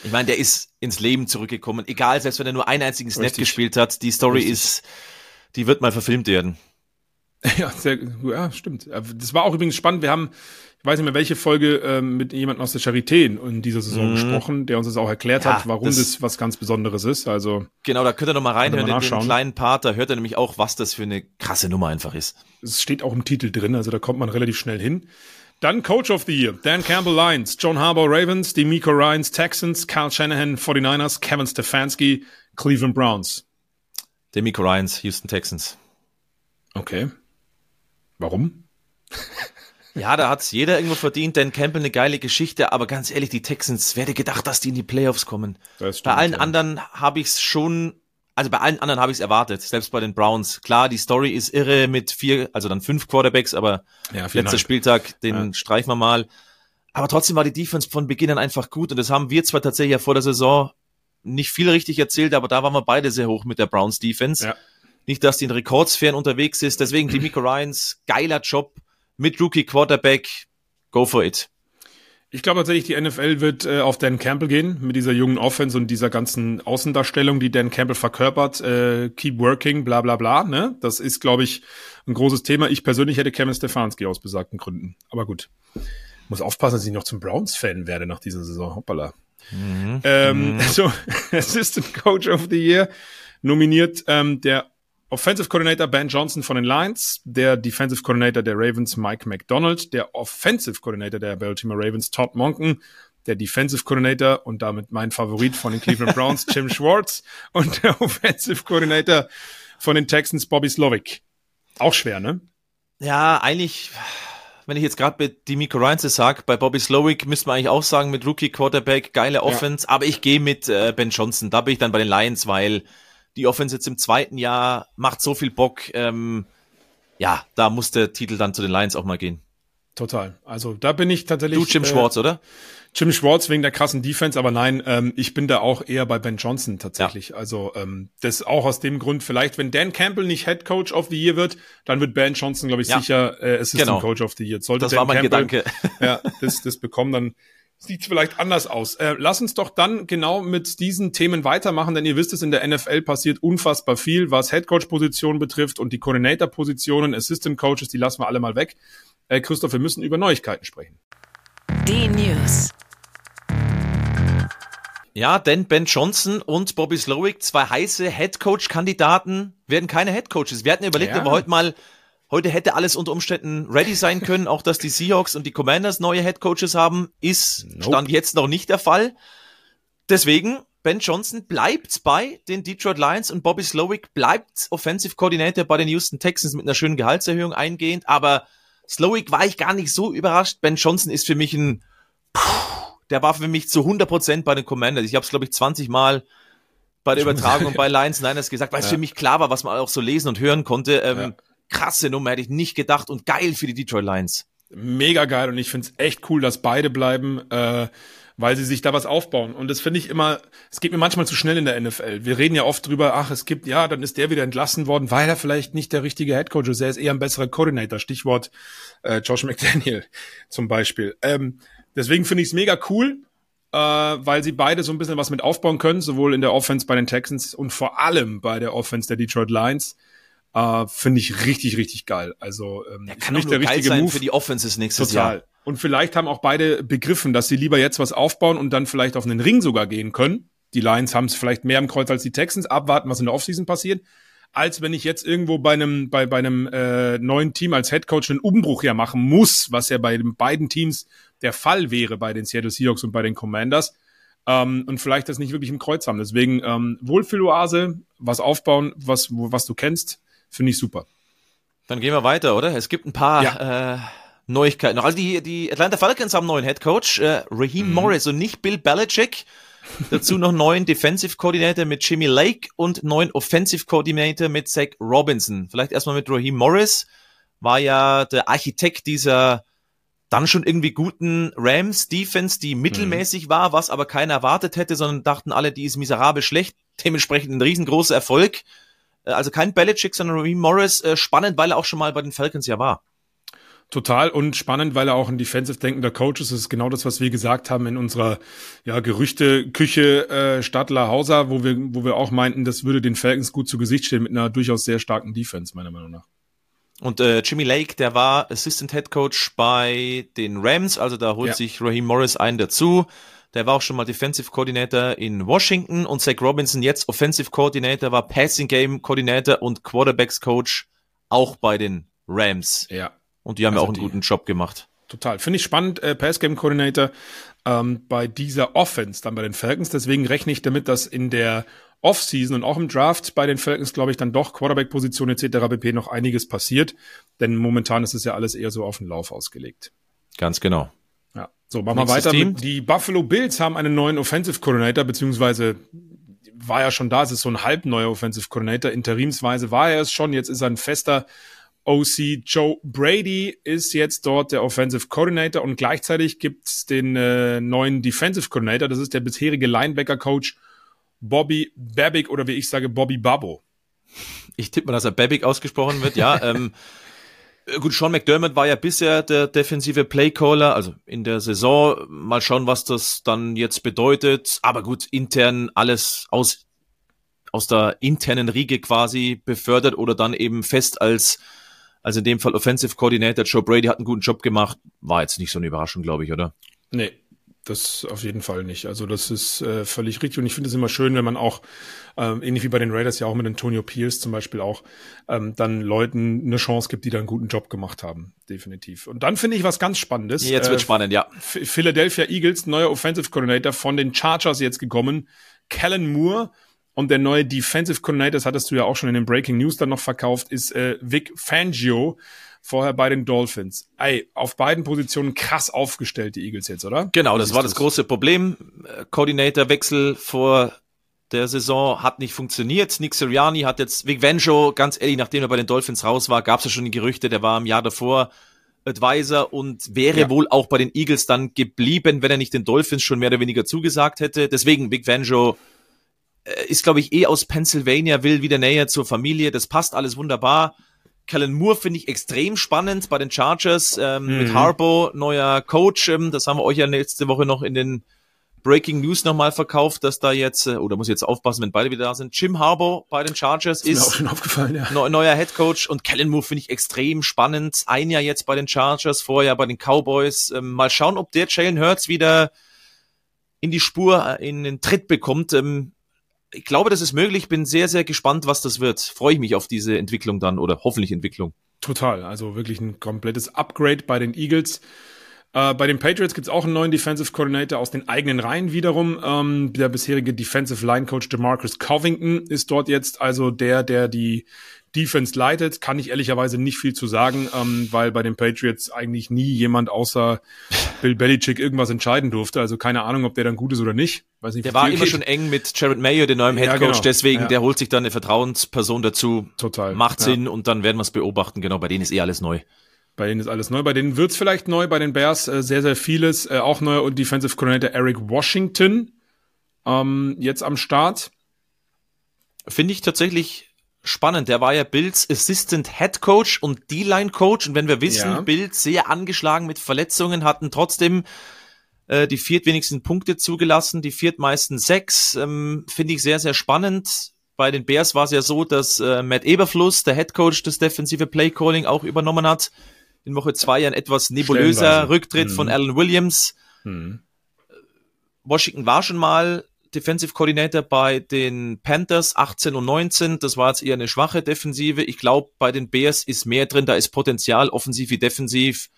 S2: Ich meine, der ist ins Leben zurückgekommen. Egal, selbst wenn er nur einen einzigen Snap
S3: Richtig.
S2: gespielt hat, die Story
S3: Richtig.
S2: ist, die wird mal verfilmt werden. <laughs>
S3: Ja, sehr, ja, stimmt. Das war auch übrigens spannend. Wir haben, ich weiß nicht mehr, welche Folge ähm, mit jemandem aus der Charité in, dieser Saison gesprochen, der uns das auch erklärt.
S2: Ja,
S3: hat, warum
S2: das-
S3: das, was ganz Besonderes ist. Also
S2: Genau, da könnt ihr noch mal reinhören
S3: mal
S2: in den kleinen Part. Da hört er nämlich auch, was das für eine krasse Nummer einfach ist.
S3: es steht auch im Titel drin, also da kommt man relativ schnell hin. Dann Coach of the Year, Dan Campbell Lions, John Harbaugh Ravens, D'Amico Ryans Texans, Kyle Shanahan 49ers, Kevin Stefanski Cleveland Browns.
S2: Demico Ryans, Houston Texans.
S3: Okay. Warum? <laughs>
S2: Ja, da hat's jeder irgendwo verdient, denn Campbell eine geile Geschichte, aber ganz ehrlich, die Texans, wer hätte gedacht, dass die in die Playoffs kommen?
S3: Das
S2: bei
S3: stimmt,
S2: allen
S3: ja.
S2: anderen habe ich's schon, also bei allen anderen habe ich's erwartet, selbst bei den Browns. Klar, die Story ist irre mit vier, also dann fünf Quarterbacks, aber
S3: Ja,
S2: letzter
S3: viereinhalb.
S2: Spieltag, den
S3: Ja.
S2: streichen wir mal. Aber trotzdem war die Defense von Beginn an einfach gut und das haben wir zwar tatsächlich ja vor der Saison nicht viel richtig erzählt, aber da waren wir beide sehr hoch mit der Browns Defense.
S3: Ja.
S2: Nicht, dass die in Rekordsphären unterwegs ist, deswegen die Miko Ryans, geiler Job mit Rookie Quarterback, go for it.
S3: Ich glaube tatsächlich, die NFL wird äh, auf Dan Campbell gehen mit dieser jungen Offense und dieser ganzen Außendarstellung, die Dan Campbell verkörpert. Äh, keep working, bla bla bla. Ne? Das ist, glaube ich, ein großes Thema. Ich persönlich hätte Kevin Stefanski aus besagten Gründen. Aber gut. Muss aufpassen, dass ich noch zum Browns-Fan werde nach dieser Saison. Hoppala. Ähm, <laughs> so, <laughs> Assistant Coach of the Year nominiert ähm, der Offensive Coordinator Ben Johnson von den Lions, der Defensive Coordinator der Ravens Mike McDonald, der Offensive Coordinator der Baltimore Ravens Todd Monken, der Defensive Coordinator und damit mein Favorit von den Cleveland Browns <laughs> Jim Schwartz und der Offensive Coordinator von den Texans Bobby Slovic. Auch schwer, ne?
S2: Ja, eigentlich, wenn ich jetzt gerade bei Demico Ryans das sag, bei Bobby Slowick müsste man eigentlich auch sagen, mit Rookie Quarterback, geile Offense, aber ich gehe mit äh, Ben Johnson, da bin ich dann bei den Lions, weil die Offense jetzt im zweiten Jahr macht so viel Bock, ähm, ja, da muss der Titel dann zu den Lions auch mal gehen.
S3: Total. Also da bin ich tatsächlich.
S2: Du, Jim
S3: äh,
S2: Schwartz, oder?
S3: Jim Schwartz wegen der krassen Defense, aber nein, ähm, ich bin da auch eher bei Ben Johnson tatsächlich. Also ähm, das auch aus dem Grund, vielleicht wenn Dan Campbell nicht Head Coach of the Year wird, dann wird Ben Johnson, glaube ich,
S2: Ja.
S3: sicher äh, Assistant
S2: Genau.
S3: Coach of the Year. Sollte
S2: Das
S3: Dan
S2: war mein
S3: Campbell,
S2: Gedanke. <laughs>
S3: Ja, das, das bekommen, dann sieht es vielleicht anders aus. Äh, lass uns doch dann genau mit diesen Themen weitermachen, denn ihr wisst es, in der NFL passiert unfassbar viel, was Head Coach Positionen betrifft und die Coordinator Positionen, Assistant Coaches, die lassen wir alle mal weg. Äh, Christoph, wir müssen über Neuigkeiten sprechen.
S1: Die News.
S2: Ja, denn Ben Johnson und Bobby Slowick, zwei heiße Headcoach-Kandidaten, werden keine Headcoaches. Wir hatten überlegt,
S3: Ja.
S2: ob wir heute mal, heute hätte alles unter Umständen ready sein können, auch dass die Seahawks und die Commanders neue Headcoaches haben, ist
S3: Nope.
S2: Stand jetzt noch nicht der Fall. Deswegen, Ben Johnson bleibt bei den Detroit Lions und Bobby Slowick bleibt Offensive Coordinator bei den Houston Texans mit einer schönen Gehaltserhöhung eingehend, aber Slowick war ich gar nicht so überrascht. Ben Johnson ist für mich ein der war für mich zu 100% bei den Commanders. Ich habe es, glaube ich, 20 Mal bei der <laughs> Übertragung bei Lions Niners gesagt, weil es
S3: Ja.
S2: für mich klar war, was man auch so lesen und hören konnte. Ähm,
S3: Ja.
S2: Krasse Nummer, hätte ich nicht gedacht und geil für die Detroit Lions.
S3: mega geil und ich find's echt cool, dass beide bleiben, äh, weil sie sich da was aufbauen. Und das finde ich immer, es geht mir manchmal zu schnell in der NFL. Wir reden ja oft drüber, ach, es gibt, ja, dann ist der wieder entlassen worden, weil er vielleicht nicht der richtige Headcoach ist. Er ist eher ein besserer Coordinator. Stichwort äh, Josh McDaniel <laughs> zum Beispiel. Ähm, deswegen finde ich es mega cool, äh, weil sie beide so ein bisschen was mit aufbauen können, sowohl in der Offense bei den Texans und vor allem bei der Offense der Detroit Lions. Äh, finde ich richtig, richtig geil. Also ähm,
S2: Der kann doch
S3: mich
S2: nur geil sein für die Offenses nächstes
S3: Total.
S2: Jahr.
S3: Und vielleicht haben auch beide begriffen, dass sie lieber jetzt was aufbauen und dann vielleicht auf einen Ring sogar gehen können. Die Lions haben es vielleicht mehr im Kreuz als die Texans. Abwarten, was in der Offseason passiert. Als wenn ich jetzt irgendwo bei einem, bei, bei einem äh, neuen Team als Headcoach einen Umbruch ja machen muss, was ja bei den beiden Teams der Fall wäre, bei den Seattle Seahawks und bei den Commanders. Ähm, und vielleicht das nicht wirklich im Kreuz haben. Deswegen ähm, Wohlfühloase, was aufbauen, was, was du kennst, finde ich super.
S2: Dann gehen wir weiter, oder? Es gibt ein paar
S3: Ja.
S2: äh, Neuigkeiten. noch. Also die, die Atlanta Falcons haben einen neuen Headcoach, äh, Raheem Morris und nicht Bill Belichick. Dazu noch neuen Defensive Coordinator mit Jimmy Lake und neuen Offensive Coordinator mit Zach Robinson. Vielleicht erstmal mit Raheem Morris. War ja der Architekt dieser dann schon irgendwie guten Rams Defense, die mittelmäßig mhm. war, was aber keiner erwartet hätte, sondern dachten alle, die ist miserabel schlecht. Dementsprechend ein riesengroßer Erfolg. Äh, also kein Belichick, sondern Raheem Morris. Äh, spannend, weil er auch schon mal bei den Falcons ja war.
S3: Total und spannend, weil er auch ein defensive denkender Coach ist. Das ist genau das, was wir gesagt haben in unserer ja, Gerüchte-Küche äh, Stadler Hauser, wo wir, wo wir auch meinten, das würde den Falcons gut zu Gesicht stehen mit einer durchaus sehr starken Defense, meiner Meinung nach.
S2: Und äh, Jimmy Lake, der war Assistant Head Coach bei den Rams, also da holt ja. sich Raheem Morris einen dazu. Der war auch schon mal Defensive Coordinator in Washington und Zach Robinson jetzt Offensive Coordinator, war Passing Game Coordinator und Quarterbacks Coach auch bei den Rams.
S3: Ja.
S2: Und die haben also ja auch einen guten Job gemacht.
S3: Total. Finde ich spannend, äh, Pass Game Coordinator ähm, bei dieser Offense dann bei den Falcons. Deswegen rechne ich damit, dass in der Offseason und auch im Draft bei den Falcons, glaube ich, dann doch Quarterback-Position etc. pp. noch einiges passiert. Denn momentan ist es ja alles eher so auf den Lauf ausgelegt.
S2: Ganz genau.
S3: So, machen wir weiter. Team. Die Buffalo Bills haben einen neuen Offensive Coordinator, beziehungsweise war ja schon da, es ist so ein halb neuer Offensive Coordinator. Interimsweise war er es schon, jetzt ist er ein fester OC. Joe Brady ist jetzt dort der Offensive Coordinator und gleichzeitig gibt's den äh, neuen Defensive Coordinator, das ist der bisherige Linebacker Coach Bobby Babick oder wie ich sage, Bobby Babbo.
S2: Ich tippe mal, dass er Babick ausgesprochen wird, ja. <laughs> ähm, gut, Sean McDermott war ja bisher der defensive Playcaller, also in der Saison. Mal schauen, was das dann jetzt bedeutet. Aber gut, intern alles aus, aus der internen Riege quasi befördert oder dann eben fest als, also in dem Fall Offensive Coordinator. Joe Brady hat einen guten Job gemacht. War jetzt nicht so eine Überraschung, glaube ich, oder?
S3: Nee, das auf jeden Fall nicht. Also das ist äh, völlig richtig und ich finde es immer schön, wenn man auch, ähm, ähnlich wie bei den Raiders ja auch mit Antonio Pierce zum Beispiel auch, ähm, dann Leuten eine Chance gibt, die da einen guten Job gemacht haben, definitiv. Und dann finde ich was ganz Spannendes.
S2: Jetzt wird äh, spannend, ja.
S3: Philadelphia Eagles, neuer Offensive Coordinator von den Chargers jetzt gekommen, Kellen Moore. Und der neue Defensive Coordinator, das hattest du ja auch schon in den Breaking News dann noch verkauft, ist äh, Vic Fangio vorher bei den Dolphins. Ey, auf beiden Positionen krass aufgestellt, die Eagles jetzt, oder?
S2: Genau, das war das große Problem. Coordinator-Wechsel vor der Saison hat nicht funktioniert. Nick Sirianni hat jetzt, Vic Venjo, ganz ehrlich, nachdem er bei den Dolphins raus war, gab es ja schon die Gerüchte, der war im Jahr davor Advisor und wäre ja. wohl auch bei den Eagles dann geblieben, wenn er nicht den Dolphins schon mehr oder weniger zugesagt hätte. Deswegen, Vic Venjo äh, ist, glaube ich, eh aus Pennsylvania, will wieder näher zur Familie. Das passt alles wunderbar. Kellen Moore finde ich extrem spannend bei den Chargers. Ähm, mhm. Mit Harbo, neuer Coach. Ähm, das haben wir euch ja letzte Woche noch in den Breaking News nochmal verkauft, dass da jetzt, äh, oder muss ich jetzt aufpassen, wenn beide wieder da sind. Jim Harbo bei den Chargers ist, ist
S3: auch schon aufgefallen, ja.
S2: neu, neuer Head Coach und Kellen Moore finde ich extrem spannend. Ein Jahr jetzt bei den Chargers, vorher bei den Cowboys. Ähm, mal schauen, ob der Jalen Hurts wieder in die Spur, äh, in den Tritt bekommt. Ähm, ich glaube, das ist möglich. Bin sehr, sehr gespannt, was das wird. Freue ich mich auf diese Entwicklung dann oder hoffentlich Entwicklung.
S3: Total. Also wirklich ein komplettes Upgrade bei den Eagles. Äh, bei den Patriots gibt es auch einen neuen Defensive Coordinator aus den eigenen Reihen wiederum. Ähm, der bisherige Defensive Line Coach DeMarcus Covington ist dort jetzt also der, der die Defense leitet, kann ich ehrlicherweise nicht viel zu sagen, ähm, weil bei den Patriots eigentlich nie jemand außer <laughs> Bill Belichick irgendwas entscheiden durfte. Also keine Ahnung, ob der dann gut ist oder nicht.
S2: Weiß nicht der war immer geht. schon eng mit Jared Mayo, dem neuen Head Coach, ja, genau. deswegen, ja. der holt sich dann eine Vertrauensperson dazu.
S3: Total.
S2: Macht Sinn ja. und dann werden wir es beobachten. Genau, bei denen ist eh alles neu.
S3: Bei denen ist alles neu. Bei denen wird's vielleicht neu. Bei den Bears äh, sehr, sehr vieles. Äh, auch neu und Defensive Coordinator Eric Washington ähm, jetzt am Start.
S2: Finde ich tatsächlich spannend. Der war ja Bills Assistant Head Coach und D-Line Coach. Und wenn wir wissen, ja. Bills sehr angeschlagen mit Verletzungen, hatten trotzdem äh, die viertwenigsten Punkte zugelassen, die viertmeisten sechs. Ähm, Finde ich sehr, sehr spannend. Bei den Bears war es ja so, dass äh, Matt Eberfluss, der Head Coach des defensive Play Calling, auch übernommen hat. In Woche zwei ein etwas nebulöser Rücktritt mhm. von Alan Williams. Mhm. Washington war schon mal Defensive Coordinator bei den Panthers 18 und 19. Das war jetzt eher eine schwache Defensive. Ich glaube, bei den Bears ist mehr drin. Da ist Potenzial, offensiv wie defensiv.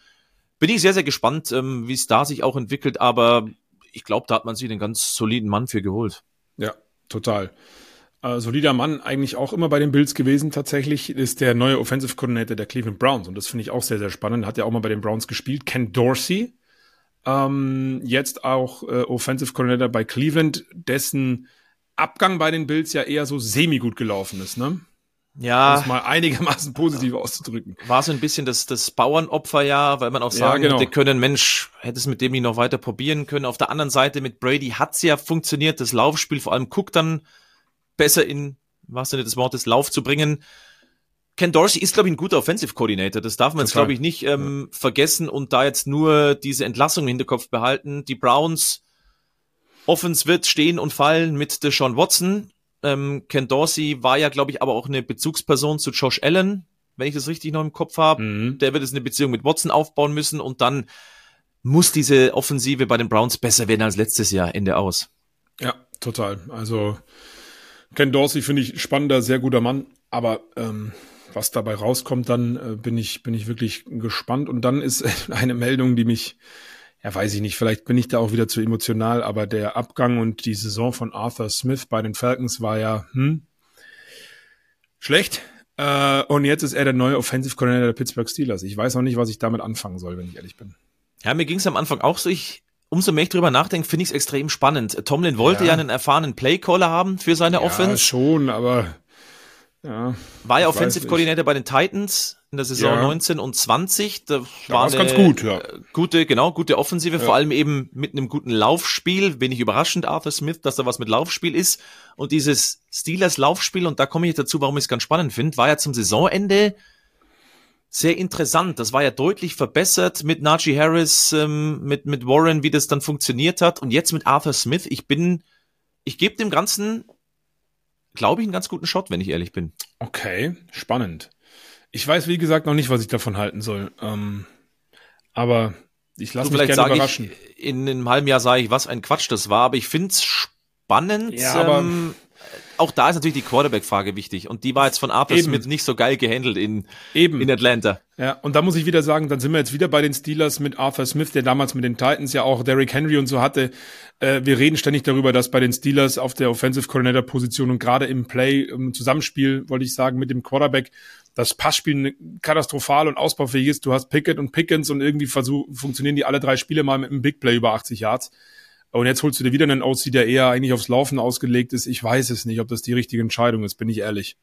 S2: Bin ich sehr, sehr gespannt, ähm, wie es da sich auch entwickelt. Aber ich glaube, da hat man sich einen ganz soliden Mann für geholt.
S3: Ja, total. Äh, solider Mann eigentlich auch immer bei den Bills gewesen. Tatsächlich ist der neue Offensive Coordinator der Cleveland Browns. Und das finde ich auch sehr, sehr spannend. Hat ja auch mal bei den Browns gespielt. Ken Dorsey ähm, jetzt auch äh, Offensive Coordinator bei Cleveland, dessen Abgang bei den Bills ja eher so semi gut gelaufen ist, ne?
S2: Ja.
S3: Um es mal einigermaßen positiv auszudrücken.
S2: War so ein bisschen das, das Bauernopfer, ja, weil man auch sagen
S3: Ja, genau.
S2: können, Mensch, hätte es mit dem nicht noch weiter probieren können. Auf der anderen Seite mit Brady hat's ja funktioniert, das Laufspiel, vor allem Cook dann besser in, was denn des Wortes, Lauf zu bringen. Ken Dorsey ist, glaube ich, ein guter Offensive Coordinator. Das darf man jetzt,
S3: Total.
S2: glaube ich, nicht ähm, vergessen und da jetzt nur diese Entlassung im Hinterkopf behalten. Die Browns Offense wird stehen und fallen mit Deshaun Watson. Ähm, Ken Dorsey war ja, glaube ich, aber auch eine Bezugsperson zu Josh Allen, wenn ich das richtig noch im Kopf habe.
S3: Mhm.
S2: Der wird jetzt eine Beziehung mit Watson aufbauen müssen und dann muss diese Offensive bei den Browns besser werden als letztes Jahr. Ende aus.
S3: Ja, total. Also Ken Dorsey finde ich spannender, sehr guter Mann, aber ähm, was dabei rauskommt, dann äh, bin ich bin ich wirklich gespannt. Und dann ist <laughs> eine Meldung, die mich, ja weiß ich nicht, vielleicht bin ich da auch wieder zu emotional, aber der Abgang und die Saison von Arthur Smith bei den Falcons war ja hm, schlecht. Äh, und jetzt ist er der neue Offensive Coordinator der Pittsburgh Steelers. Ich weiß noch nicht, was ich damit anfangen soll, wenn ich ehrlich bin.
S2: Ja, mir ging es am Anfang auch so. Ich, umso mehr ich drüber nachdenke, finde ich es extrem spannend. Tomlin wollte ja,
S3: Ja.
S2: einen erfahrenen Playcaller haben für seine
S3: Ja,
S2: Offense.
S3: schon, aber ja.
S2: War ja Offensive. Coordinator bei den Titans in der Saison
S3: Ja.
S2: 19 und 20. Da
S3: Da
S2: war eine
S3: ganz gut, ja.
S2: Gute, genau, gute Offensive, vor allem eben mit einem guten Laufspiel. Wenig überraschend, Arthur Smith, dass da was mit Laufspiel ist. Und dieses Steelers Laufspiel, und da komme ich jetzt dazu, warum ich es ganz spannend finde, war ja zum Saisonende sehr interessant. Das war ja deutlich verbessert mit Najee Harris, ähm, mit, mit Warren, wie das dann funktioniert hat. Und jetzt mit Arthur Smith. Ich bin, ich gebe dem Ganzen, glaube ich, einen ganz guten Shot, wenn ich ehrlich bin.
S3: Okay, spannend. Ich weiß, wie gesagt, noch nicht, was ich davon halten soll. Ähm, aber ich lasse mich
S2: vielleicht
S3: gerne überraschen.
S2: ich, in einem halben Jahr sage ich, was ein Quatsch das war, aber ich find's spannend.
S3: Ja, aber-
S2: ähm, auch da ist natürlich die Quarterback-Frage wichtig. Und die war jetzt von Arthur. Smith nicht so geil gehandelt in,
S3: Eben.
S2: in Atlanta.
S3: Ja, und da muss ich wieder sagen, dann sind wir jetzt wieder bei den Steelers mit Arthur Smith, der damals mit den Titans ja auch Derrick Henry und so hatte. Äh, wir reden ständig darüber, dass bei den Steelers auf der Offensive Coordinator Position und gerade im Play, im Zusammenspiel, wollte ich sagen, mit dem Quarterback, das Passspiel katastrophal und ausbaufähig ist. Du hast Pickett und Pickens und irgendwie versuch, funktionieren die alle drei Spiele mal mit einem Big Play über 80 Yards. Und jetzt holst du dir wieder einen OC, der eher eigentlich aufs Laufen ausgelegt ist. Ich weiß es nicht, ob das die richtige Entscheidung ist, bin ich ehrlich.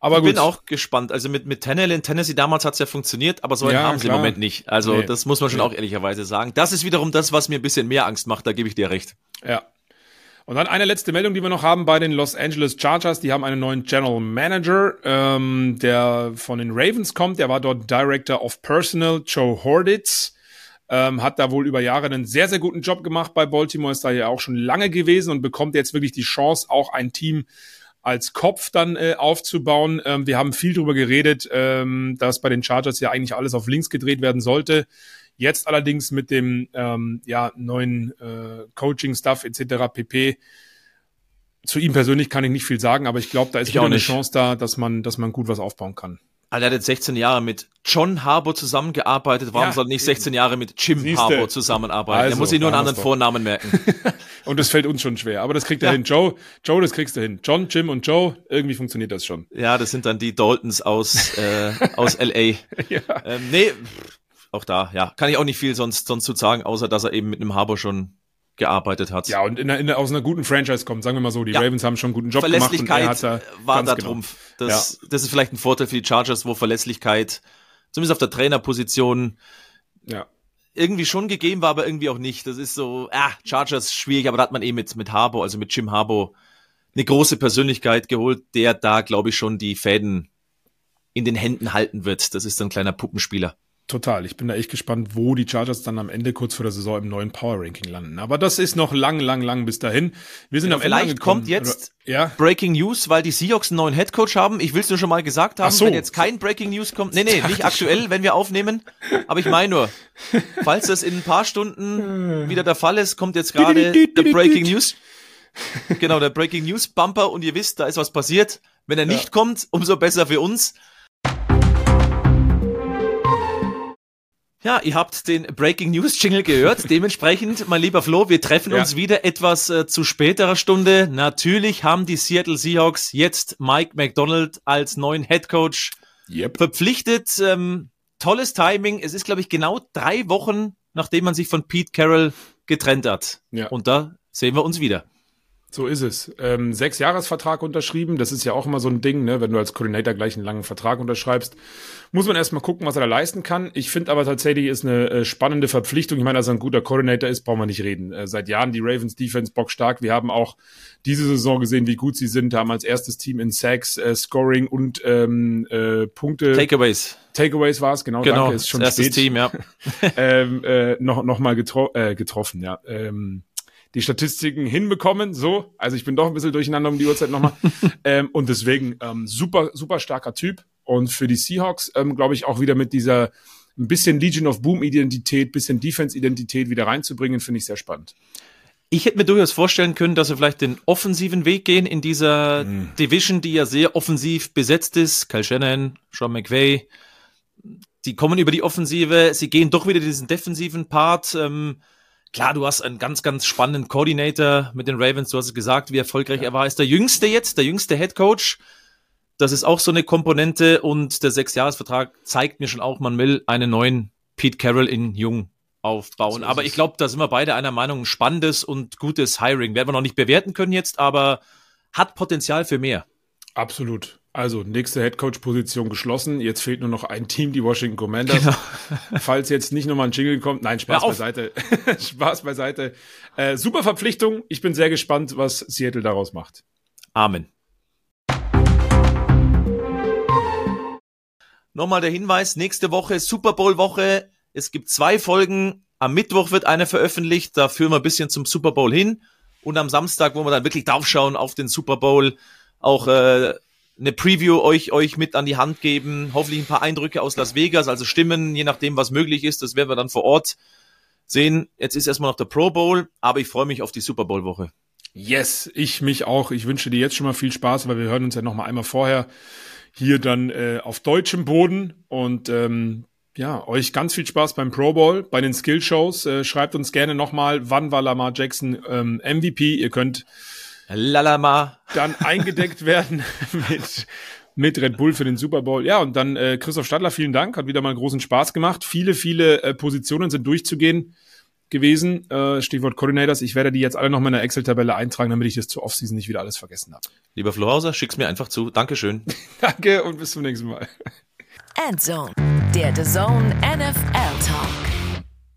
S3: Aber
S2: ich
S3: gut.
S2: bin auch gespannt. Also mit, mit Tannehill in Tennessee damals hat's ja funktioniert, aber so einen
S3: Ja,
S2: haben sie im. Moment nicht. Also
S3: Nee.
S2: das muss man schon
S3: Nee.
S2: auch ehrlicherweise sagen. Das ist wiederum das, was mir ein bisschen mehr Angst macht, da gebe ich dir recht.
S3: Ja. Und dann eine letzte Meldung, die wir noch haben bei den Los Angeles Chargers. Die haben einen neuen General Manager, ähm, der von den Ravens kommt. Der war dort Director of Personal, Joe Horditz. Ähm, hat da wohl über Jahre einen sehr, sehr guten Job gemacht bei Baltimore, ist da ja auch schon lange gewesen und bekommt jetzt wirklich die Chance, auch ein Team als Kopf dann äh, aufzubauen. Ähm, wir haben viel drüber geredet, ähm, dass bei den Chargers ja eigentlich alles auf links gedreht werden sollte. Jetzt allerdings mit dem ähm, ja, neuen äh, Coaching-Stuff etc. pp. Zu ihm persönlich kann ich nicht viel sagen, aber ich glaube, da ist
S2: Ich
S3: wieder
S2: auch
S3: eine. Chance da, dass man, dass man gut was aufbauen kann.
S2: Also er hat jetzt 16 Jahre mit John Harbour zusammengearbeitet. Warum
S3: Ja,
S2: soll er nicht 16 Jahre mit Jim
S3: Siehste.
S2: Harbour zusammenarbeiten?
S3: Also,
S2: er muss sich nur einen anderen. Vornamen merken. <laughs>
S3: Und das fällt uns schon schwer, aber das kriegt er
S2: Ja.
S3: hin. Joe, Joe, das kriegst du hin. John, Jim und Joe, irgendwie funktioniert das schon.
S2: Ja, das sind dann die Daltons aus, äh, aus LA. <laughs>
S3: Ja.
S2: Ähm, nee, auch da, ja, kann ich auch nicht viel sonst, sonst zu sagen, außer dass er eben mit einem Harbour schon gearbeitet hat.
S3: Ja, und in in aus einer guten Franchise kommt, sagen wir mal so, die
S2: Ja.
S3: Ravens haben schon einen guten Job gemacht
S2: Verlässlichkeit
S3: er hat da
S2: war da
S3: genau.
S2: Trumpf. Das, das ist vielleicht ein Vorteil für die Chargers, wo Verlässlichkeit, zumindest auf der Trainerposition,
S3: Ja.
S2: irgendwie schon gegeben war, aber irgendwie auch nicht. Das ist so, ah, Chargers schwierig, aber da hat man eh mit, mit Harbour, also mit Jim Harbour, eine große Persönlichkeit geholt, der da, glaube ich, schon die Fäden in den Händen halten wird. Das ist so ein kleiner Puppenspieler.
S3: Total. Ich bin da echt gespannt, wo die Chargers dann am Ende kurz vor der Saison im neuen Power Ranking landen. Aber das ist noch lang, lang, lang bis dahin. Wir sind
S2: Ja,
S3: am Ende
S2: vielleicht
S3: angekommen.
S2: kommt jetzt
S3: Oder- ja.
S2: Breaking News, weil die Seahawks einen neuen Headcoach haben. Ich will es nur schon mal gesagt haben,
S3: so.
S2: wenn jetzt kein Breaking News kommt. Nee, nee, nicht <laughs> aktuell, wenn wir aufnehmen. Aber ich meine nur, falls das in ein paar Stunden wieder der Fall ist, kommt jetzt gerade der Breaking News. Genau, der Breaking News Bumper und ihr wisst, da ist was passiert. Wenn er nicht kommt, umso besser für uns. Ja, ihr habt den Breaking News Jingle gehört. <laughs> Dementsprechend, mein lieber Flo, wir treffen
S3: Ja.
S2: uns wieder etwas äh, zu späterer Stunde. Natürlich haben die Seattle Seahawks jetzt Mike McDonald als neuen Head Coach
S3: Yep.
S2: verpflichtet. Ähm, tolles Timing. Es ist, glaube ich, genau drei Wochen, nachdem man sich von Pete Carroll getrennt hat.
S3: Ja.
S2: Und da sehen wir uns wieder.
S3: So ist es. Ähm, sechs Jahresvertrag unterschrieben, das ist ja auch immer so ein Ding, ne? wenn du als Coordinator gleich einen langen Vertrag unterschreibst. Muss man erstmal gucken, was er da leisten kann. Ich finde aber tatsächlich ist eine äh, spannende Verpflichtung. Ich meine, dass er ein guter Coordinator ist, brauchen wir nicht reden. Äh, seit Jahren die Ravens Defense bockstark. Wir haben auch diese Saison gesehen, wie gut sie sind, haben als erstes Team in Sacks, äh, Scoring und ähm, äh, Punkte.
S2: Takeaways.
S3: Takeaways war es, genau,
S2: Genau,
S3: danke, ist schon
S2: erstes
S3: spät.
S2: Team, ja. <laughs>
S3: ähm, äh, noch, noch mal getro äh, getroffen, ja. Ähm, die Statistiken hinbekommen, so. Also ich bin doch ein bisschen durcheinander um die Uhrzeit nochmal. <laughs> ähm, und deswegen ähm, super, super starker Typ. Und für die Seahawks, ähm, glaube ich, auch wieder mit dieser ein bisschen Legion of Boom-Identität, bisschen Defense-Identität wieder reinzubringen, finde ich sehr spannend.
S2: Ich hätte mir durchaus vorstellen können, dass wir vielleicht den offensiven Weg gehen in dieser Division, die ja sehr offensiv besetzt ist. Kyle Shannon, Sean McVay, die kommen über die Offensive, sie gehen doch wieder diesen defensiven Part. Ähm, klar, du hast einen ganz, ganz spannenden Coordinator mit den Ravens. Du hast es gesagt, wie erfolgreich er war. Ist der jüngste jetzt, der jüngste Head Coach. Das ist auch so eine Komponente und der Sechsjahresvertrag zeigt mir schon auch, man will einen neuen Pete Carroll in Jung aufbauen.
S3: So
S2: aber ich glaube, da sind wir beide einer Meinung, ein spannendes und gutes Hiring. Werden wir noch nicht bewerten können jetzt, aber hat Potenzial für mehr.
S3: Absolut. Also, nächste Headcoach-Position geschlossen. Jetzt fehlt nur noch ein Team, die Washington Commanders. <laughs> Falls jetzt nicht nochmal ein Jingle kommt. Nein, Spaß beiseite. <laughs> Spaß beiseite. Äh, super Verpflichtung. Ich bin sehr gespannt, was Seattle daraus macht.
S2: Amen. Nochmal der Hinweis, nächste Woche Super Bowl Woche. Es gibt zwei Folgen. Am Mittwoch wird eine veröffentlicht. Da führen wir ein bisschen zum Super Bowl hin. Und am Samstag, wo wir dann wirklich draufschauen auf den Super Bowl, auch äh, eine Preview euch, euch mit an die Hand geben. Hoffentlich ein paar Eindrücke aus Las Vegas, also Stimmen, je nachdem, was möglich ist. Das werden wir dann vor Ort sehen. Jetzt ist erstmal noch der Pro Bowl, aber ich freue mich auf die Super Bowl Woche.
S3: Yes, ich mich auch. Ich wünsche dir jetzt schon mal viel Spaß, weil wir hören uns ja noch mal einmal vorher hier dann äh, auf deutschem Boden und ähm, ja, euch ganz viel Spaß beim Pro Bowl, bei den Skill-Shows. Äh, schreibt uns gerne noch mal, wann war Lamar Jackson ähm, MVP. Ihr könnt
S2: Lalama.
S3: dann eingedeckt werden <laughs> mit, mit Red Bull für den Super Bowl. Ja, und dann äh, Christoph Stadler, vielen Dank, hat wieder mal großen Spaß gemacht. Viele, viele äh, Positionen sind durchzugehen gewesen. Äh, Stichwort Coordinators. Ich werde die jetzt alle noch mal in der Excel-Tabelle eintragen, damit ich das zur Offseason nicht wieder alles vergessen habe.
S2: Lieber Flo Hauser, schick's mir einfach zu. Dankeschön. <laughs>
S3: Danke und bis zum nächsten Mal.
S1: Endzone, der The Zone NFL Talk.